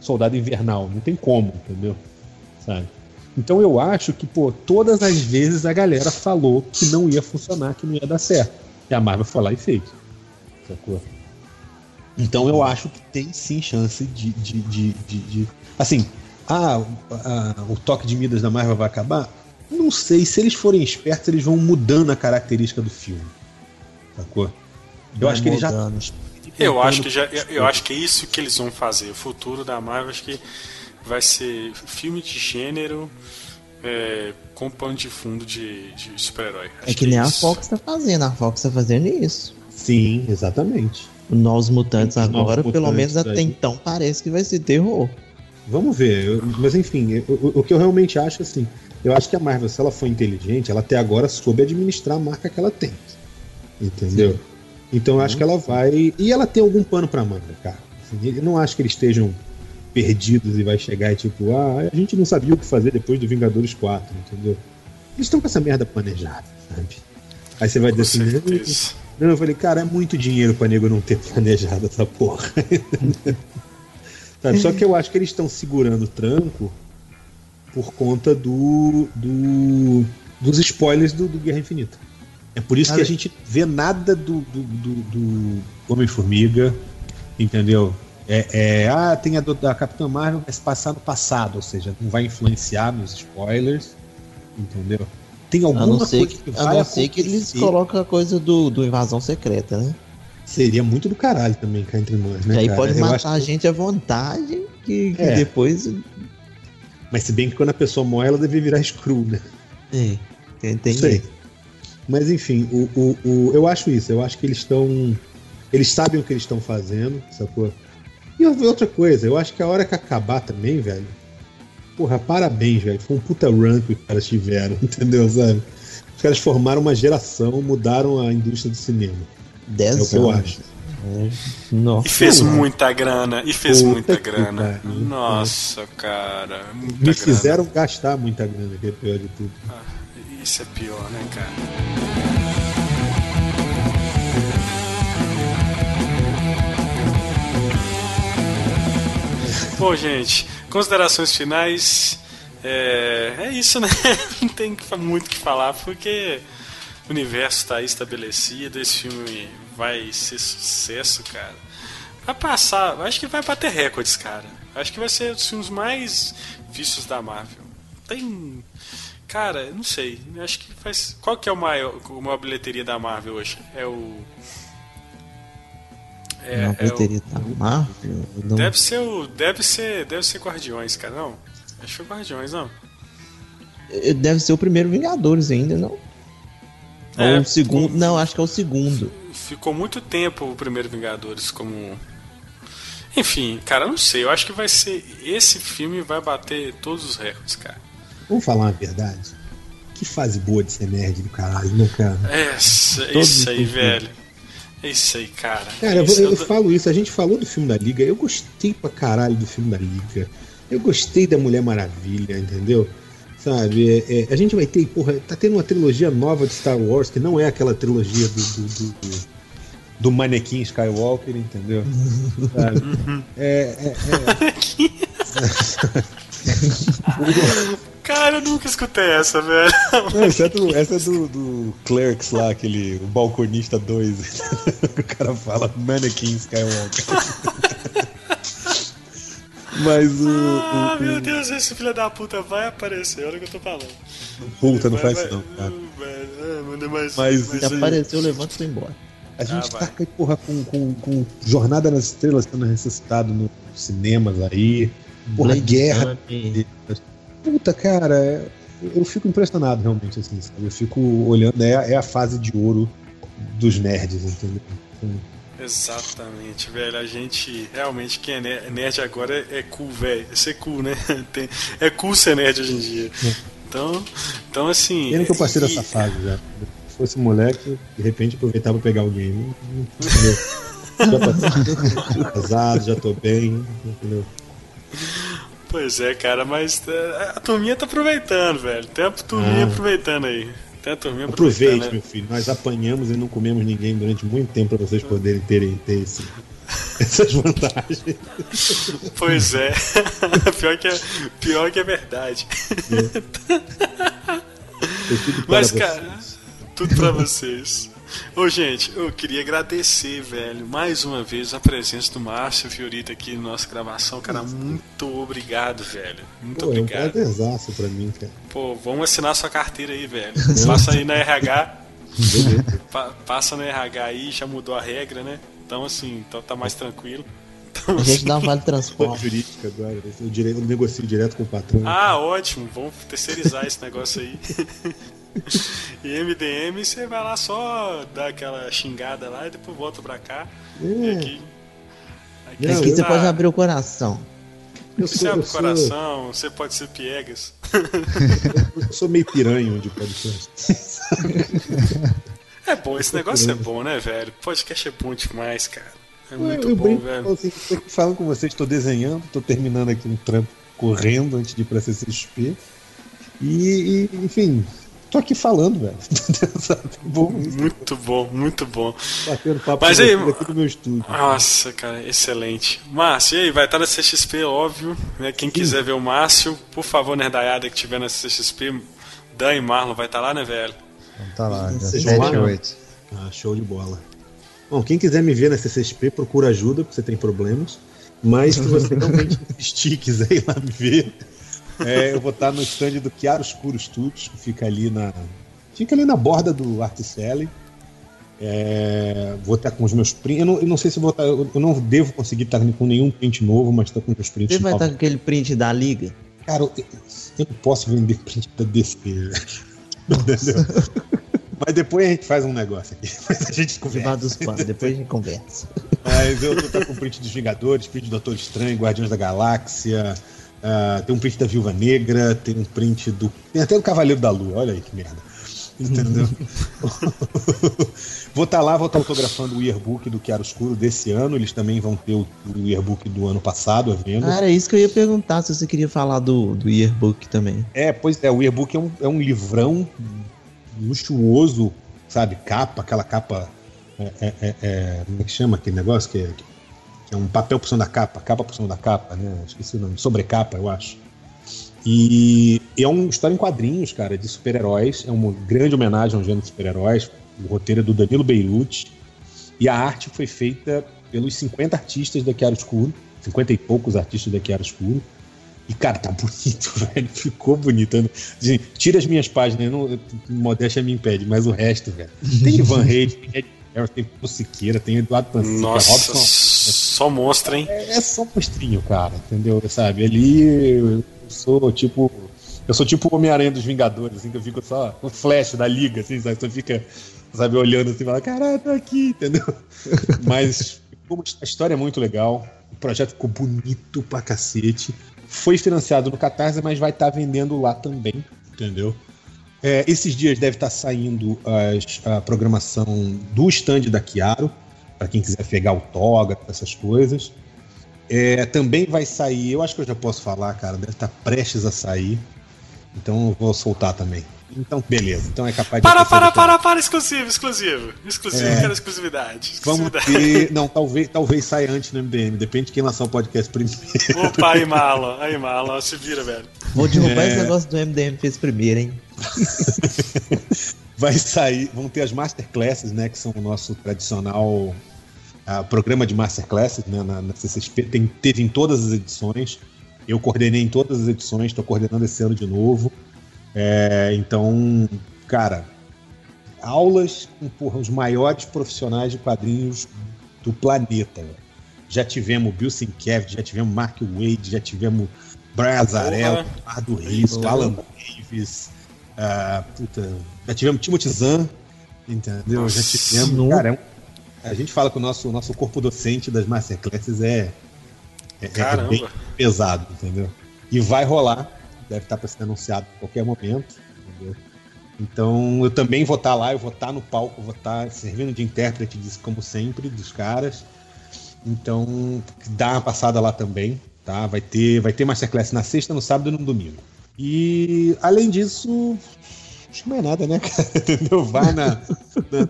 Soldado Invernal. Não tem como, entendeu? Sabe? Então eu acho que, pô, todas as vezes a galera falou que não ia funcionar, que não ia dar certo. E a Marvel foi lá e fez. Sacou? Então eu acho que tem sim chance de. de, de, de- de- assim, ah, a- o toque de Midas da Marvel vai acabar? Não sei. Se eles forem espertos, eles vão mudando a característica do filme. Sacou? Eu Vai acho que eles já. Eu acho que já, eu, eu acho que é isso que eles vão fazer. O futuro da Marvel acho que vai ser filme de gênero é, com pano de fundo de, de super-herói. É que nem a isso. Fox tá fazendo. A Fox tá fazendo isso. Sim, exatamente. Os Novos Mutantes Os Novos agora, pelo Mutantes menos até então, parece que vai ser terror. Vamos ver. Eu- mas enfim, eu- o, o que eu realmente acho assim, eu acho que a Marvel, se ela for inteligente, ela até agora soube administrar a marca que ela tem. Entendeu? Então eu acho que ela vai. E ela tem algum pano pra manga, cara. Assim, eu não acho que eles estejam perdidos e vai chegar e tipo, ah, a gente não sabia o que fazer depois do Vingadores 4, entendeu? Eles estão com essa merda planejada, sabe? Aí você vai Com dizer assim, certeza. não, eu falei, cara, é muito dinheiro pra nego não ter planejado essa porra. Sabe, Só que eu acho que eles estão segurando o tranco por conta do, do- dos spoilers do, do Guerra Infinita. É por isso que a gente vê nada do, do, do- do Homem-Formiga, entendeu? É, é, ah, tem a do, da Capitã Marvel, vai se passar no passado, ou seja, não vai influenciar nos spoilers, entendeu? Tem A alguma não ser coisa que, que a não ser que eles colocam a coisa do, do invasão secreta, né? Seria muito do caralho também cá entre nós, né? que aí cara? pode matar a que- gente à vontade, que, que É. depois. Mas se bem que quando a pessoa morre, ela deve virar screw, né? É, tem Sei. Mas enfim, o, o, o- eu acho isso. Eu acho que eles estão. Eles sabem o que eles estão fazendo, sacou? E outra coisa, eu acho que a hora que acabar também, velho. Porra, parabéns, velho. Foi um puta run que os caras tiveram, entendeu, sabe? Os caras formaram uma geração, mudaram a indústria do cinema. É o 10 que eu anos. acho. É. Nossa. E fez muita grana, e fez Puta muita que grana. pariu. Nossa, cara, muita Me grana. fizeram gastar muita grana, que é pior de tudo. Isso é pior, né, cara? Bom, gente, considerações finais. É, é isso, né? Não tem muito o que falar, porque o universo está aí estabelecido. Esse filme vai ser sucesso, cara. Vai passar, acho que vai bater recordes, cara. Acho que vai ser um dos filmes mais vistos da Marvel. Tem. Cara, não sei. Acho que faz. Qual que é o maior, a maior bilheteria da Marvel hoje? É o. É, Não, é o- tá Marvel. Não... Deve ser o. Deve ser. Deve ser Guardiões, cara, não? Acho que foi Guardiões, não. Deve ser o primeiro Vingadores ainda, não? É, Ou o segundo. Não, acho que é o segundo. Ficou muito tempo o primeiro Vingadores como. Enfim, cara, não sei. Eu acho que vai ser. Esse filme vai bater todos os recordes, cara. Vamos falar uma verdade? Que fase boa de ser nerd do caralho, né, cara? É, isso isso aí, velho. É isso aí, cara. Cara, eu, Isso eu eu- falo isso, a gente falou do filme da Liga, eu gostei pra caralho do filme da Liga. Eu gostei da Mulher Maravilha, entendeu? Sabe, é- é, a gente vai ter, porra, tá tendo uma trilogia nova de Star Wars, que não é aquela trilogia do, do, do, do- do manequim Skywalker, entendeu? Sabe? É, é, Cara, eu nunca escutei essa, velho. Não, essa é do, essa é do, do Clerks lá, aquele o balconista 2. o cara fala Mannequin Skywalker. Mas o. Ah, o- meu Deus, esse filho da puta vai aparecer. Olha o que eu tô falando. Puta, não Vai- faz vai- isso não, cara. Velho, ah, mano, mas, Se aí- apareceu, levanta e foi embora. A gente Ah, tá porra, com, com, com Jornada nas Estrelas sendo ressuscitado nos cinemas aí. Porra, Blade guerra. Runner. Puta, cara, é- eu fico impressionado realmente, assim, sabe? Eu fico olhando, é, é a fase de ouro dos nerds, entendeu? Exatamente, velho. A gente realmente, quem é ner- nerd agora é, é cool, velho. É ser cool, né? Tem- é cool ser nerd hoje em dia. Então, então assim. Pena que eu passei e- dessa fase já. Se fosse moleque, de repente aproveitava pra pegar não- entendeu? Já tô casado, já tô bem, entendeu? Pois é, cara, mas é, a turminha tá aproveitando, velho. Tem a turminha Ah. aproveitando aí. Tem a turminha aproveitando. Aproveite, né? meu filho. Nós apanhamos e não comemos ninguém durante muito tempo pra vocês poderem terem ter esse- essas vantagens. Pois é. pior, que é pior que é verdade. Para Mas, vocês. cara, tudo pra vocês. Ô, gente, eu queria agradecer, velho, mais uma vez a presença do Márcio Fiorita aqui na nossa gravação. Cara, muito obrigado, velho. Muito Pô, é um obrigado. prazerzaço pra mim, cara. Pô, vamos assinar sua carteira aí, velho. Passa aí na RH. pa- passa na RH aí, já mudou a regra, né? Então, assim, então tá mais tranquilo. Então, A gente assim, dá um vale Pô, transporte. jurídica agora. Eu, direito, eu negocio direto com o patrão. Ah, ótimo, vamos terceirizar esse negócio aí. e MDM, você vai lá só dar aquela xingada lá e depois volta pra cá. E É. aqui, aqui, Não, Aqui eu- você tá- pode abrir o coração. eu, Você sou, abre eu, o sou, coração, você pode ser piegas. eu sou meio piranha de podcast. É bom, esse negócio é bom, né, velho? Podcast é bom demais, cara. É muito eu bom, brinco, velho. falo assim, tô aqui falando com vocês, tô desenhando, tô terminando aqui um trampo correndo antes de ir pra CCXP. E, e, enfim, tô aqui falando, velho. Sabe? Bom, isso, Muito bom, muito bom. batendo papo Mas aí- aqui no meu estúdio. Nossa, cara, excelente. Márcio, e aí, vai estar na CXP, óbvio. Né? Quem quiser ver o Márcio, por favor, Nerdaiada que tiver na CXP, Dan e Marlon vai estar lá, né, velho? Então tá lá, Vocês 7 vão lá, e não? 8. Ah, show de bola. Bom, quem quiser me ver na CCXP, procura ajuda, porque você tem problemas. Mas se você realmente insistir quiser ir lá me ver, é, eu vou estar no stand do Chiaro Escuro Studios, que fica ali na. Fica ali na borda do Art Selling. É, vou estar com os meus prints. Eu não, eu não sei se vou estar. Eu eu não devo conseguir estar com nenhum print novo, mas estou com os meus prints Você vai estar com aquele print da liga? Cara, eu, eu não posso vender print da DC. Entendeu? Mas depois a gente faz um negócio aqui. Mas a gente conversa. Dos panos, depois a gente conversa. Mas eu tô tá com print dos Vingadores, print do Doutor Estranho, Guardiões da Galáxia. Ah, tem um print da Viúva Negra, tem um print do. Tem até do Cavaleiro da Lua, olha aí que merda. Entendeu? vou estar lá, vou estar autografando o yearbook do Chiaro Escuro desse ano. Eles também vão ter o, o yearbook do ano passado à venda. Ah, era isso que eu ia perguntar, se você queria falar do, do yearbook também. É, pois é, o yearbook é um, é um livrão luxuoso, sabe? Capa, aquela capa. É, é, é, é, como é que chama aquele negócio? Que é, que é um papel por cima da capa, capa por cima da capa, né? Esqueci o nome, sobrecapa, eu acho. E, é uma história em quadrinhos, cara, de super-heróis. É uma grande homenagem ao gênero de super-heróis. O roteiro é do Danilo Beirute. E a arte foi feita pelos 50 artistas da Chiaro Escuro. 50 e poucos artistas da Chiaro Escuro. E, cara, tá bonito, velho. Ficou bonito. Não- Gente, tira as minhas páginas, não, modéstia me impede, mas o resto, velho. Tem Ivan Reis, tem Ed Harris, tem Siqueira, tem Eduardo Pansica, Nossa, Robson. Só mostra, hein? É, é só monstrinho, cara, entendeu? Sabe? Ali eu sou tipo. Eu sou tipo o Homem-Aranha dos Vingadores, assim, que eu fico só o flash da liga, assim, sabe? Você fica, sabe, olhando assim e fala, caralho, tô aqui, entendeu? Mas a história é muito legal, o projeto ficou bonito pra cacete. Foi financiado no Catarse, mas vai estar vendendo lá também, entendeu? É, esses dias deve estar saindo as- a programação do stand da Chiaro, para quem quiser pegar autógrafo, essas coisas. É, também vai sair, eu acho que eu já posso falar, cara, deve estar prestes a sair. Então eu vou soltar também. Então, beleza. Então é capaz de. Para, para, para, para, exclusivo, exclusivo. Exclusivo, É. quero exclusividade. Vamos exclusividade. ter. Não, talvez, talvez saia antes no MDM. Depende de quem lançar o podcast primeiro. Opa, aí, Malo. Aí, Malo, se vira, velho. Vou derrubar É. esse negócio do MDM fez primeiro, hein? Vai sair. Vão ter as masterclasses, né? Que são o nosso tradicional programa de masterclasses né, na, na CCXP. Tem, teve em todas as edições. Eu coordenei em todas as edições, estou coordenando esse ano de novo. É, então, cara, aulas com porra, os maiores profissionais de quadrinhos do planeta. Já tivemos Bill Sienkiewicz, já tivemos Mark Wade, já tivemos Brian Azarello, Eduardo Reis. Alan Davis, ah, puta, já tivemos Timothy Zahn, entendeu? Já tivemos. Nossa. Cara, é um- a gente fala que o nosso, nosso corpo docente das masterclasses é, é, é bem pesado, entendeu? E vai rolar, deve estar para ser anunciado a qualquer momento, entendeu? Então eu também vou estar lá, eu vou estar no palco, vou estar servindo de intérprete, disso, como sempre, dos caras. Então dá uma passada lá também, tá? Vai ter, vai ter masterclass na sexta, no sábado e no domingo. E além disso, acho que mais nada, né, cara? Entendeu? Vai na. na-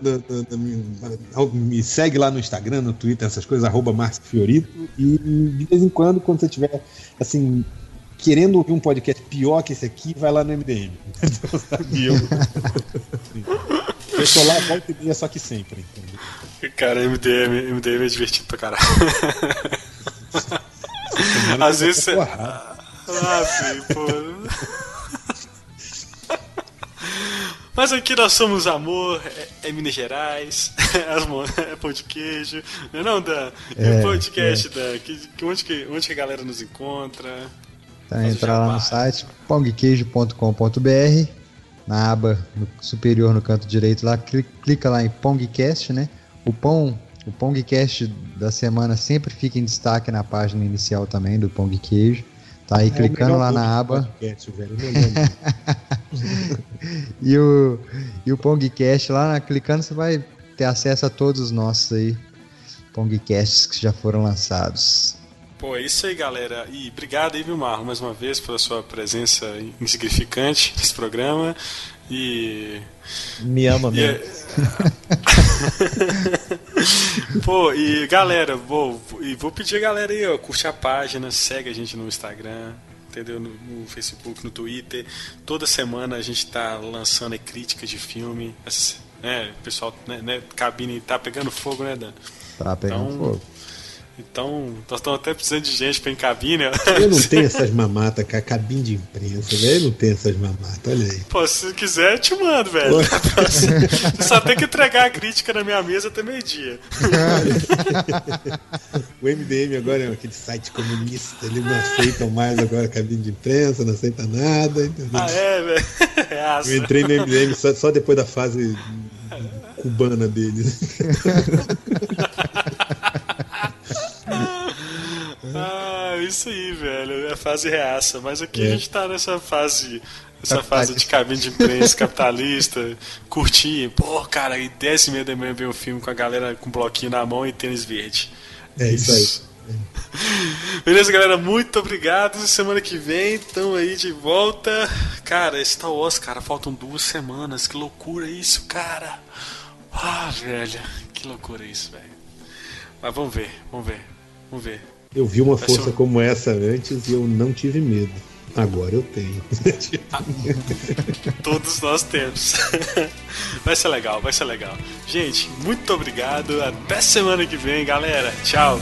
na- na- me, segue lá no Instagram, no Twitter, essas coisas, arroba Márcio Fiorito. E de vez em quando, quando você tiver assim. Querendo ouvir um podcast pior que esse aqui, vai lá no MDM. Entendeu? Sabe? Eu, eu tô lá, volta e meia, só que sempre. Entendeu? Cara, MDM, MDM é divertido pra caralho. Às eu vezes você. Ah, sim, pô. Mas aqui nós somos amor, é, é Minas Gerais, é, é pão de queijo, não é não, Dan? É, É, podcast da. Que, que- onde, que, onde que a galera nos encontra? Então Faz o entra lá no site pongqueijo.com.br, na aba no- superior no canto direito lá, cli- clica lá em Pongcast, né? O pão, o Pongcast da semana sempre fica em destaque na página inicial também do Pong Queijo. Tá aí É clicando lá na aba podcast, velho, e o e o Pongcast lá, clicando você vai ter acesso a todos os nossos aí Pongcasts que já foram lançados. Pô, é isso aí, galera. E obrigado aí, viu, Marlon, mais uma vez pela sua presença insignificante nesse programa. E. Me ama e mesmo. Pô, e galera, vou, e vou pedir a galera aí, ó, curte a página, segue a gente no Instagram, entendeu? No, no Facebook, no Twitter. Toda semana a gente tá lançando críticas de filme. Essa- né, o pessoal, né, né, cabine tá pegando fogo, né, Dan? Tá pegando Então, fogo. Então, nós estamos até precisando de gente pra ir em cabine. Eu não tenho essas mamatas, cara. Cabine de imprensa, velho. Eu não tenho essas mamatas, olha aí. Pô, se quiser, eu te mando, velho. Você só tem que entregar a crítica na minha mesa até meio-dia. O MDM agora é aquele site comunista, eles não aceitam mais agora cabine de imprensa, não aceita nada, entendeu? Ah, é, velho? É. Eu entrei no MDM só, só depois da fase cubana deles. Ah, isso aí, velho. É a fase reaça. Mas aqui É. a gente tá nessa fase. Essa fase de cabine de imprensa capitalista, curtir. Pô, cara, e 10 e meia da manhã ver um filme com a galera com bloquinho na mão e tênis verde. É isso aí. Beleza, galera? Muito obrigado. Semana que vem estamos aí de volta. Cara, Star Wars, cara, faltam duas semanas. Que loucura isso, cara. Ah, velho. Que loucura isso, velho. Mas vamos ver, vamos ver, vamos ver. Eu vi uma força como essa antes e eu não tive medo. Agora eu tenho. Todos nós temos. vai ser legal, vai ser legal. Gente, muito obrigado. Até semana que vem, galera. Tchau.